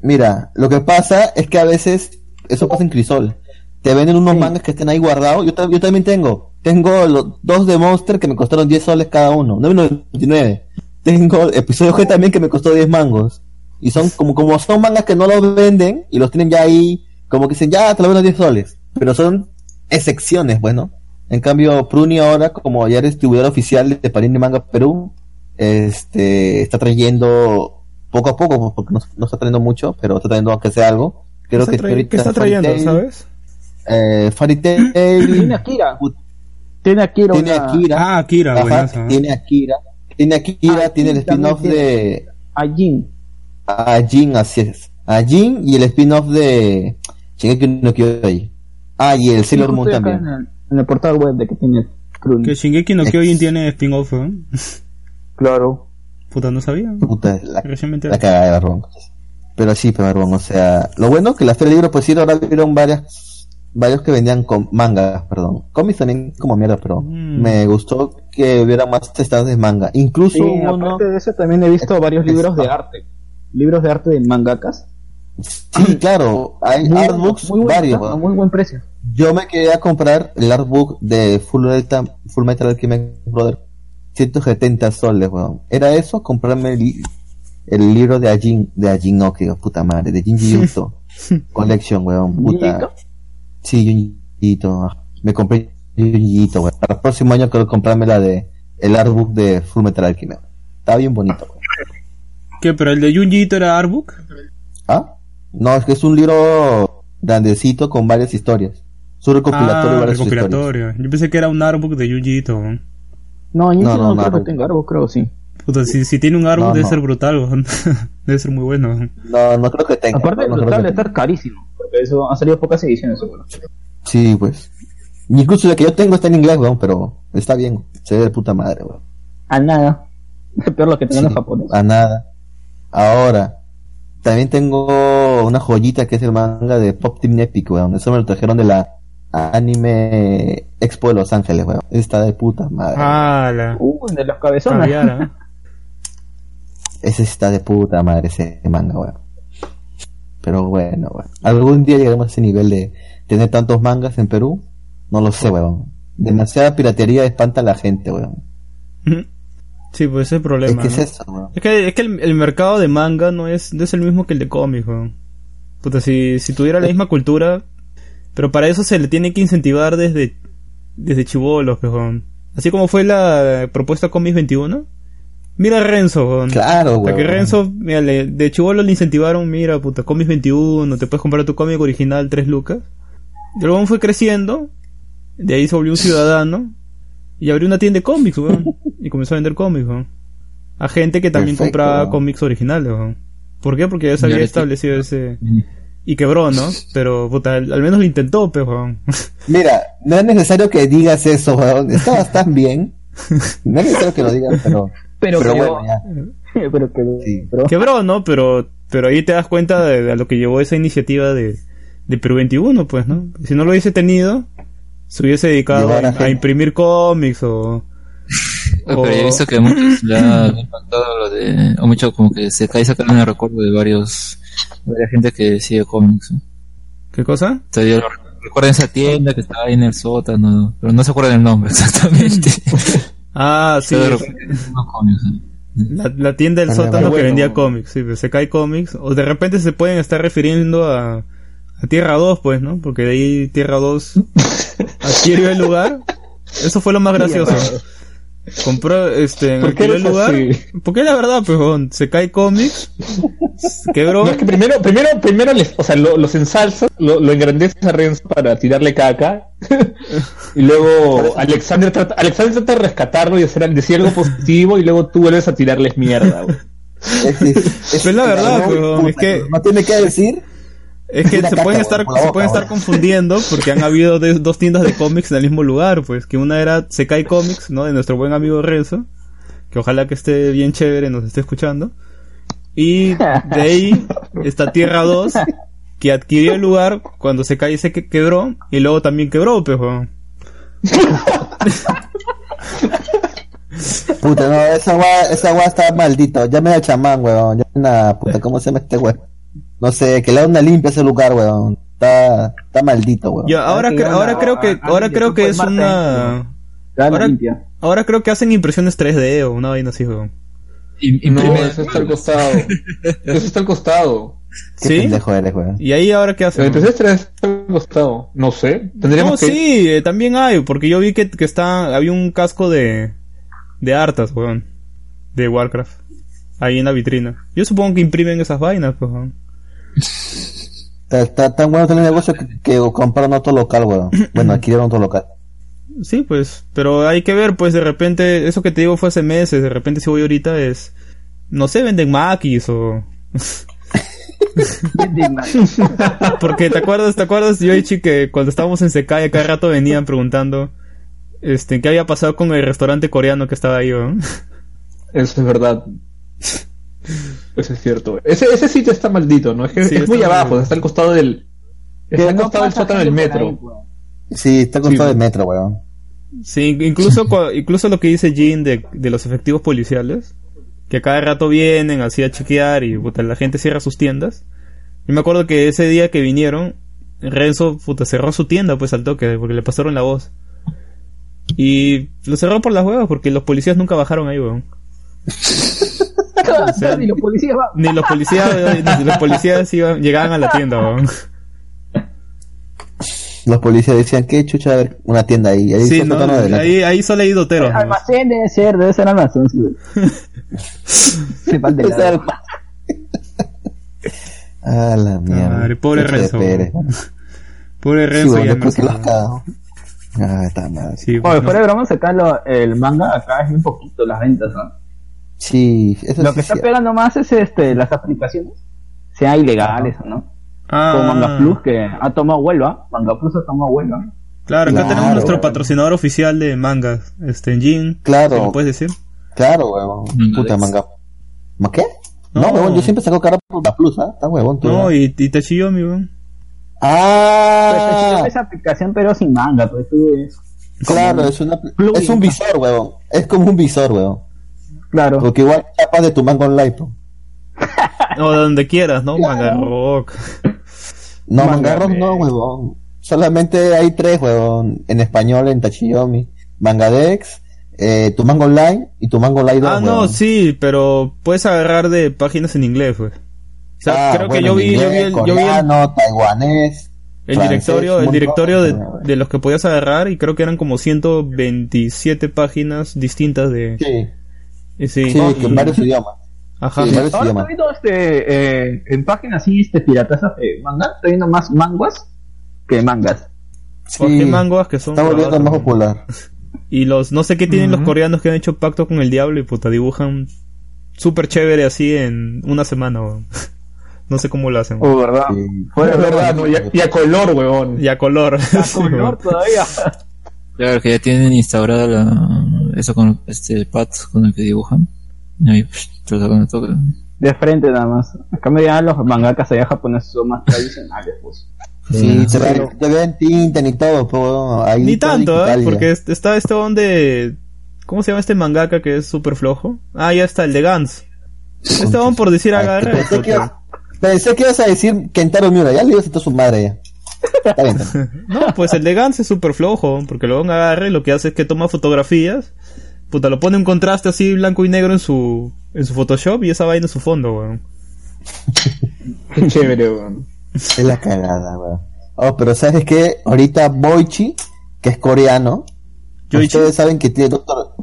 Speaker 5: Mira, lo que pasa es que a veces, eso pasa en Crisol. Te venden unos
Speaker 4: Sí.
Speaker 5: mangas que estén ahí guardados. Yo, yo también tengo. Tengo los dos de Monster que me costaron 10 soles cada uno. 9.99. Tengo episodio G también que me costó 10 mangos. Y son como, como son mangas que no los venden y los tienen ya ahí, como que dicen, ya te lo vendo a 10 soles. Pero son excepciones, bueno. En cambio, Pruni ahora, como ya es distribuidor oficial de Panini Manga Perú, este, está trayendo poco a poco, pues, porque no, no está trayendo mucho, pero está trayendo aunque sea algo. Creo
Speaker 1: ¿Qué
Speaker 5: que ahorita
Speaker 1: qué está trayendo,
Speaker 5: Tail,
Speaker 1: sabes?
Speaker 5: Eh, Tail,
Speaker 4: Tiene Akira. Tiene Akira.
Speaker 5: tiene
Speaker 4: una-
Speaker 5: Akira,
Speaker 1: Ah, Akira,
Speaker 5: ajá, tiene Akira, tiene Akira,
Speaker 4: Ah,
Speaker 5: tiene el spin-off de,
Speaker 4: Ajin.
Speaker 5: A Jin, así es. A Jin y el spin-off de Shingeki no Kyojin. Ah, y el Sailor Moon también.
Speaker 4: En el, en el portal web de que tiene Crunchy.
Speaker 1: Que Shingeki no Kyojin tiene spin-off, ¿eh?
Speaker 4: Claro.
Speaker 1: Puta, no sabía.
Speaker 5: Puta, la, la cagada de Barbón. Pero sí, pero Barbón, o sea, lo bueno que las tres libros, pues sí, ahora vieron varias, varios que vendían con mangas, perdón. Cómics también como mierda, pero
Speaker 1: Mm.
Speaker 5: me gustó que hubiera más testadas de manga. Incluso
Speaker 4: Sí,
Speaker 5: hubo uno,
Speaker 4: aparte de eso también he visto varios libros de arte. Libros de arte de mangakas.
Speaker 5: sí, claro, hay
Speaker 4: Muy
Speaker 5: artbooks,
Speaker 4: muy
Speaker 5: varios.
Speaker 4: a muy buen precio.
Speaker 5: Yo me quería comprar el artbook de Full Metal, Full Metal Alchemist Brother. 170 soles, weón. Era eso, comprarme el, el libro de Ajin, de Ajin que puta madre, de Jinji Yuto Collection, weón, puta. Sí, Junjito. Me compré Weón. Para el próximo año quiero comprarme la de, el artbook de Full Metal Alchemist. Está bien bonito.
Speaker 1: ¿Qué? ¿Pero el de Junjiito era Artbook?
Speaker 5: ¿Ah? No, es que es un libro grandecito con varias historias. Es un recopilatorio de
Speaker 1: Ah,
Speaker 5: varias historias.
Speaker 1: recopilatorio. Yo pensé que era un Artbook de Junjiito.
Speaker 4: No, Jinjito
Speaker 5: No,
Speaker 4: no, creo que tenga árbol, creo sí.
Speaker 1: Puta, si, si tiene un Artbook
Speaker 5: No,
Speaker 1: debe
Speaker 5: no.
Speaker 1: ser brutal, weón. debe ser muy bueno.
Speaker 5: No, no creo que tenga.
Speaker 4: Aparte,
Speaker 5: no
Speaker 4: el
Speaker 5: creo
Speaker 4: total
Speaker 5: que
Speaker 4: de
Speaker 5: tenga.
Speaker 4: estar carísimo. Porque eso han salido pocas ediciones, seguro.
Speaker 5: Sí, pues. Incluso la que yo tengo está en inglés, weón, pero está bien. Se ve de puta madre, weón.
Speaker 4: A nada. Peor lo que tengan en
Speaker 5: Sí,
Speaker 4: japonés.
Speaker 5: A nada. Ahora, también tengo una joyita que es el manga de Pop Team Epic, weón. Eso me lo trajeron de la Anime Expo de Los Ángeles, weón. Está de puta madre.
Speaker 1: Ah, la.
Speaker 4: Uy, de los cabezones.
Speaker 1: Caviar, ¿eh?
Speaker 5: Ese está de puta madre, ese manga, weón. Pero bueno, weón. ¿Algún día llegaremos a ese nivel de tener tantos mangas en Perú? No lo sé, weón. Demasiada piratería espanta a la gente, weón.
Speaker 1: Sí, pues ese es el
Speaker 5: Es
Speaker 1: problema.
Speaker 5: que es eso, weón.
Speaker 1: Es que, es que el, el mercado de manga no es, no es el mismo que el de cómics, weón. Puta, si, si tuviera la misma cultura, pero para eso se le tiene que incentivar desde, desde chivolos, pues, weón. Así como fue la propuesta Comics 21. Mira a Renzo, weón.
Speaker 5: Claro, weón.
Speaker 1: que Renzo, mira, le- de chivolo le incentivaron, mira, puta, Comics 21, te puedes comprar tu cómic original 3 lucas. Y luego fue creciendo, de ahí se volvió un ciudadano, y abrió una tienda de cómics, weón. Y comenzó a vender cómics, weón. A gente que también
Speaker 5: Perfecto,
Speaker 1: compraba
Speaker 5: weón.
Speaker 1: cómics originales, weón. ¿Por qué? Porque ya se había
Speaker 6: le-
Speaker 1: establecido ese... Y quebró, ¿no? Pero, puta, al, menos lo intentó, pues, weón.
Speaker 5: Mira, no es necesario que digas eso, weón. Estabas tan bien. No es necesario que lo digas, pero.
Speaker 4: Pero,
Speaker 5: pero
Speaker 4: quedó-
Speaker 5: bueno, ya.
Speaker 4: pero que
Speaker 5: Sí.
Speaker 4: pero-
Speaker 1: Quebró, ¿no? Pero, pero ahí te das cuenta de, de a lo que llevó esa iniciativa de, de Perú 21, pues, ¿no? Si no lo hubiese tenido, se hubiese dedicado
Speaker 5: a
Speaker 1: a, imprimir cómics o...
Speaker 6: Pero
Speaker 1: o-
Speaker 6: he visto que a muchos le ha impactado lo de, o mucho como que se cae sacaron el recuerdo de varios, varias gente que sigue cómics.
Speaker 1: ¿Qué cosa?
Speaker 6: O sea, yo recuerdo esa tienda que estaba ahí en el sótano, pero no se acuerdan el nombre exactamente.
Speaker 1: Ah, sí.
Speaker 6: Pero de.
Speaker 1: La, la tienda del sótano que
Speaker 2: bueno.
Speaker 1: vendía cómics, sí, pues, se cae cómics. O de repente se pueden estar refiriendo a, a Tierra 2, pues, ¿no? Porque de ahí Tierra 2 adquirió el lugar. Eso fue lo más gracioso. Compró, este,
Speaker 2: ¿Por qué
Speaker 1: adquirió el lugar.
Speaker 2: así?
Speaker 1: Porque es la verdad, pues, se cae cómics, se quebró.
Speaker 2: No, es que primero, primero, primero les, o sea, lo- los ensalzas, lo, lo engrandeces a Renzo para tirarle caca. y luego Alexander trata, Alexander trata de rescatarlo y hacer, decir algo positivo y luego tú vuelves a tirarles mierda. güey.
Speaker 5: Es, es- es-
Speaker 1: Pero es la verdad,
Speaker 5: no,
Speaker 1: weón, es que-
Speaker 5: No tiene que decir.
Speaker 1: Es que se
Speaker 5: caca,
Speaker 1: pueden estar, se pueden estar confundiendo porque han habido de- dos tiendas de cómics en el mismo lugar, pues, que una era Sekai Comics, ¿no? De nuestro buen amigo Renzo, que ojalá que esté bien chévere, nos esté escuchando. Y de ahí está Tierra 2, que adquirió el lugar cuando Sekai se que- quebró, y luego también quebró, weón.
Speaker 5: Puta, no, esa weá, esa weá está maldito. Llamen al chamán, weón. Llamen a, puta, ¿cómo se llama este weón? No sé, que le da una limpia a ese lugar, weón. Está, está maldito, weón.
Speaker 1: Y ahora, cre-
Speaker 4: ya
Speaker 1: ahora creo que, ahora creo que es
Speaker 4: Marte,
Speaker 1: una,
Speaker 4: Dale,
Speaker 1: ahora-
Speaker 4: limpia.
Speaker 1: ahora creo que hacen impresiones 3D o una vaina así, weón.
Speaker 6: Y,
Speaker 2: No,
Speaker 6: imprime-
Speaker 2: eso está al costado. Eso está al costado.
Speaker 5: Qué
Speaker 1: ¿Sí?
Speaker 5: pendejo eres, weón.
Speaker 1: Y ahí ahora qué
Speaker 2: La
Speaker 1: hacen?
Speaker 2: impresión 3 está al costado. No sé.
Speaker 1: No,
Speaker 2: Tendríamos que.
Speaker 1: sí, eh, también hay, porque yo vi que, que está, había un casco de, de Artas, weón, de Warcraft, ahí en la vitrina. Yo supongo que imprimen esas vainas, pues, weón.
Speaker 5: Está, tan bueno tener negocio que, que compraron otro local, weón. Bueno, adquirieron otro local.
Speaker 1: Sí, pues, pero hay que ver, pues, de repente, eso que te digo fue hace meses, de repente si voy ahorita es, no sé, venden maquis o... Porque te acuerdas, te acuerdas, Yoichi, que cuando estábamos en Sekai, cada rato venían preguntando este, qué había pasado con el restaurante coreano que estaba ahí, ¿no?
Speaker 2: Eso es verdad. Eso es cierto. Ese, ese sitio está maldito, ¿no? Es que
Speaker 1: Sí,
Speaker 2: es muy abajo, está al costado del. Está al costado del sótano del metro.
Speaker 5: Sí, está con
Speaker 2: Sí,
Speaker 5: todo el
Speaker 2: bueno.
Speaker 5: metro, weón.
Speaker 1: Sí, incluso, incluso lo que dice Jin de, de los efectivos policiales, que a cada rato vienen así a chequear y puta, la gente cierra sus tiendas. Yo me acuerdo que ese día que vinieron, Renzo puta, cerró su tienda pues al toque, porque le pasaron la voz. Y lo cerró por las huevas, porque los policías nunca bajaron ahí, weón. sea,
Speaker 4: y los policías van.
Speaker 1: Ni los policías, weón, ni los policías iban, llegaban a la tienda, weón.
Speaker 5: Los policías decían, ¿qué chucha? A ver, una tienda ahí. Ahí
Speaker 1: Sí, no, ahí, ahí solo hay doteros. ¿no?
Speaker 4: Almacén debe ser, debe ser almacén. Sí, Se falta el.
Speaker 5: Ah, la mierda.
Speaker 1: Madre, pobre Renzo. Pobre
Speaker 5: Sí,
Speaker 1: Renzo
Speaker 5: weón,
Speaker 1: ya
Speaker 5: después que
Speaker 1: no
Speaker 5: lo has cagado. Ah, está mal.
Speaker 1: Sí,
Speaker 4: Oye,
Speaker 1: bueno.
Speaker 4: fuera de broma, acá lo- el manga acá es muy poquito las ventas, ¿no?
Speaker 5: Sí, eso
Speaker 4: Lo
Speaker 5: sí
Speaker 4: que
Speaker 5: es
Speaker 4: está
Speaker 5: cierto.
Speaker 4: pegando más es este las aplicaciones, sea ilegales o no.
Speaker 1: Ah,
Speaker 4: Como Manga Plus, que ha tomado Huelva. Manga Plus ha tomado Huelva.
Speaker 1: Claro, acá
Speaker 5: Claro,
Speaker 1: tenemos nuestro
Speaker 5: weón.
Speaker 1: patrocinador oficial de mangas, este, Jin.
Speaker 5: Claro.
Speaker 1: ¿sí ¿Lo puedes decir?
Speaker 5: Claro, huevón.
Speaker 6: Manga
Speaker 5: Puta manga. ¿Ma qué? No,
Speaker 1: No.
Speaker 5: huevón, yo siempre saco cara por la plus, ¿ah? Está huevón, tú.
Speaker 1: No, y, y Tachiyomi, weón.
Speaker 5: Ah,
Speaker 4: Pues, esa aplicación, pero sin manga, pues tú
Speaker 5: claro, es, una, es un visor, huevón. Es como un visor, huevón.
Speaker 4: Claro.
Speaker 5: Porque igual chapas de tu manga online, po.
Speaker 1: O de donde quieras, ¿no? Manga Rock.
Speaker 5: No,
Speaker 4: Manga
Speaker 5: manga rock no, huevón. Solamente hay tres, huevón. En español, en Tachiyomi. Mangadex, eh, tu manga online y tu manga online 2,
Speaker 1: Ah, no,
Speaker 5: huevón.
Speaker 1: sí, pero puedes agarrar de páginas en inglés, pues. O sea,
Speaker 5: Ah,
Speaker 1: creo
Speaker 5: bueno,
Speaker 1: que yo vi, yo vi
Speaker 5: inglés,
Speaker 1: el, yo vi el,
Speaker 5: coreano, taiwanés.
Speaker 1: el
Speaker 5: francés,
Speaker 1: directorio, el directorio de, de los que podías agarrar y creo que eran como 127 páginas distintas de...
Speaker 5: Sí,
Speaker 1: y sí,
Speaker 5: sí, que en varios idiomas.
Speaker 1: ajá.
Speaker 5: sí, varios
Speaker 4: Ahora
Speaker 5: idiomas.
Speaker 4: estoy viendo este, eh, en páginas así, este, piratazas de manga, estoy viendo más manguas que mangas.
Speaker 1: Porque manguas que son
Speaker 5: Está volviendo más popular.
Speaker 1: Y los, no sé qué tienen los coreanos que han hecho pacto con el diablo y puta, dibujan súper chévere así en una semana, weón. No sé cómo lo hacen. weón.
Speaker 4: Oh, ¿verdad?
Speaker 5: Sí.
Speaker 2: Es verdad, ¿no? Y a, y a color, huevón.
Speaker 1: Y a color. Sí,
Speaker 4: color
Speaker 1: weón.
Speaker 4: todavía.
Speaker 6: Claro que ya tienen instaurada la, eso con este pad con el que dibujan. Y ahí, lo sacan de toque.
Speaker 4: De frente nada más. Acá me dirán los mangakas allá japoneses son más tradicionales, pues.
Speaker 5: Sí, te,
Speaker 4: claro.
Speaker 5: ven, te ven tinta ni todo, po, ahí
Speaker 1: Ni tanto, ¿eh? Porque es- está este donde... ¿Cómo se llama este mangaka que es súper flojo? Ah, ya está, el de Gans. Este por decir
Speaker 5: Ay,
Speaker 1: agarra.
Speaker 5: pensé, que pensé que ibas a decir Kentaro Miura, ya le ibas a citar su madre ya. Está bien, está bien.
Speaker 1: No, pues el de Gans es súper flojo, porque lo van a agarrar y lo que hace es que toma fotografías, puta, lo pone un contraste así blanco y negro en su, en su Photoshop y esa vaina es su fondo, weón.
Speaker 2: Qué chévere, huevón.
Speaker 5: Es la cagada, weón. Oh, pero ¿sabes qué? Ahorita Boichi, que es coreano,
Speaker 1: Yoichi.
Speaker 5: ustedes saben que tiene doctor...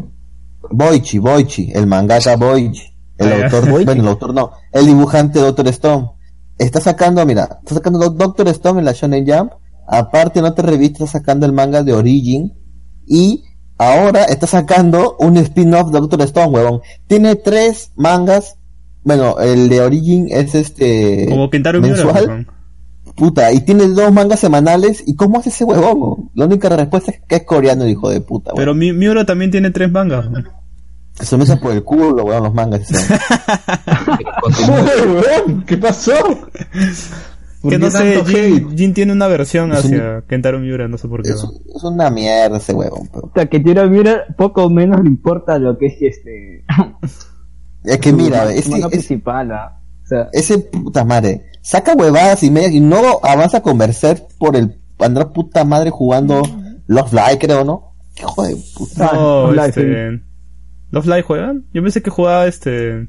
Speaker 5: Boichi, Boichi, el mangaka Boichi. El
Speaker 1: Ah, ya.
Speaker 5: autor, bueno, el autor no, el dibujante Doctor Stone. Está sacando, mira, está sacando Doc- Doctor Stone en la Shonen Jump. Aparte en otra revista está sacando el manga de Origin. Y ahora está sacando un spin-off de Doctor Stone, huevón. Tiene tres mangas. Bueno, el de Origin es este...
Speaker 1: Como Kentaro Miura,
Speaker 5: mensual.
Speaker 1: weón.
Speaker 5: Puta, y tiene dos mangas semanales. ¿Y cómo hace ese huevón? La única respuesta es que es coreano, el hijo de puta,
Speaker 1: Pero
Speaker 5: weón.
Speaker 1: Mi- Miura también tiene tres mangas. weón.
Speaker 5: Se me hace por el culo, weón, los mangas.
Speaker 2: Joder, huevón, ¿Qué pasó? ¿Por
Speaker 1: Que no sé, Jin, tiene una versión
Speaker 5: Es un-
Speaker 1: hacia Kentaro Miura, no sé por qué.
Speaker 5: es, es una mierda ese huevón, pero...
Speaker 4: O sea, que tira mira, poco o menos le importa lo que es este.
Speaker 5: Es que mira,
Speaker 4: manga
Speaker 5: ese,
Speaker 4: principal, ¿ah? O sea,
Speaker 5: ese puta madre, saca huevadas y medias y no avanza a convencer por el andar puta madre jugando Love Live, creo, ¿no? ¿Qué hijo de puta?
Speaker 1: No,
Speaker 4: Live,
Speaker 1: este... ¿Los Live juegan? Yo pensé que jugaba este...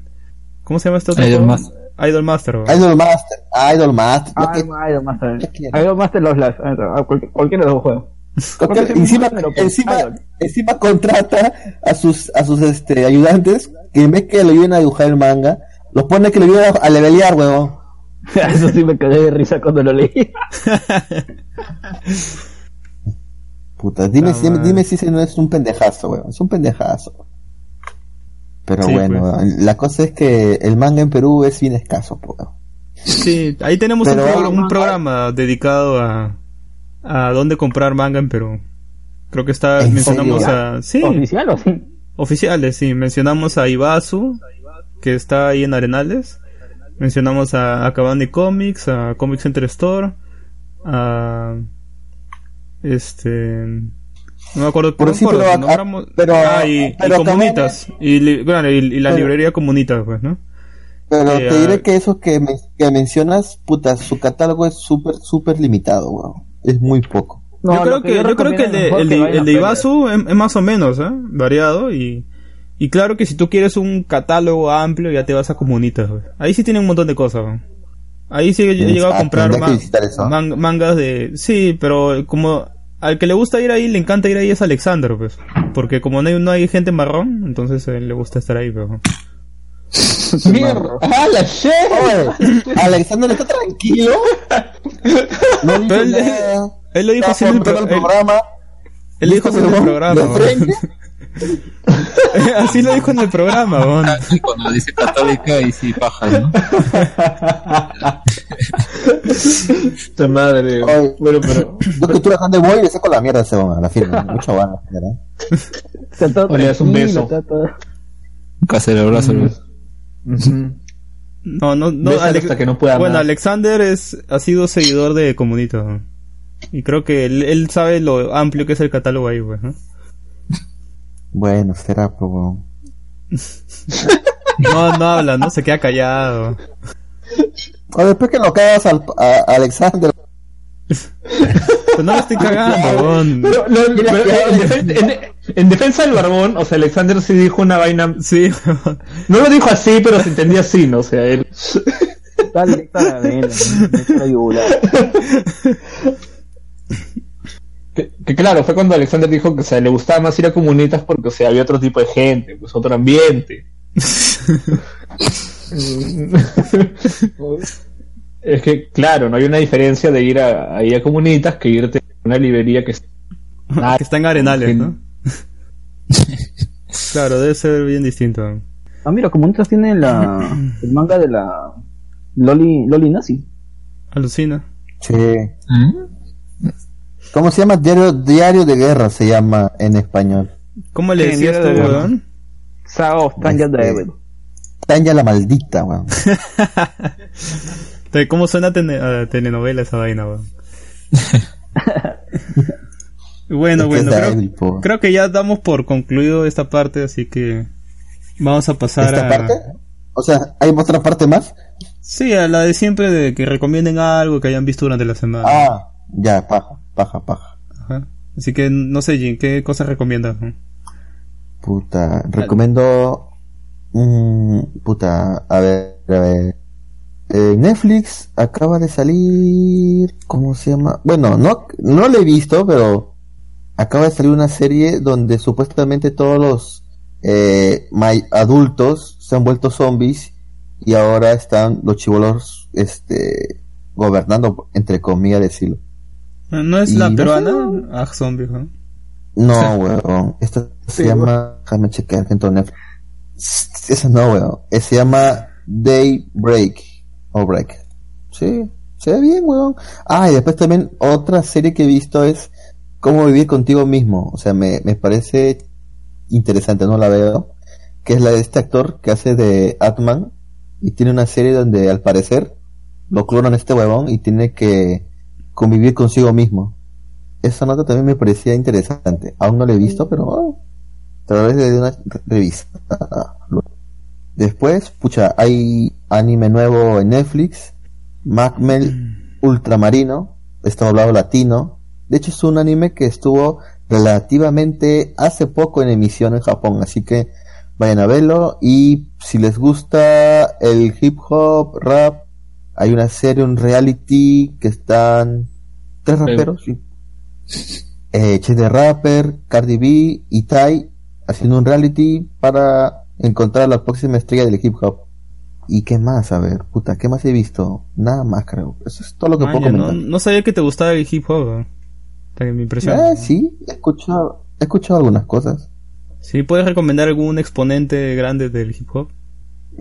Speaker 1: ¿Cómo se llama este otro
Speaker 6: Idol
Speaker 1: juego?
Speaker 6: Master.
Speaker 1: Idol Master, weón.
Speaker 5: Idol Master, Idol Master,
Speaker 4: ah, Idol Master. Idol Master Los Live. Ah, cualquier- Cualquiera de los juegos.
Speaker 5: cualquier- encima, encima, encima contrata a sus, a sus este, ayudantes que en vez que le ayuden a dibujar el manga, los pone que le ayuden a, a levelear, huevón.
Speaker 4: Eso sí me quedé de risa cuando lo leí.
Speaker 5: Puta, dime,
Speaker 1: Ah,
Speaker 5: si, dime si ese no es un pendejazo, weón. Es un pendejazo. Pero
Speaker 1: Sí,
Speaker 5: bueno,
Speaker 1: pues.
Speaker 5: la cosa es que el manga en Perú es bien escaso, pues.
Speaker 1: Sí, ahí tenemos un, programa, un programa dedicado a, a dónde comprar manga en Perú. Creo que está,
Speaker 5: ¿En
Speaker 1: mencionamos
Speaker 5: serio?
Speaker 1: a... Sí,
Speaker 4: ¿Oficial o sí?
Speaker 1: oficiales, sí. Mencionamos a Ibasu, que está ahí en Arenales. Mencionamos a Akabane Comics, a Comic Center Store, a... Este... No me acuerdo, me
Speaker 5: sí, pero pero-
Speaker 1: ah, y,
Speaker 5: pero
Speaker 1: y Comunitas, y, li- bueno, y, y la
Speaker 5: Pero-
Speaker 1: librería Comunitas, pues, ¿no?
Speaker 5: Pero
Speaker 1: Eh,
Speaker 5: te
Speaker 1: ah,
Speaker 5: diré que eso que, me- que mencionas, puta, su catálogo es súper, súper limitado, weón. Es muy poco.
Speaker 4: No,
Speaker 1: yo creo que, yo, creo que el de, el de, el de Ibasu es, es más o menos, ¿eh? Variado y, y claro que si tú quieres un catálogo amplio ya te vas a Comunitas, güey. Ahí sí tienen un montón de cosas, güey. Ahí sí he he llegado a comprar man- mangas de... Sí, pero como al que le gusta ir ahí, le encanta ir ahí es Alexander, pues. Porque como no hay, no hay gente marrón, entonces a él le gusta estar ahí, pero...
Speaker 2: ¡Mierda! ¡Ah, la shit!
Speaker 5: Alexander está tranquilo. No
Speaker 1: él,
Speaker 5: nada.
Speaker 1: él lo dijo en el, pro-
Speaker 5: el
Speaker 1: él,
Speaker 5: programa.
Speaker 1: él dijo así en el programa. Así lo dijo en el programa, güey.
Speaker 6: Y cuando dice católica, y sí, paja, ¿no?
Speaker 2: Esta madre.
Speaker 5: Oye.
Speaker 2: Bueno, pero.
Speaker 5: Yo que estuve dejando de boy y le saco la mierda a ese a la firma. Mucha buena, ¿verdad?
Speaker 2: O le das un beso.
Speaker 4: todo-
Speaker 6: Un cacerolazo, ¿no?
Speaker 1: No, no, no. Alex-
Speaker 2: hasta que no pueda
Speaker 1: bueno,
Speaker 2: más.
Speaker 1: Alexander es, ha sido seguidor de Comunito. ¿no? Y creo que él, él sabe lo amplio que es el catálogo ahí, pues, ¿no?
Speaker 5: Bueno, será, pues, weón.
Speaker 1: No, no habla, ¿no? Se queda callado.
Speaker 5: O después que lo cagas al, a, Alexander.
Speaker 1: Pero no lo estoy cagando.
Speaker 2: Pero, pero, en, defen- en- en defensa del barbón, o sea, Alexander sí dijo una vaina.
Speaker 1: Sí.
Speaker 2: No lo dijo así, pero se entendía así, ¿no? O sea, él.
Speaker 4: Está directo a la vena, directo a la yugular.
Speaker 2: Que, que claro, fue cuando Alexander dijo que o sea, le gustaba más ir a comunitas porque o sea, había otro tipo de gente, pues otro ambiente. es que, claro, no hay una diferencia de ir a, ahí a comunitas que irte a una librería que
Speaker 1: que está en Arenales, ¿no? Claro, debe ser bien distinto.
Speaker 4: Ah, mira, Comunitas tiene la, el manga de la Loli, Loli Nazi.
Speaker 1: Alucina.
Speaker 5: Sí.
Speaker 6: ¿Mm?
Speaker 5: ¿Cómo se llama? Diario, Diario de Guerra se llama en español.
Speaker 1: ¿Cómo le decías tú, weón?
Speaker 4: Saga of Tanya
Speaker 5: Este-
Speaker 4: Devil.
Speaker 5: Tanya la maldita, weón.
Speaker 1: De ¿Cómo suena a telenovela esa vaina, weón? bueno,
Speaker 5: Este
Speaker 1: bueno, creo, creo que ya damos por concluido esta parte, así que vamos a pasar
Speaker 5: ¿Esta
Speaker 1: a...
Speaker 5: parte? O sea, ¿hay otra parte más?
Speaker 1: Sí, a la de siempre de que recomienden algo que hayan visto durante la semana.
Speaker 5: Ah, ya, paja, paja, paja.
Speaker 1: Ajá. Así que no sé, Jin, ¿qué cosas recomiendas?
Speaker 5: Puta, recomiendo. mm, puta, a ver, a ver. Eh, Netflix acaba de salir. ¿Cómo se llama? Bueno, no, no lo he visto, pero acaba de salir una serie donde supuestamente todos los eh, adultos se han vuelto zombies y ahora están los chivolos este, gobernando, entre comillas, decirlo.
Speaker 1: ¿No es la peruana? Ah, zombie, ¿no?
Speaker 5: No, weón. Esta se llama. Déjame chequear en tu Netflix. Esa no, weón. Eh, Se llama Daybreak. O Break. Sí, se ve bien, weón. Ah, y después también otra serie que he visto es Cómo vivir contigo mismo. O sea, me, me parece interesante, no la veo. Que es la de este actor que hace de Atman. Y tiene una serie donde al parecer lo clonan este huevón y tiene que convivir consigo mismo. Esa nota también me parecía interesante. Aún no la he visto, pero oh, vez le dé una re- revista. Después, pucha, hay anime nuevo en Netflix, Macmel Ultramarino, está doblado latino. De hecho, es un anime que estuvo relativamente hace poco en emisión en Japón, así que vayan a verlo. Y si les gusta el hip hop, rap, hay una serie, un reality que están tres raperos, sí. eh, de Rapper, Cardi B y Tai haciendo un reality para encontrar la próxima estrella del hip hop. ¿Y qué más? A ver, puta, ¿qué más he visto? Nada más creo. Eso es todo lo que puedo
Speaker 1: Maña, no,
Speaker 5: comentar.
Speaker 1: no sabía que te gustaba el hip hop. ¿no? Que me impresiona.
Speaker 5: Eh, sí, he escuchado, he escuchado algunas cosas.
Speaker 1: Sí, ¿puedes recomendar algún exponente grande del hip hop?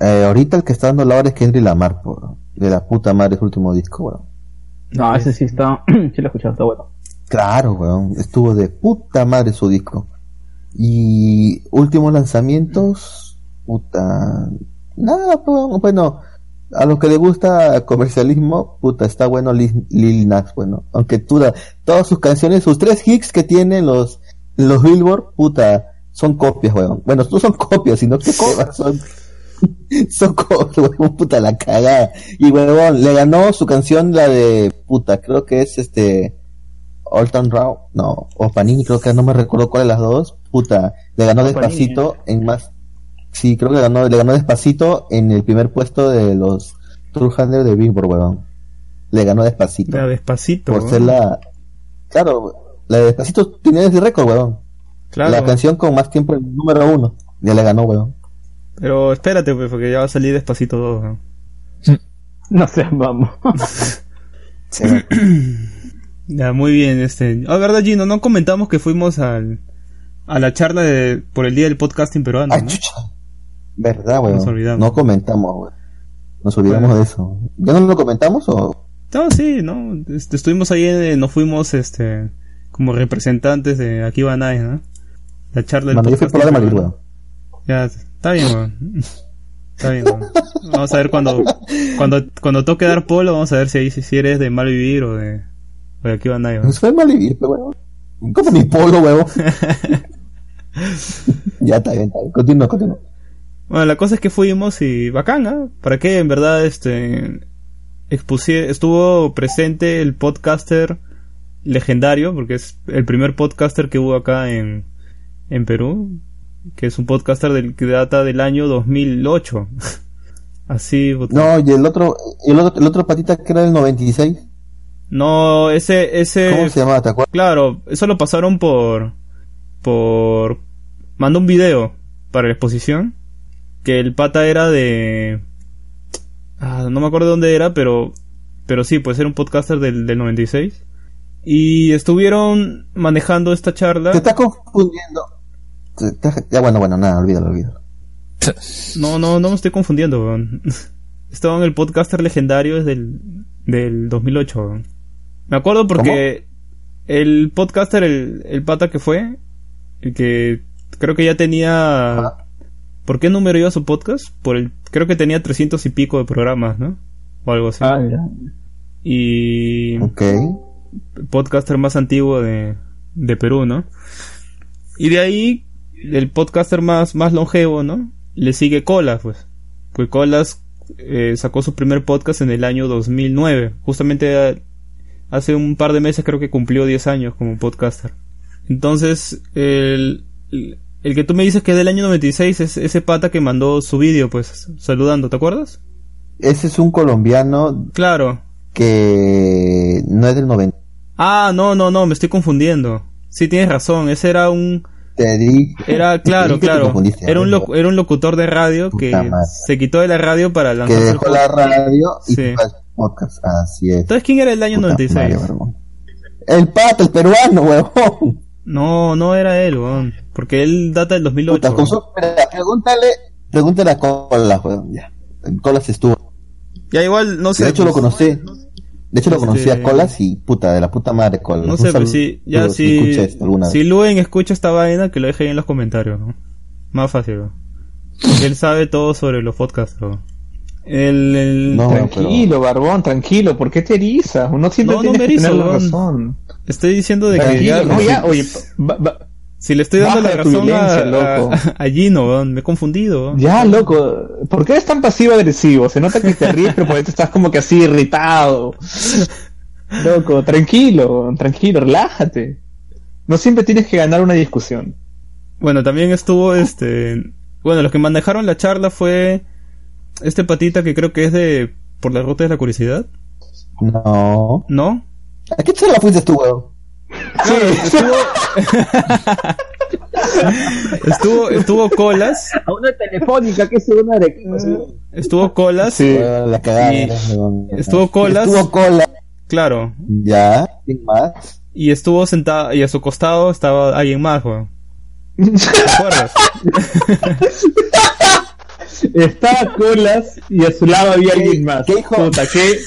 Speaker 5: Eh, ahorita el que está dando la hora es Kendrick Lamar, por, de la puta madre su último disco, weón.
Speaker 4: No, ese sí está. sí lo he escuchado, está bueno.
Speaker 5: Claro, weón. Estuvo de puta madre su disco. Y últimos lanzamientos, puta. Nada, pues, bueno. A los que le gusta comercialismo, puta, está bueno Lil, Lil Nas, bueno. Aunque todas sus canciones, sus tres hits que tienen los, los Billboard, puta, son copias, weón. Bueno, no son copias, sino que son, son copias, weón, puta, la cagada. Y weón, le ganó su canción, la de, puta, creo que es este, Old Town no, o Panini, creo que no me recuerdo cuál de las dos, puta, le ganó despacito en más, sí, creo que le ganó, le ganó despacito en el primer puesto de los 200 de Billboard, weón. Le ganó despacito.
Speaker 1: La despacito.
Speaker 5: Por ser la, claro, la de despacito tiene ese récord, weón.
Speaker 1: Claro.
Speaker 5: La canción con más tiempo en número uno, ya le ganó, weón.
Speaker 1: Pero espérate, pues, porque ya va a salir despacito todo. weón.
Speaker 4: No sé, vamos.
Speaker 1: Ya, muy bien, este. Ah, verdad, Gino, no comentamos que fuimos al, a la charla de, por el día del podcasting peruano,
Speaker 5: Ay,
Speaker 1: ¿no?
Speaker 5: chucha. Verdad, weón.
Speaker 1: Nos olvidamos.
Speaker 5: No comentamos, weón. Nos olvidamos
Speaker 1: Bueno.
Speaker 5: de eso. ¿Ya no lo comentamos o?
Speaker 1: No, sí, no. Este, estuvimos ahí, eh, nos fuimos, este, como representantes de Aquí va Nice, ¿no? La charla del
Speaker 5: Bueno, yo fui por la de Madrid, weón.
Speaker 1: Ya, está bien, weón. Está bien, weón. Vamos a ver cuando, cuando, cuando toque dar polo, vamos a ver si, ahí- si eres de mal vivir o de, o de Aquí va Nice, weón.
Speaker 5: Fue mal vivir, pero weón. Como mi polo, weón. ya está bien, está bien. Continúa, continúa.
Speaker 1: Bueno, la cosa es que fuimos y bacán, ¿ah? ¿Para qué? En verdad, este, expusie- estuvo presente el podcaster legendario, porque es el primer podcaster que hubo acá en, en Perú, que es un podcaster del, que data del año 2008. Así, puta.
Speaker 5: No, y el otro, el otro, el otro patita que era del 96.
Speaker 1: No, ese, ese,
Speaker 5: ¿Cómo se llamaba? ¿Te acuerdas?
Speaker 1: claro, eso lo pasaron por, por, mandó un video para la exposición, que el pata era de, ah, no me acuerdo dónde era, pero, pero sí, pues era un podcaster del, del 96. Y estuvieron manejando esta charla.
Speaker 5: Te estás confundiendo. Ya, bueno, bueno, nada, olvídalo, olvídalo.
Speaker 1: No, no, no me estoy confundiendo, weón. Estaba en el podcaster legendario desde el del 2008, weón. Me acuerdo porque el podcaster, el, el pata que fue, el que creo que ya tenía...
Speaker 5: Ajá.
Speaker 1: ¿Por qué número iba su podcast? Por el, creo que tenía 300 y pico de programas, ¿no? O algo así.
Speaker 4: Ah, ya.
Speaker 1: Y
Speaker 5: Ok.
Speaker 1: el podcaster más antiguo de, de Perú, ¿no? Y de ahí, el podcaster más, más longevo, ¿no? Le sigue Colas, pues. Pues Colas eh, sacó su primer podcast en el año 2009. Justamente eh, hace un par de meses creo que cumplió 10 años como podcaster. Entonces, el, el, el que tú me dices que es del año 96 es ese pata que mandó su vídeo, pues, saludando, ¿te acuerdas?
Speaker 5: Ese es un colombiano
Speaker 1: Claro.
Speaker 5: que no es del 90.
Speaker 1: Ah, no, no, no, me estoy confundiendo. Sí, tienes razón, ese era un...
Speaker 5: Te.
Speaker 1: Era, claro,
Speaker 5: dije que
Speaker 1: claro. Era un, era un locutor de radio que
Speaker 5: madre.
Speaker 1: se quitó de la radio para
Speaker 5: que
Speaker 1: lanzar su
Speaker 5: dejó la
Speaker 1: podcast.
Speaker 5: radio y
Speaker 1: Sí.
Speaker 5: podcast. Así es.
Speaker 1: Entonces, ¿quién era el año
Speaker 5: Puta
Speaker 1: 96?
Speaker 5: madre, huevón. el pato, el peruano, huevón.
Speaker 1: No, no era él, weón. Porque él data del 2008.
Speaker 5: Puta, su- pregúntale, pregúntale a Colas, huevón. Ya. Colas estuvo.
Speaker 1: Ya igual, no sé.
Speaker 5: De hecho lo
Speaker 1: pues,
Speaker 5: conocí. De hecho lo conocí
Speaker 1: Este-
Speaker 5: a Colas y puta, de la puta madre Colas.
Speaker 1: No sé, pero si, ya
Speaker 5: si
Speaker 1: si,
Speaker 5: escucha esto alguna
Speaker 1: si
Speaker 5: vez.
Speaker 1: Luen escucha esta vaina, que lo deje ahí en los comentarios, ¿no? Más fácil, ¿no? Porque él sabe todo sobre los podcasts, ¿no? El, el-
Speaker 5: No,
Speaker 2: Tranquilo, barbón, tranquilo. ¿Por qué te erizas? Uno siempre
Speaker 1: No, no
Speaker 2: tiene
Speaker 1: me
Speaker 2: que
Speaker 1: erizo,
Speaker 2: tener la
Speaker 1: weón.
Speaker 2: razón.
Speaker 1: estoy diciendo de que
Speaker 2: Tranquilo,
Speaker 1: ya-
Speaker 2: no, ya, oye, va- va-
Speaker 1: si le estoy dando
Speaker 2: baja
Speaker 1: la razón a,
Speaker 2: loco.
Speaker 1: a, a Gino, weón, me he confundido, weón.
Speaker 2: ya, loco. ¿Por qué eres tan pasivo-agresivo? Se nota que te ríes, pero por dentro estás como que así irritado. Loco, tranquilo, tranquilo, relájate. No siempre tienes que ganar una discusión.
Speaker 1: Bueno, también estuvo este. Bueno, los que manejaron la charla fue este patita que creo que es de. Por la ruta de la curiosidad,
Speaker 5: No.
Speaker 1: ¿no?
Speaker 5: ¿A qué charla fuiste tú, huevón?
Speaker 1: Claro, estuvo. estuvo, estuvo Colas,
Speaker 4: A una telefónica que es una de
Speaker 1: estuvo Colas,
Speaker 2: Sí.
Speaker 5: La cagada. Eres, huevón.
Speaker 1: estuvo Colas.
Speaker 5: Estuvo Colas.
Speaker 1: claro,
Speaker 5: Ya. ¿Quién más?
Speaker 1: y estuvo sentado, y a su costado estaba alguien más, weón. ¿Te acuerdas?
Speaker 2: Estaba Colas y a su lado había
Speaker 5: ¿Qué-
Speaker 2: alguien más.
Speaker 5: qué hijo-
Speaker 2: Puta, qué,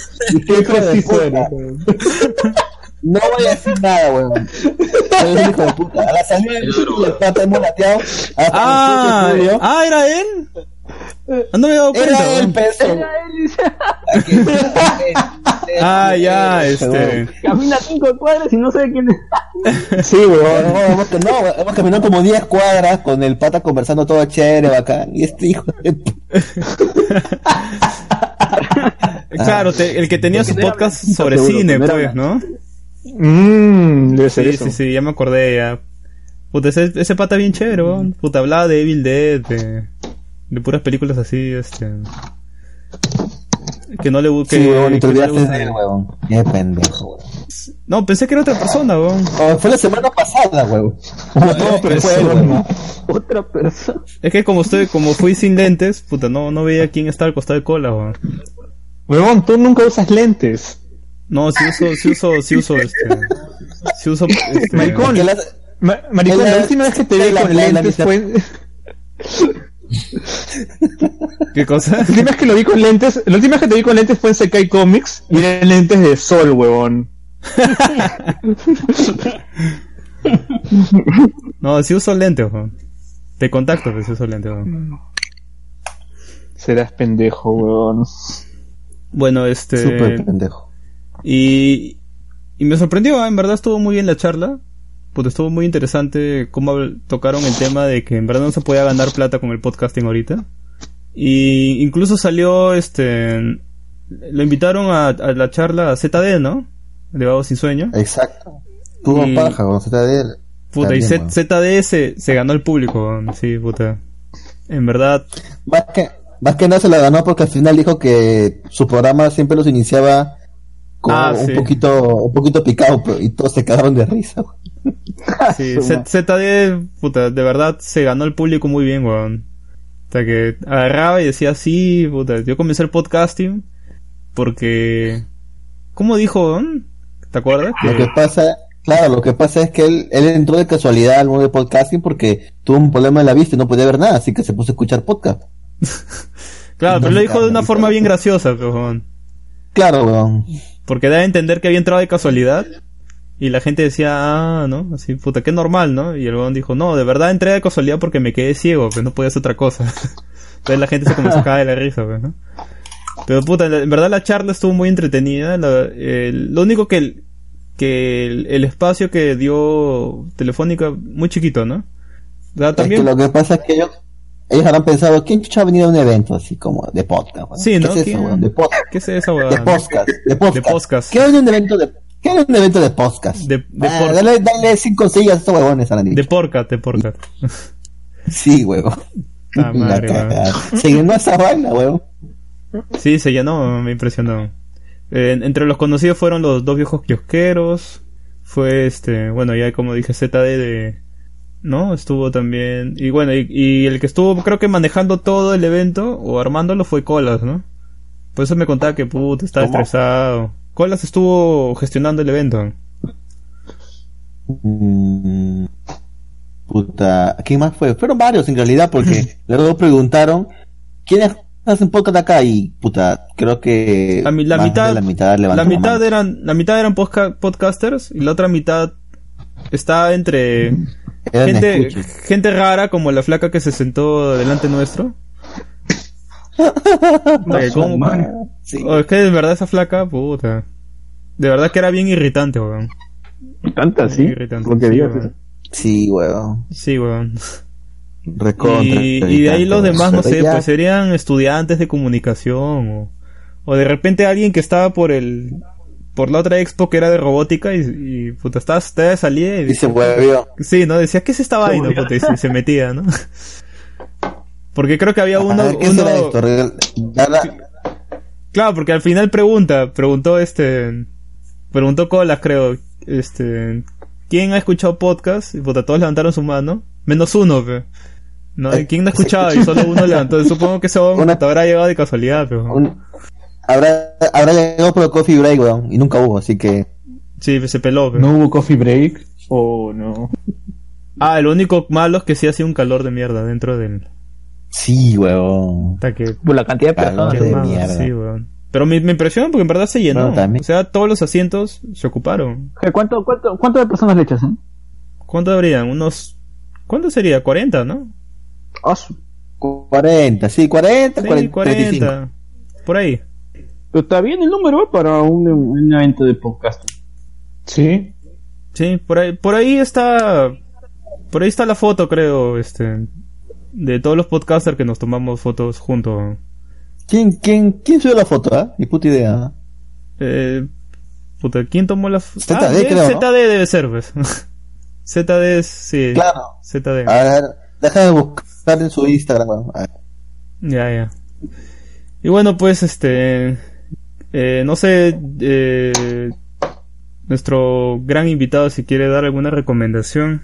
Speaker 2: qué
Speaker 5: hijo de
Speaker 2: preciso
Speaker 5: puta?
Speaker 2: era.
Speaker 5: No voy a decir nada, weón. Soy un hijo de puta. A la salida del sitio el pata molateado. hasta
Speaker 1: Ah,
Speaker 5: el
Speaker 1: ah, era él. No me he dado cuenta.
Speaker 5: Era el
Speaker 1: weón.
Speaker 5: peso.
Speaker 1: Ah, ya, este.
Speaker 4: Camina cinco cuadras y no sé quién es.
Speaker 5: Sí, weón. No, hemos, que- no, hemos caminado como 10 cuadras con el pata conversando todo chévere, bacán. Y este hijo de.
Speaker 1: Claro, te- el que tenía su podcast sobre cine, pues. ¿no?
Speaker 2: Mmm, debe ser
Speaker 1: Sí,
Speaker 2: eso.
Speaker 1: sí, sí, ya me acordé ya. Puta, ese, ese pata bien chévere, weón. Puta, hablaba de Evil Dead, de, de puras películas así, este. Que no le busque.
Speaker 5: Sí, weón, y te olvidaste de él, weón. Qué pendejo, weón.
Speaker 1: No, pensé que era otra persona, weón.
Speaker 5: Oh, fue la semana pasada, weón. No, pero fue él, weón.
Speaker 4: Otra persona.
Speaker 1: Es que como estoy, como fui sin lentes, puta, no, no veía quién estaba al costado de cola, weón.
Speaker 2: Huevón, tú nunca usas lentes.
Speaker 1: No, sí uso, sí uso, sí uso, este. Sí uso, este.
Speaker 2: Maricón. Ma- maricón,
Speaker 5: la-
Speaker 2: la última vez que te vi
Speaker 5: la-
Speaker 2: con
Speaker 5: en la
Speaker 2: lentes fue...
Speaker 1: ¿Qué cosa?
Speaker 2: La última vez que lo vi con lentes, la última vez que te vi con lentes fue en Sekai Comics y eran lentes de sol, huevón.
Speaker 1: No, sí uso lentes, weón. De contacto, pues sí uso lentes, weón.
Speaker 2: Serás pendejo, huevón.
Speaker 1: Bueno, este.
Speaker 5: Súper pendejo.
Speaker 1: Y, y me sorprendió, ¿eh? en verdad estuvo muy bien la charla. Pues estuvo muy interesante cómo tocaron el tema de que en verdad no se podía ganar plata con el podcasting ahorita. Y incluso salió este. Lo invitaron a, a la charla a ZD, ¿no? De Vago Sin Sueño.
Speaker 5: Exacto. Tuvo
Speaker 1: Y-
Speaker 5: paja, de él.
Speaker 1: Puta, y Z-. ZD se, se ganó el público, sí, puta. En verdad,
Speaker 5: Más que, más que nada se la ganó porque al final dijo que su programa siempre los iniciaba
Speaker 1: Ah,
Speaker 5: un
Speaker 1: sí.
Speaker 5: poquito, un poquito picado, pero- y todos se cagaron de risa.
Speaker 1: Sí, ZD, puta, de verdad se ganó el público muy bien, weón. O sea que agarraba y decía, sí, puta, yo comencé el podcasting porque... ¿Cómo dijo, weón? ¿Te acuerdas?
Speaker 5: Lo que pasa, claro, lo que pasa es que él, él entró de casualidad al mundo de podcasting porque tuvo un problema en la vista y no podía ver nada, así que se puso a escuchar podcast.
Speaker 1: Claro, pero lo dijo de una forma bien graciosa, weón.
Speaker 5: Claro, weón.
Speaker 1: Porque da a entender que había entrado de casualidad y la gente decía, ah, ¿no? Así, puta, qué normal, ¿no? Y el weón dijo, no, de verdad entré de casualidad porque me quedé ciego, pues no podía hacer otra cosa. Entonces la gente se comenzó a caer de la risa, pues, ¿no? Pero puta, en verdad la charla estuvo muy entretenida. la- lo único que, el, que el, el espacio que dio Telefónica, muy chiquito, ¿no? O sea,
Speaker 5: Es
Speaker 1: también...
Speaker 5: que lo que pasa es que ellos, ellos habrán pensado, ¿quién chucha ha venido a un evento así como de podcast? weón?
Speaker 1: Sí,
Speaker 5: ¿Qué
Speaker 1: ¿no?
Speaker 5: es eso,
Speaker 1: ¿Quién-
Speaker 5: weón? De podcast.
Speaker 1: ¿Qué es
Speaker 5: De
Speaker 1: huevada?
Speaker 5: podcast, de podcast.
Speaker 1: De podcast.
Speaker 5: ¿Qué en un evento de, qué en un evento de podcast?
Speaker 1: De- de
Speaker 5: Ah,
Speaker 1: por-
Speaker 5: dale, dale cinco sillas a estos huevones, han dicho.
Speaker 1: De Porcat, de Porcat.
Speaker 5: Sí, huevón.
Speaker 1: Ah, madre,
Speaker 5: La
Speaker 1: weón.
Speaker 5: Se llenó esa vaina, huevón.
Speaker 1: Sí, se llenó, me impresionó. Eh, entre los conocidos fueron los dos viejos kiosqueros. Fue este, bueno, ya como dije, ZD de. ¿No? Estuvo también. Y bueno, y, y el que estuvo, creo que manejando todo el evento, o armándolo, fue Colas, ¿no? Por eso me contaba que puta, estaba
Speaker 5: ¿Cómo?
Speaker 1: estresado. Colas estuvo gestionando el evento.
Speaker 5: Mm, puta, ¿quién más fue? Fueron varios en realidad, porque luego preguntaron ¿quiénes hacen podcast acá? Y puta, creo que
Speaker 1: La, mitad,
Speaker 5: la mitad,
Speaker 1: la mitad eran, la mitad eran podcasters y la otra mitad está entre gente, rara como la flaca que se sentó delante nuestro. Oye, ¿cómo-
Speaker 5: Sí.
Speaker 1: Oh, es que de verdad esa flaca, puta. De verdad que era bien irritante, weón.
Speaker 4: Tanta, sí.
Speaker 1: Irritante,
Speaker 4: Lo que
Speaker 1: sí,
Speaker 4: digas.
Speaker 1: weón.
Speaker 5: Sí, huevón.
Speaker 1: Sí, weón.
Speaker 5: Recontra.
Speaker 1: Y, y de ahí los
Speaker 5: irritante,
Speaker 1: demás, no sé,
Speaker 5: ya-
Speaker 1: pues serían estudiantes de comunicación o, o de repente alguien que estaba por el por la otra expo que era de robótica y, y puta, estaba, estaba de salida y
Speaker 5: Y se huevió.
Speaker 1: Sí, ¿no? Decía, ¿qué es esta vaina? puta? Y se, se metía, ¿no? Porque creo que había uno...
Speaker 5: ¿Qué
Speaker 1: uno-
Speaker 5: será esto? Regal- Dala-
Speaker 1: Claro, porque al final pregunta, preguntó este... Preguntó Colas, creo, este... ¿Quién ha escuchado podcast? Y puta, todos levantaron su mano. Menos uno, pe. ¿No? ¿Y ¿Quién no ha escuchado? Y solo uno levantó. Supongo que ese hombre
Speaker 5: Una-
Speaker 1: habrá llegado de casualidad, pero...
Speaker 5: un- habrá, habrá llegado por el coffee break, weón, y nunca hubo, así que
Speaker 1: Sí, se peló, pe.
Speaker 2: ¿No hubo coffee break? Oh, no.
Speaker 1: Ah, lo único malo es que sí hacía un calor de mierda dentro del...
Speaker 5: Sí, weón.
Speaker 1: Hasta que...
Speaker 4: Por la cantidad de
Speaker 5: Calor
Speaker 4: personas.
Speaker 5: de mierda.
Speaker 1: sí, weón. Pero me, me impresiona porque en verdad se llenó.
Speaker 5: También.
Speaker 1: O sea, todos los asientos se ocuparon.
Speaker 4: ¿Qué, ¿Cuánto, cuánto, ¿Cuánto de personas le echas, eh?
Speaker 1: ¿Cuánto habrían? Unos... ¿Cuánto sería? 40, ¿no?
Speaker 4: Ah, su-
Speaker 5: 40, sí, 40,
Speaker 1: Sí,
Speaker 5: 40,
Speaker 1: 40.
Speaker 5: 35.
Speaker 1: Por ahí.
Speaker 4: Pero está bien el número ¿eh? para un, un evento de podcast.
Speaker 2: Sí.
Speaker 1: Sí, por ahí, por ahí está... Por ahí está la foto, creo, este... De todos los podcasters que nos tomamos fotos juntos.
Speaker 5: ¿Quién, quién, quién subió la foto, ah? Ni puta idea.
Speaker 1: Eh, puta, ¿quién tomó la foto?
Speaker 5: ZD,
Speaker 1: Ah,
Speaker 5: creo, ¿no?
Speaker 1: ZD debe ser, pues. ZD es, sí.
Speaker 5: Claro.
Speaker 1: ZD.
Speaker 5: A ver, déjame buscar en su Instagram, weón. A ver.
Speaker 1: Ya, ya. Y bueno, pues, este... eh, no sé... eh, nuestro gran invitado, si quiere dar alguna recomendación.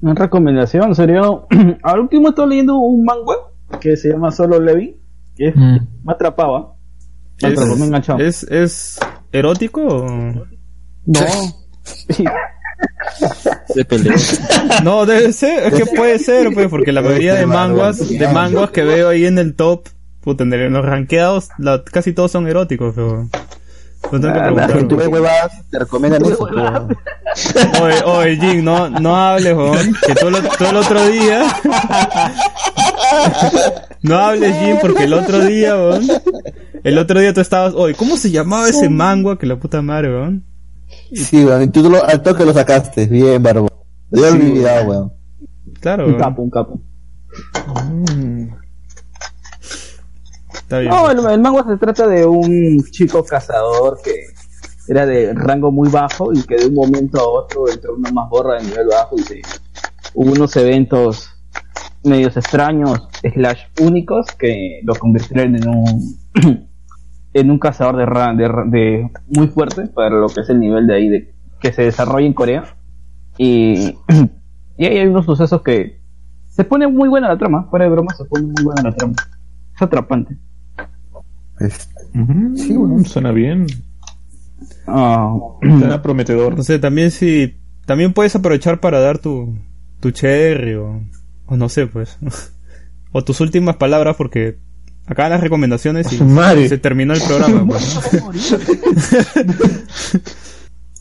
Speaker 4: Una recomendación sería. Al último estoy leyendo un manga que se llama Solo Levi. Que es,
Speaker 6: Mm.
Speaker 4: me atrapaba. Me
Speaker 1: ¿Es,
Speaker 4: atrapó, me enganchó.
Speaker 1: es, es erótico o...?
Speaker 4: No.
Speaker 6: De pelea.
Speaker 1: No, debe ser, es que puede ser, pues, porque la mayoría de manguas, de manguas que veo ahí en el top, puta, en los rankeados, la- casi todos son eróticos, pero... Pues tengo que
Speaker 4: Ah,
Speaker 5: tú ves huevas, te recomiendan eso. weón.
Speaker 1: Oye, oye, Jim, no, no hables, weón, que todo, lo- todo el otro día... No hables, Jim, porque el otro día, weón... El otro día tú estabas... Oye, ¿cómo se llamaba ese mangua que la puta madre, weón?
Speaker 5: Sí, weón, y tú lo, al toque lo sacaste. Bien, barbo. Yo lo
Speaker 2: Sí,
Speaker 5: he olvidado, weón.
Speaker 1: Claro,
Speaker 4: Un
Speaker 1: weón.
Speaker 4: capo, un capo.
Speaker 2: Mm.
Speaker 1: Está
Speaker 4: el, el se trata de un chico cazador que era de rango muy bajo y que de un momento a otro entró en una mazmorra de nivel bajo y se, hubo unos eventos medios extraños slash únicos que lo convirtieron en un en un cazador de, ra- de, ra- de muy fuerte para lo que es el nivel de ahí de que se desarrolla en Corea. Y, y ahí hay unos sucesos que se pone muy buena la trama fuera de broma se pone muy buena la trama. Es atrapante
Speaker 5: Es-
Speaker 2: Sí, bueno, suena bien.
Speaker 4: Ah,
Speaker 2: Suena prometedor.
Speaker 1: No sé, también si... También puedes aprovechar para dar tu, tu cherry o, o no sé, pues. o tus últimas palabras porque acá las recomendaciones y,
Speaker 2: Su madre.
Speaker 1: y se terminó el programa. pues, ¿no?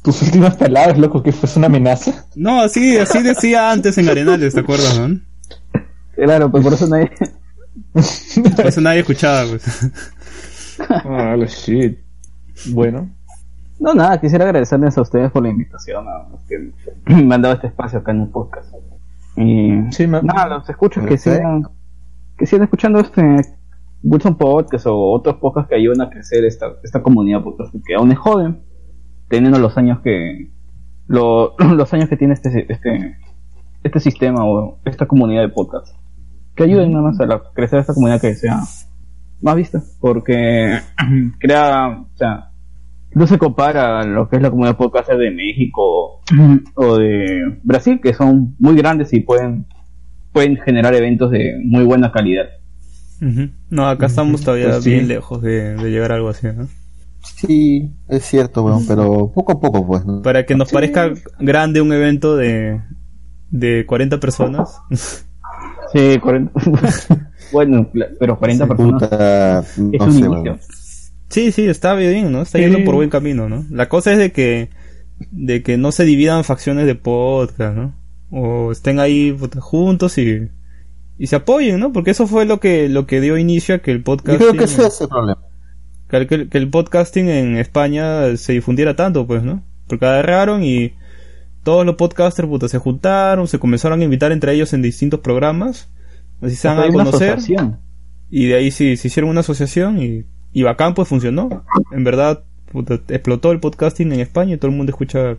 Speaker 2: Tus últimas palabras, loco, que fue una amenaza.
Speaker 1: No, así, así decía antes en Arenales, ¿te acuerdas, no?
Speaker 4: claro, pues por eso nadie.
Speaker 1: Por eso nadie escuchaba, pues.
Speaker 2: Ah, la shit. Bueno.
Speaker 4: No, nada, quisiera agradecerles a ustedes por la invitación, a los que me han dado este espacio acá en el podcast. Y
Speaker 2: Sí, me-
Speaker 4: nada, los escucho que sigan, que sigan escuchando este Wilson Podcast o otros podcasts que ayudan a crecer esta, esta comunidad podcast, que aún es joven, teniendo los años que lo- los años que tiene este este este sistema o esta comunidad de podcast. Que ayuden nada más a la- crecer esta comunidad que sea más vista, porque crea, o sea, no se compara a lo que es la comunidad podcast de México o de Brasil, que son muy grandes y pueden pueden generar eventos de muy buena calidad.
Speaker 1: No, acá estamos todavía
Speaker 2: Pues sí.
Speaker 1: bien lejos de, de llegar a algo así, ¿no?
Speaker 5: Sí, es cierto, weón, pero poco a poco, pues. ¿no?
Speaker 1: Para que nos parezca grande un evento de, de 40 personas.
Speaker 4: Sí, 40. bueno, pero 40 personas
Speaker 5: Puta,
Speaker 4: es
Speaker 5: no
Speaker 4: un
Speaker 5: sé,
Speaker 4: inicio.
Speaker 1: Sí, sí, está bien, ¿no? Está
Speaker 2: Sí.
Speaker 1: yendo por buen camino, ¿no? La cosa es de que de que no se dividan facciones de podcast, ¿no? O estén ahí puta, juntos y y se apoyen, ¿no? Porque eso fue lo que lo que dio inicio a que el
Speaker 5: Yo
Speaker 1: podcasting
Speaker 5: creo que ese es el problema.
Speaker 1: que, el- que el- que el podcasting en España se difundiera tanto, pues, ¿no? Porque agarraron y todos los podcasters puta, se juntaron, se comenzaron a invitar entre ellos en distintos programas, así se van a conocer y de ahí sí se hicieron una asociación y, y bacán pues funcionó. En verdad puta, explotó el podcasting en España y todo el mundo escucha.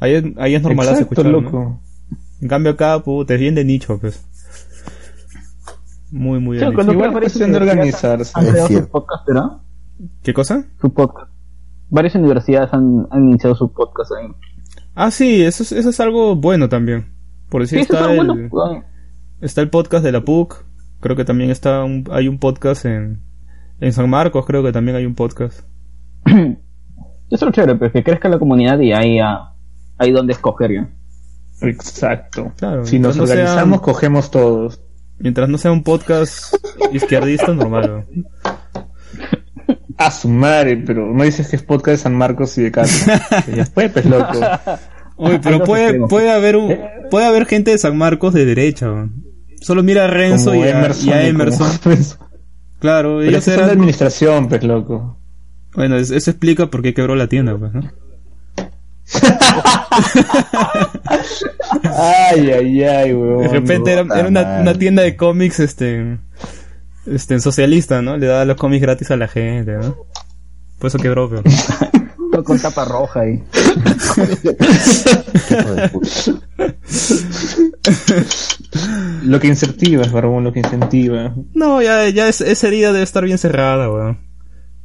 Speaker 1: Ahí es, ahí es normal
Speaker 2: Exacto,
Speaker 1: escuchar. ¿no?
Speaker 2: loco.
Speaker 1: En cambio acá puta, es bien de nicho pues. Muy muy
Speaker 4: cuando
Speaker 2: Igual
Speaker 4: varias
Speaker 2: cuestión de
Speaker 4: universidades
Speaker 2: organizarse.
Speaker 4: Han creado su
Speaker 5: cierto.
Speaker 4: podcast, ¿verdad?
Speaker 1: ¿Qué cosa?
Speaker 4: Su podcast. Varias universidades han, han iniciado su podcast ahí.
Speaker 1: Ah sí, eso es, eso es algo bueno también. Por decir
Speaker 4: Sí, eso
Speaker 1: está
Speaker 4: está
Speaker 1: el,
Speaker 4: bueno.
Speaker 1: Está el podcast de la PUC. Creo que también está un- hay un podcast en en San Marcos creo que también hay un podcast.
Speaker 4: Eso es chévere, pues que crezca la comunidad y ahí, ah, ahí donde escoger ya.
Speaker 2: Exacto.
Speaker 1: Claro,
Speaker 2: si nos
Speaker 1: no
Speaker 2: organizamos, cogemos todos.
Speaker 1: Mientras no sea un podcast izquierdista, normal.
Speaker 2: A su madre, pero no dices que es podcast de San Marcos y de ya fue, pues loco.
Speaker 1: Uy, pero puede, puede haber un, puede haber gente de San Marcos de derecha. Solo mira a Renzo y a, y a Emerson. Claro,
Speaker 2: Pero
Speaker 1: ellos
Speaker 2: son de
Speaker 1: eran...
Speaker 2: administración, pues loco.
Speaker 1: Bueno, es- eso explica por qué quebró la tienda, pues, ¿no?
Speaker 2: Ay, ay, ay, weón.
Speaker 1: De repente era, una tienda de cómics, este, este, socialista, ¿no? Le daba los cómics gratis a la gente, ¿no? Por eso quebró, pero...
Speaker 4: Todo con tapa roja ahí.
Speaker 2: Lo que incentiva, Barbón, lo que incentiva.
Speaker 1: No, ya, ya es- esa herida debe estar bien cerrada, weón.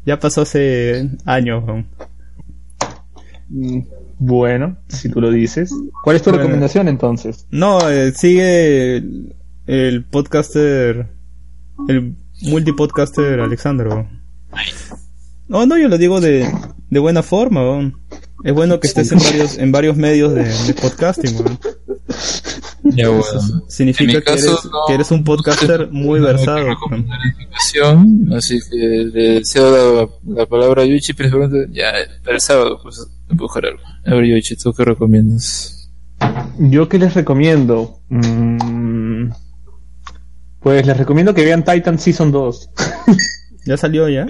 Speaker 1: Ya pasó hace años, weón.
Speaker 2: Mm, Bueno, si tú lo dices. ¿Cuál es tu
Speaker 1: Bueno.
Speaker 2: recomendación entonces?
Speaker 1: No, eh, sigue el, el podcaster, el multipodcaster Alexandro. No, no, yo lo digo de, de buena forma, weón. Es bueno que estés en varios, en varios medios de, de podcasting, weón.
Speaker 6: Ya, bueno.
Speaker 1: Significa que
Speaker 6: caso,
Speaker 1: eres,
Speaker 6: no-
Speaker 1: que eres un podcaster muy
Speaker 6: No
Speaker 1: versado.
Speaker 6: así que le cedo la, la palabra a Yuichi, pero ya, para el sábado, pues, empujar algo. A ver, Yuichi, ¿tú qué recomiendas?
Speaker 2: Yo qué les recomiendo. Mm, pues les recomiendo que vean Titan Season 2.
Speaker 1: Ya salió ya.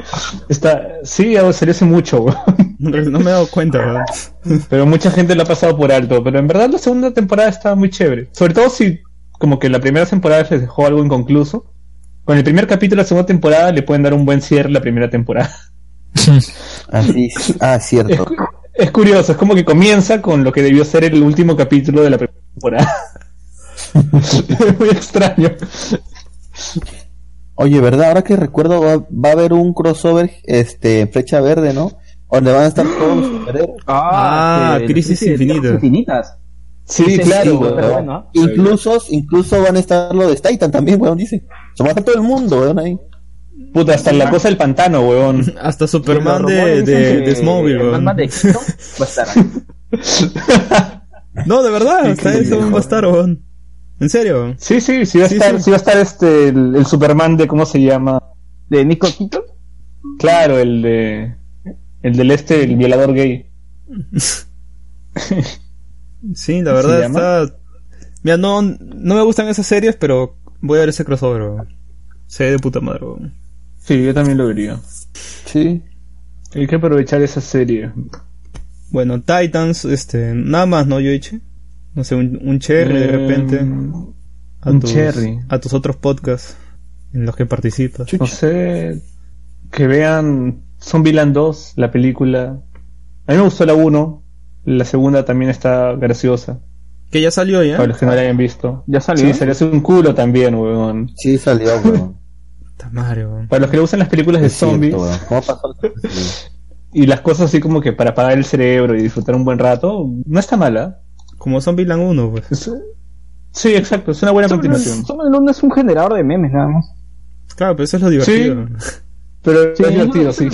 Speaker 2: Está, sí, salió hace mucho, weón.
Speaker 1: No me he dado cuenta, weón.
Speaker 2: pero mucha gente lo ha pasado por alto. Pero en verdad la segunda temporada está muy chévere. Sobre todo si como que la primera temporada les dejó algo inconcluso. Con el primer capítulo de la segunda temporada le pueden dar un buen cierre a la primera temporada.
Speaker 5: Así, ah,
Speaker 2: Es,
Speaker 5: cierto.
Speaker 2: cu- es curioso, es como que comienza con lo que debió ser el último capítulo de la primera temporada. es muy extraño.
Speaker 5: Oye, ¿verdad? Ahora que recuerdo, va, va a haber un crossover, este, Flecha Verde, ¿no? Donde van a estar todos los superhéroes.
Speaker 1: Ah,
Speaker 4: que-
Speaker 1: Crisis
Speaker 4: sí,
Speaker 1: Infinitas.
Speaker 4: infinitas.
Speaker 2: Sí,
Speaker 4: Sí,
Speaker 2: claro.
Speaker 4: bueno.
Speaker 5: Incluso, incluso van a estar los de Titan también, weón, dice. Se va a estar todo el mundo, weón, ahí.
Speaker 2: Puta, hasta la cosa del pantano, weón.
Speaker 1: Hasta Superman de, de, de Smallville, weón.
Speaker 4: Batman de va a estar ahí.
Speaker 1: No, de verdad, hasta eso va a estar, weón. ¿En serio?
Speaker 2: Sí, sí, sí va a
Speaker 1: Sí,
Speaker 2: estar,
Speaker 1: sí.
Speaker 2: sí va a estar este, el, el Superman de, ¿cómo se llama?
Speaker 4: ¿De Nico Keaton?
Speaker 2: Claro, el de, el del este, el violador gay.
Speaker 1: Sí, la
Speaker 2: ¿Se
Speaker 1: verdad está... Mira, no, no me gustan esas series, pero voy a ver ese crossover, weón. Se ve de puta madre.
Speaker 2: Sí, yo también lo vería.
Speaker 5: Sí.
Speaker 2: Hay que aprovechar esa serie.
Speaker 1: Bueno, Titans, este, nada más, ¿no, Yoichi? No sé, un, un cherry de repente. A
Speaker 2: un
Speaker 1: tus,
Speaker 2: cherry.
Speaker 1: A tus otros podcasts en los que participas.
Speaker 2: No sé, que vean Zombieland 2, la película. A mí me gustó la 1, la segunda también está graciosa,
Speaker 1: Que ya salió ya.
Speaker 2: para los que no la hayan visto.
Speaker 4: ¿Ya salió?
Speaker 2: Sí, salió hace un culo también, weón.
Speaker 5: Sí, salió, weón.
Speaker 1: Puta madre, weón.
Speaker 2: Para los que le gustan las películas de zombies
Speaker 5: weón. ¿Cómo pasó?
Speaker 2: y las cosas así como que para apagar el cerebro y disfrutar un buen rato, no está mala.
Speaker 1: Como Zombieland 1, pues.
Speaker 2: Es- sí, exacto, es una buena continuación.
Speaker 4: Somos el es un generador de memes, nada más.
Speaker 1: Claro, pero eso es lo divertido.
Speaker 2: Pero
Speaker 4: Sí,
Speaker 2: es divertido, sí.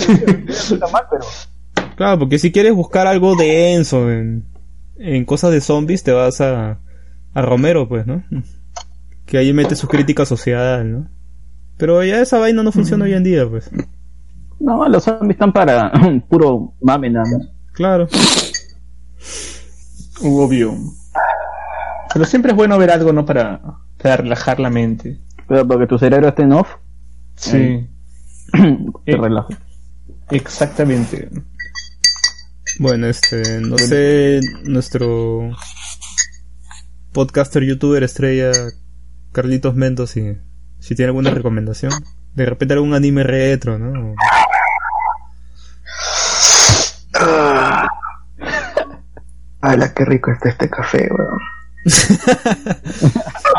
Speaker 4: No.
Speaker 1: Claro, porque si quieres buscar algo denso en, en cosas de zombies, te vas a, a Romero, pues, ¿no? Que ahí mete su crítica social, ¿no? Pero ya esa vaina no funciona hoy en día, pues.
Speaker 4: No, los zombies están para puro mame, nada más.
Speaker 1: Claro.
Speaker 2: Obvio. Pero siempre es bueno ver algo, ¿no? Para, para relajar la mente.
Speaker 4: Pero porque tu cerebro esté en off,
Speaker 2: Sí,
Speaker 4: te
Speaker 2: Eh.
Speaker 4: relaja.
Speaker 2: exactamente.
Speaker 1: Bueno, este, no sé, nuestro podcaster youtuber estrella Carlitos Mendoz si, si tiene alguna recomendación. De repente algún anime retro, ¿no?
Speaker 3: ¡Hala, qué rico está este café, weón!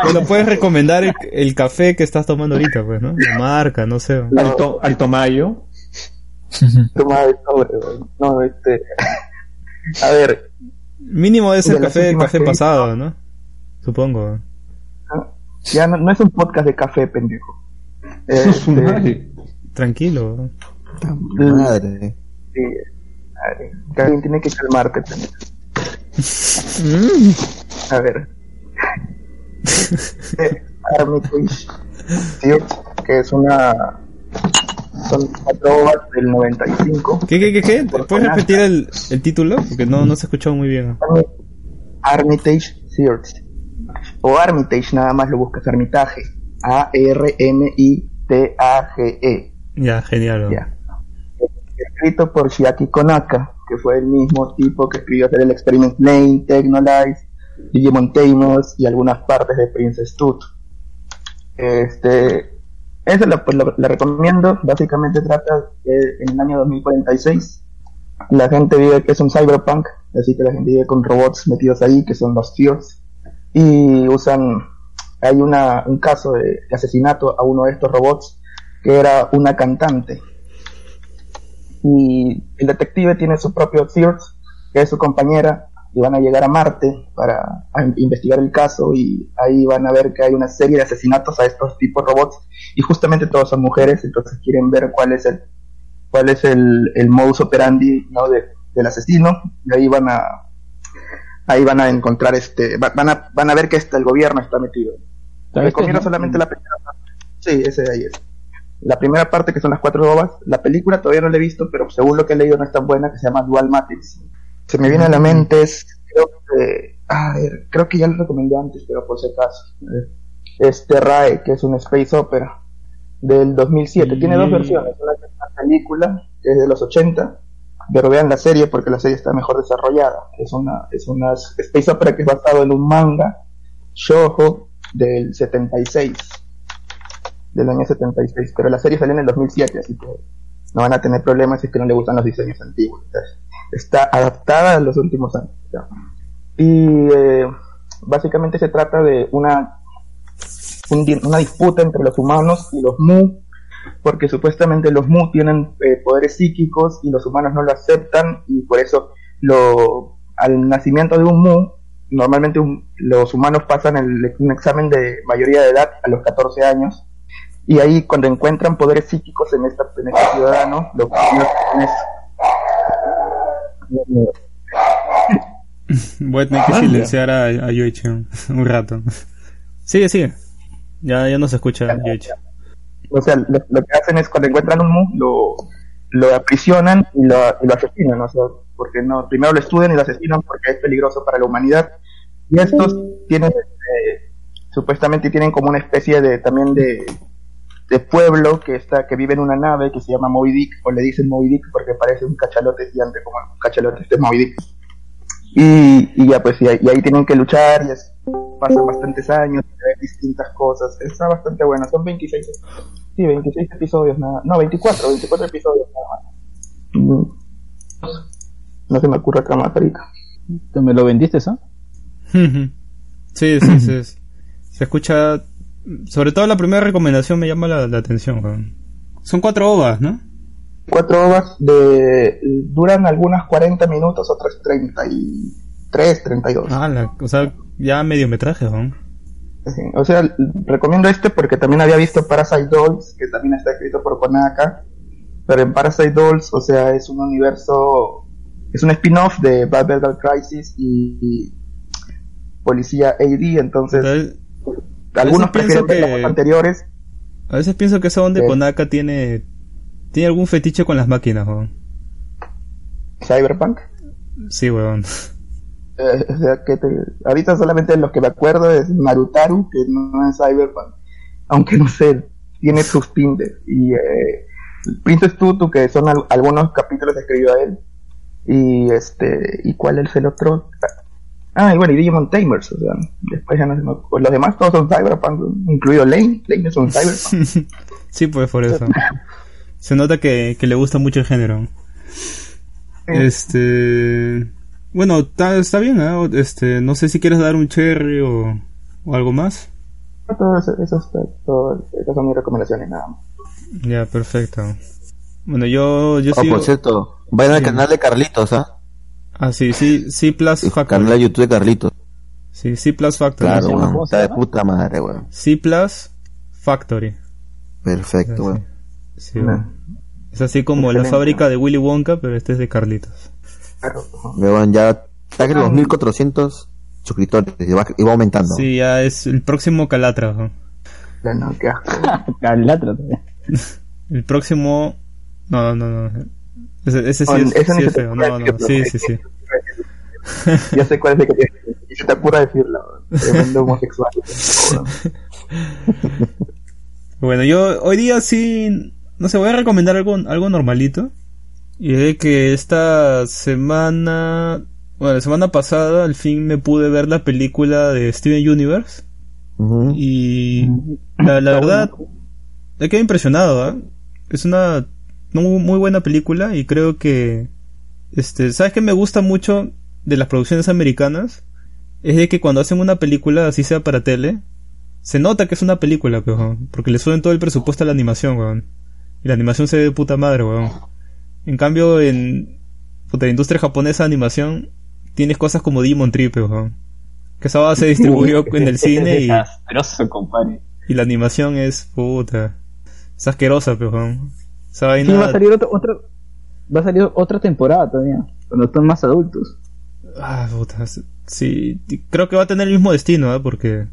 Speaker 1: Bueno, puedes recomendar el, el café que estás tomando ahorita, pues, ¿no? La marca, no sé.
Speaker 2: Alto, Alto Mayo.
Speaker 3: Toma de sobre, weón. No, este... A ver,
Speaker 1: Mínimo es el café, café
Speaker 3: que
Speaker 1: pasado, ¿no? Supongo.
Speaker 3: ya no, no es un podcast de café, pendejo. Este.
Speaker 1: Tranquilo.
Speaker 5: Madre.
Speaker 3: sí, alguien tiene que calmarte, pendejo. A ver. Eh, Armitage que es una. Son cuatro ovas del 95.
Speaker 1: ¿Qué, qué, qué, qué? ¿Puedes repetir el, el título? Porque no, no se escuchó muy bien.
Speaker 3: Armi- Armitage Search. O Armitage, nada más lo buscas, Armitaje. A-R-M-I-T-A-G-E.
Speaker 1: Ya, genial.
Speaker 3: E. Ya. Escrito por Shiaki Konaka, que fue el mismo tipo que escribió hacer el Experiment Lane, Technolize, Digimon Tamers y algunas partes de Princess Tooth. Este, esa la, pues, la- la recomiendo. Básicamente trata en el año 2046 la gente vive que es un cyberpunk, así que la gente vive con robots metidos ahí, que son los Fears, y usan, hay una, un caso de asesinato a uno de estos robots que era una cantante. Y el detective tiene su propio Fears, que es su compañera, y van a llegar a Marte para investigar el caso y ahí van a ver que hay una serie de asesinatos a estos tipos robots y justamente todos son mujeres, entonces quieren ver cuál es el cuál es el, el modus operandi ¿no? de, del asesino y ahí van a ahí van a encontrar este va- van a van a ver que este, el gobierno está metido.
Speaker 4: ¿Sabes qué,
Speaker 3: recomiendo solamente la primera parte. Sí ese de ahí es la primera parte que son las cuatro bobas la película todavía no la he visto pero según lo que he leído no es tan buena que se llama Dual Matrix. Se me viene a la mente es creo que a ver creo que ya lo recomendé antes pero por si acaso. Eh, es Terrae que es una space opera del 2007 tiene dos
Speaker 1: Mm.
Speaker 3: versiones una que es una película que es de los 80 pero vean la serie porque la serie está mejor desarrollada. Es una es una space opera que es basado en un manga shoujo del 76 del año 76 pero la serie salió en el 2007 así que no van a tener problemas si es que no le gustan los diseños antiguos Entonces, está adaptada a los últimos años ya. y eh, básicamente se trata de una un una disputa entre los humanos y los Mu porque supuestamente los Mu tienen eh, poderes psíquicos y los humanos no lo aceptan y por eso lo al nacimiento de un Mu normalmente un- los humanos pasan el- un examen de mayoría de edad a los 14 años y ahí cuando encuentran poderes psíquicos en, esta, en este ciudadano lo que hacen es
Speaker 1: Voy a tener que silenciar a, a Yoichi un rato. Sigue, sigue. Ya, ya no se escucha Yoichi.
Speaker 3: o sea, lo, lo que hacen es cuando encuentran un mu, lo, lo aprisionan y lo, y lo asesinan, o sea, porque no, primero lo estudian y lo asesinan porque es peligroso para la humanidad. Y estos tienen, eh, supuestamente tienen como una especie de, también de, de pueblo que está, que vive en una nave que se llama Moby Dick, o le dicen Moby Dick porque parece un cachalote gigante como un cachalote este Moby Dick. Y, y ya pues, y ahí, y ahí tienen que luchar y es- pasan bastantes años, y ven distintas cosas, está bastante bueno, son 26, sí, 26 episodios nada, no, 24, 24 episodios nada más. No se me ocurre otra más ahorita.
Speaker 4: ¿Te me lo vendiste, ¿ah?
Speaker 1: sí, sí, sí. Se escucha. Sobre todo la primera recomendación me llama la, la atención. Son cuatro ovas, ¿no?
Speaker 3: Cuatro ovas de, duran algunas 40 minutos, otras 33, 32.
Speaker 1: Ah, la, o sea, ya mediometraje.
Speaker 3: Sí, O sea, recomiendo este porque también había visto Parasite Dolls, que también está escrito por Konaka. Pero en Parasite Dolls, o sea, es un universo, es un spin-off de Bad Battle Crisis y, y Policía AD, entonces
Speaker 1: Entonces,
Speaker 3: algunos
Speaker 1: pienso
Speaker 3: prefieren ver
Speaker 1: que-
Speaker 3: las onda
Speaker 1: a veces pienso que esa onda de. Konaka tiene. Tiene algún fetiche con las máquinas, weón.
Speaker 3: Cyberpunk.
Speaker 1: Sí, weón.
Speaker 3: Eh, o sea, que te- ahorita solamente lo que me acuerdo es Narutaru, que no es Cyberpunk, aunque no sé, tiene sus tintes. Y eh, Princess Tutu, que son al- algunos capítulos que escribió a él. Y este, ¿y cuál es el otro? Ah, y bueno, y Digimon Tamers, o sea, después ya no se me acuerdo. Los demás todos son Cyberpunk, incluido Lane. Lane es un Cyberpunk.
Speaker 1: sí, pues por eso. Se nota que, que le gusta mucho el género. Este. Bueno, está, está bien, ¿eh? Este, no sé si quieres dar un cherry o, o algo más.
Speaker 3: Todo eso, eso está, todo, esas son mis recomendaciones nada más.
Speaker 1: Ya, perfecto. Bueno, yo, yo
Speaker 5: Oh,
Speaker 1: sigo...
Speaker 5: por cierto, vayan al
Speaker 1: Sí.
Speaker 5: canal de Carlitos, ¿ah?
Speaker 1: Ah, sí, sí, C Plus
Speaker 5: El canal
Speaker 1: Factory.
Speaker 5: de YouTube de Carlitos.
Speaker 1: Sí, C Plus Factory.
Speaker 5: Claro,
Speaker 4: llama?
Speaker 5: weón.
Speaker 4: ¿Cómo se
Speaker 5: Está de puta madre, weón.
Speaker 1: C Plus Factory.
Speaker 5: Perfecto, weón.
Speaker 1: Sí,
Speaker 3: No.
Speaker 1: bueno. Es así como la
Speaker 3: Excelente.
Speaker 1: fábrica de Willy Wonka, pero este es de Carlitos.
Speaker 3: Claro.
Speaker 5: Weón, ya está que los 1400 suscriptores y va, y va aumentando.
Speaker 1: Sí, ya es el próximo Calatra. ¿no?
Speaker 3: Ya no, qué asco.
Speaker 4: Calatra todavía.
Speaker 1: El próximo. No, no, no. Ese, ese sí
Speaker 3: Oh,
Speaker 1: es, sí es feo. No, no. Sí,
Speaker 3: ¿no?
Speaker 1: sí, sí.
Speaker 3: Ya sé cuál es el que tienes. Y se te apura decirlo. Tremendo homosexual.
Speaker 1: Bueno, yo hoy día sí. No sé, voy a recomendar algo, algo normalito. Y es de que esta semana. Bueno, la semana pasada al fin me pude ver la película de Steven Universe. Y la, la verdad, me quedé impresionado, ¿ah? Es una muy, muy buena película y creo que, este, ¿sabes qué me gusta mucho de las producciones americanas? Es de que cuando hacen una película, así sea para tele, se nota que es una película, weón, porque le suben todo el presupuesto a la animación, weón. Y la animación se ve de puta madre, weón. En cambio, en puta, la industria japonesa de animación, tienes cosas como Demon Trip, weón. Que esa base se distribuyó en el cine y... Y la animación es puta. Es asquerosa, pero esa vaina.
Speaker 4: Sí, va a salir otra, otra, va a salir otra temporada todavía, cuando están más adultos.
Speaker 1: Ah, puta. Sí, creo que va a tener el mismo destino, ¿eh? Porque.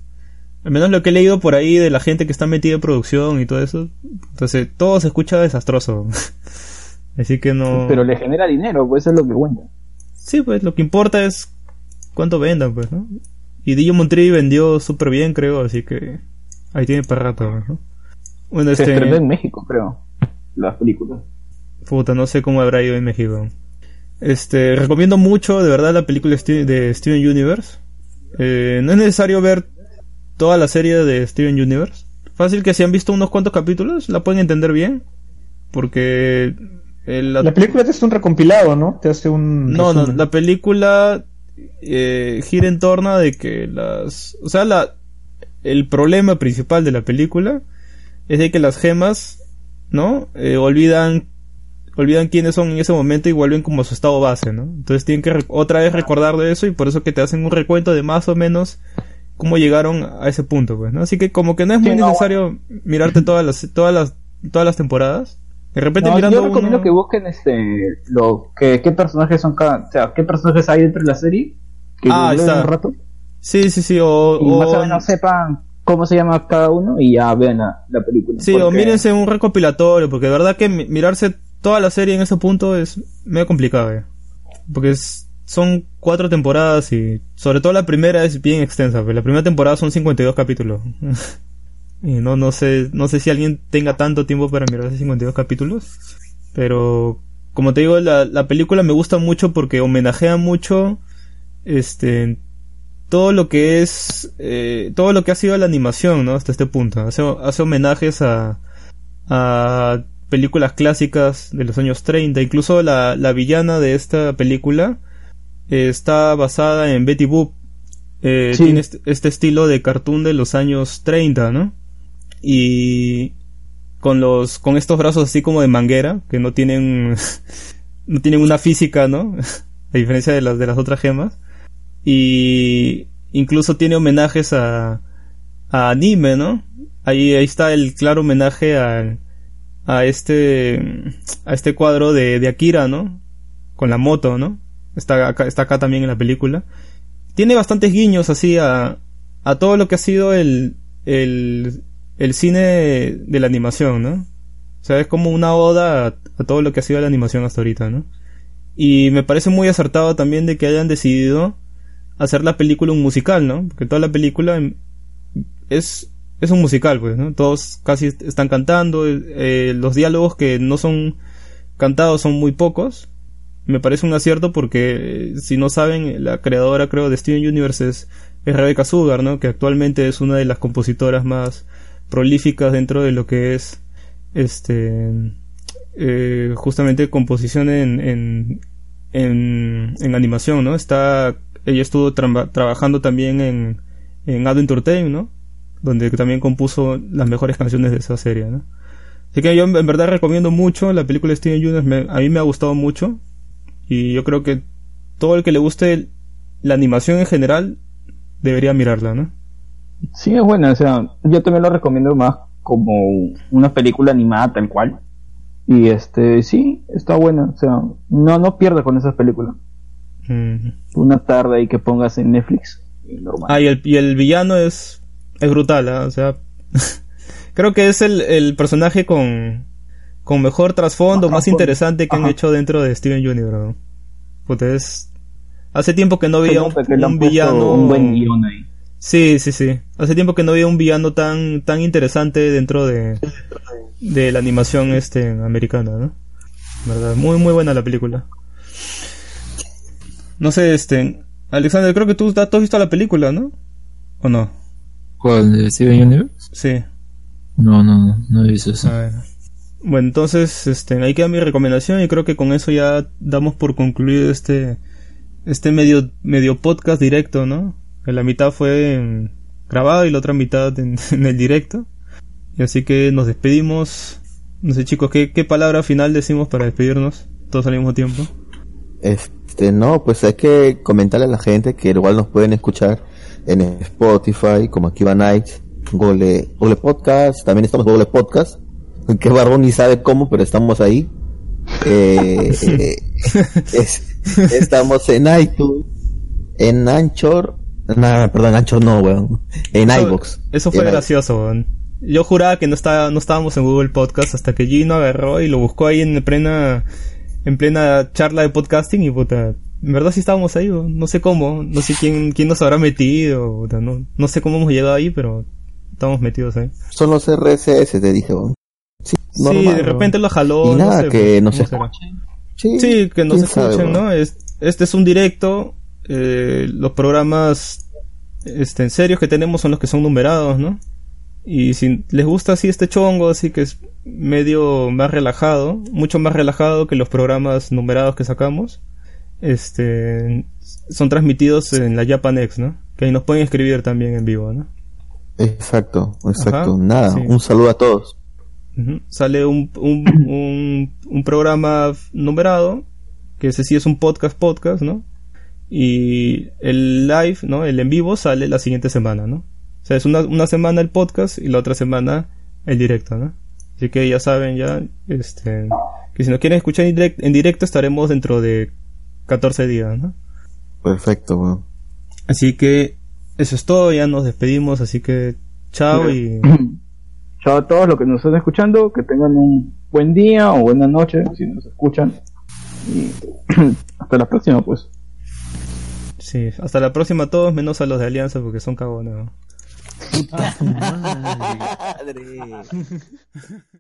Speaker 1: Al menos lo que he leído por ahí de la gente que está metida en producción y todo eso. Entonces, todo se escucha desastroso. Así que no.
Speaker 4: Pero le genera dinero, pues eso es lo que cuenta.
Speaker 1: Sí, pues lo que importa es cuánto vendan, pues, ¿no? Y Digimon Tree vendió súper bien, creo, así que. Ahí tiene para rato, ¿no? Bueno,
Speaker 4: Se
Speaker 1: este.
Speaker 4: estrenó en México, creo, las películas.
Speaker 1: Puta, no sé cómo habrá ido en México. Este, recomiendo mucho, de verdad, la película de Steven Universe. Eh, no es necesario ver toda la serie de Steven Universe. Fácil que si han visto unos cuantos capítulos, la pueden entender bien. Porque... el- la-
Speaker 2: La película te hace un recompilado, ¿no? Te hace un.
Speaker 1: no, no, la película eh, gira en torno de que las... O sea, la, el problema principal de la película es de que las gemas, ¿no? Eh, olvidan olvidan quiénes son en ese momento y vuelven como a su estado base, ¿no? Entonces tienen que otra vez recordar de eso y por eso que te hacen un recuento de más o menos cómo llegaron a ese punto, pues, ¿no? Así que como que no es muy
Speaker 4: Sí, no,
Speaker 1: necesario mirarte todas las todas las todas las temporadas. De repente
Speaker 4: No,
Speaker 1: mirando
Speaker 4: yo recomiendo
Speaker 1: uno-
Speaker 4: que busquen este lo que qué personajes son cada, o sea, qué personajes hay dentro de la serie, que
Speaker 1: Ah, está.
Speaker 4: un rato
Speaker 1: Sí, sí, sí, o,
Speaker 4: y
Speaker 1: o-
Speaker 4: más o menos sepan cómo se llama cada uno y ya vean la, la película.
Speaker 1: Sí, o mírense un recopilatorio, porque de verdad que mi- mirarse toda la serie en ese punto es medio complicado, eh. Porque son cuatro temporadas y sobre todo la primera es bien extensa, porque la primera temporada son 52 capítulos. y no, no sé, no sé si alguien tenga tanto tiempo para mirar esos 52 capítulos, pero como te digo, la, la película me gusta mucho porque homenajea mucho, este, todo lo que es eh, todo lo que ha sido la animación no hasta este punto hace, hace homenajes a a películas clásicas de los años 30 incluso la, la villana de esta película eh, está basada en Betty Boop. Eh,
Speaker 4: Sí.
Speaker 1: tiene este, este estilo de cartoon de los años 30 no y con los con estos brazos así como de manguera que no tienen no tienen una física no a diferencia de las de las otras gemas. Y incluso tiene homenajes a, a anime, ¿no? Ahí, ahí está el claro homenaje a, a este a este cuadro de, de Akira, ¿no? Con la moto, ¿no? Está acá, está acá también en la película. Tiene bastantes guiños así a, a todo lo que ha sido el, el, el cine de la animación, ¿no? O sea, es como una oda a, a todo lo que ha sido la animación hasta ahorita, ¿no? Y me parece muy acertado también de que hayan decidido hacer la película un musical, ¿no? Porque toda la película em, es, es un musical, pues, ¿no? Todos casi est- están cantando, eh, los diálogos que no son cantados son muy pocos. Me parece un acierto porque, eh, si no saben, la creadora, creo, de Steven Universe es, es Rebecca Sugar, ¿no? Que actualmente es una de las compositoras más prolíficas dentro de lo que es, este, eh, justamente composición en, en, en, animación, ¿no? Está, ella estuvo traba- trabajando también en, en Adventure Time, ¿no? Donde también compuso las mejores canciones de esa serie, ¿no? Así que yo en verdad recomiendo mucho la película de Steven Universe, me- a mí me ha gustado mucho y yo creo que todo el que le guste la animación en general debería mirarla, ¿no?
Speaker 4: Sí, es buena, o sea, yo también lo recomiendo más como una película animada tal cual. Y este, sí, está buena, o sea, no, no pierdas con esas películas.
Speaker 1: Mm.
Speaker 4: Una tarde ahí que pongas en Netflix normal.
Speaker 1: Ah, y el, y el villano es, es brutal, ¿ah? o sea, creo que es el, el personaje con, con mejor trasfondo, más interesante que han hecho dentro de Steven Universe. ¿no? Puta, es... Hace tiempo que no veía un, villano...
Speaker 4: Un buen guion ahí.
Speaker 1: Sí, sí, sí. Hace tiempo que no había un villano tan, tan interesante dentro de, de la animación este americana, ¿no? ¿Verdad? Muy, muy buena la película. No sé, este, Alexander, creo que tú, tú has visto la película, ¿no? ¿O no?
Speaker 6: ¿Cuál? ¿De Steven Universe?
Speaker 1: Sí.
Speaker 6: No, no, no, no he visto eso.
Speaker 1: Bueno, entonces, este, ahí queda mi recomendación y creo que con eso ya damos por concluido este, este medio, medio podcast directo, ¿no? Que la mitad fue grabado y la otra mitad en, en el directo. Y así que nos despedimos. No sé, chicos, ¿qué, qué palabra final decimos para despedirnos? Todos al mismo tiempo.
Speaker 5: Este, no, pues hay que comentarle a la gente que igual nos pueden escuchar en Spotify, como Akiva Nights, Google, Google Podcast, también estamos en Google Podcast, que Barbón ni sabe cómo, pero estamos ahí. Eh, eh, es- estamos en iTunes, en Anchor, no, perdón, Anchor no, weón, en
Speaker 1: Eso-
Speaker 5: iVoox.
Speaker 1: Eso fue
Speaker 5: i-
Speaker 1: gracioso, weón. Yo juraba que no estaba, no estábamos en Google Podcast hasta que Gino agarró y lo buscó ahí en plena, en plena charla de podcasting y puta, en verdad sí estábamos ahí, no sé cómo, no sé quién, quién nos habrá metido, puta, no, no sé cómo hemos llegado ahí, pero estamos metidos ahí.
Speaker 5: Son los RSS, te dije. Sí,
Speaker 1: sí, de repente
Speaker 5: weón.
Speaker 1: lo jaló.
Speaker 5: Y
Speaker 1: no
Speaker 5: nada,
Speaker 1: sé,
Speaker 5: que nos escuchen. Sí,
Speaker 1: Sí, que nos
Speaker 5: quién sabe,
Speaker 1: escuchen. ¿no? Es- este es un directo. eh, los programas este, en serios que tenemos son los que son numerados, ¿no? Y si les gusta así este chongo, así que es medio más relajado, mucho más relajado que los programas numerados que sacamos, este, son transmitidos en la Japanex, ¿no? Que ahí nos pueden escribir también en vivo, ¿no?
Speaker 5: Exacto, exacto.
Speaker 1: Ajá,
Speaker 5: Nada,
Speaker 1: sí.
Speaker 5: un saludo a todos.
Speaker 1: Sale un, un, un, un programa numerado, que ese sí es un podcast podcast, ¿no? Y el live, ¿no? El en vivo sale la siguiente semana, ¿no? O sea, es una, una semana el podcast y la otra semana el directo, ¿no? Así que ya saben ya, este, que si nos quieren escuchar en direct- en directo estaremos dentro de 14 días, ¿no?
Speaker 5: Perfecto, weón.
Speaker 1: Así que eso es todo, ya nos despedimos, así que chao y
Speaker 4: Chao a todos los que nos están escuchando, que tengan un buen día o buena noche si nos escuchan. Y hasta la próxima, pues.
Speaker 1: sí, hasta la próxima a todos, menos a los de Alianza porque son cagones, ¿no?
Speaker 5: Madre.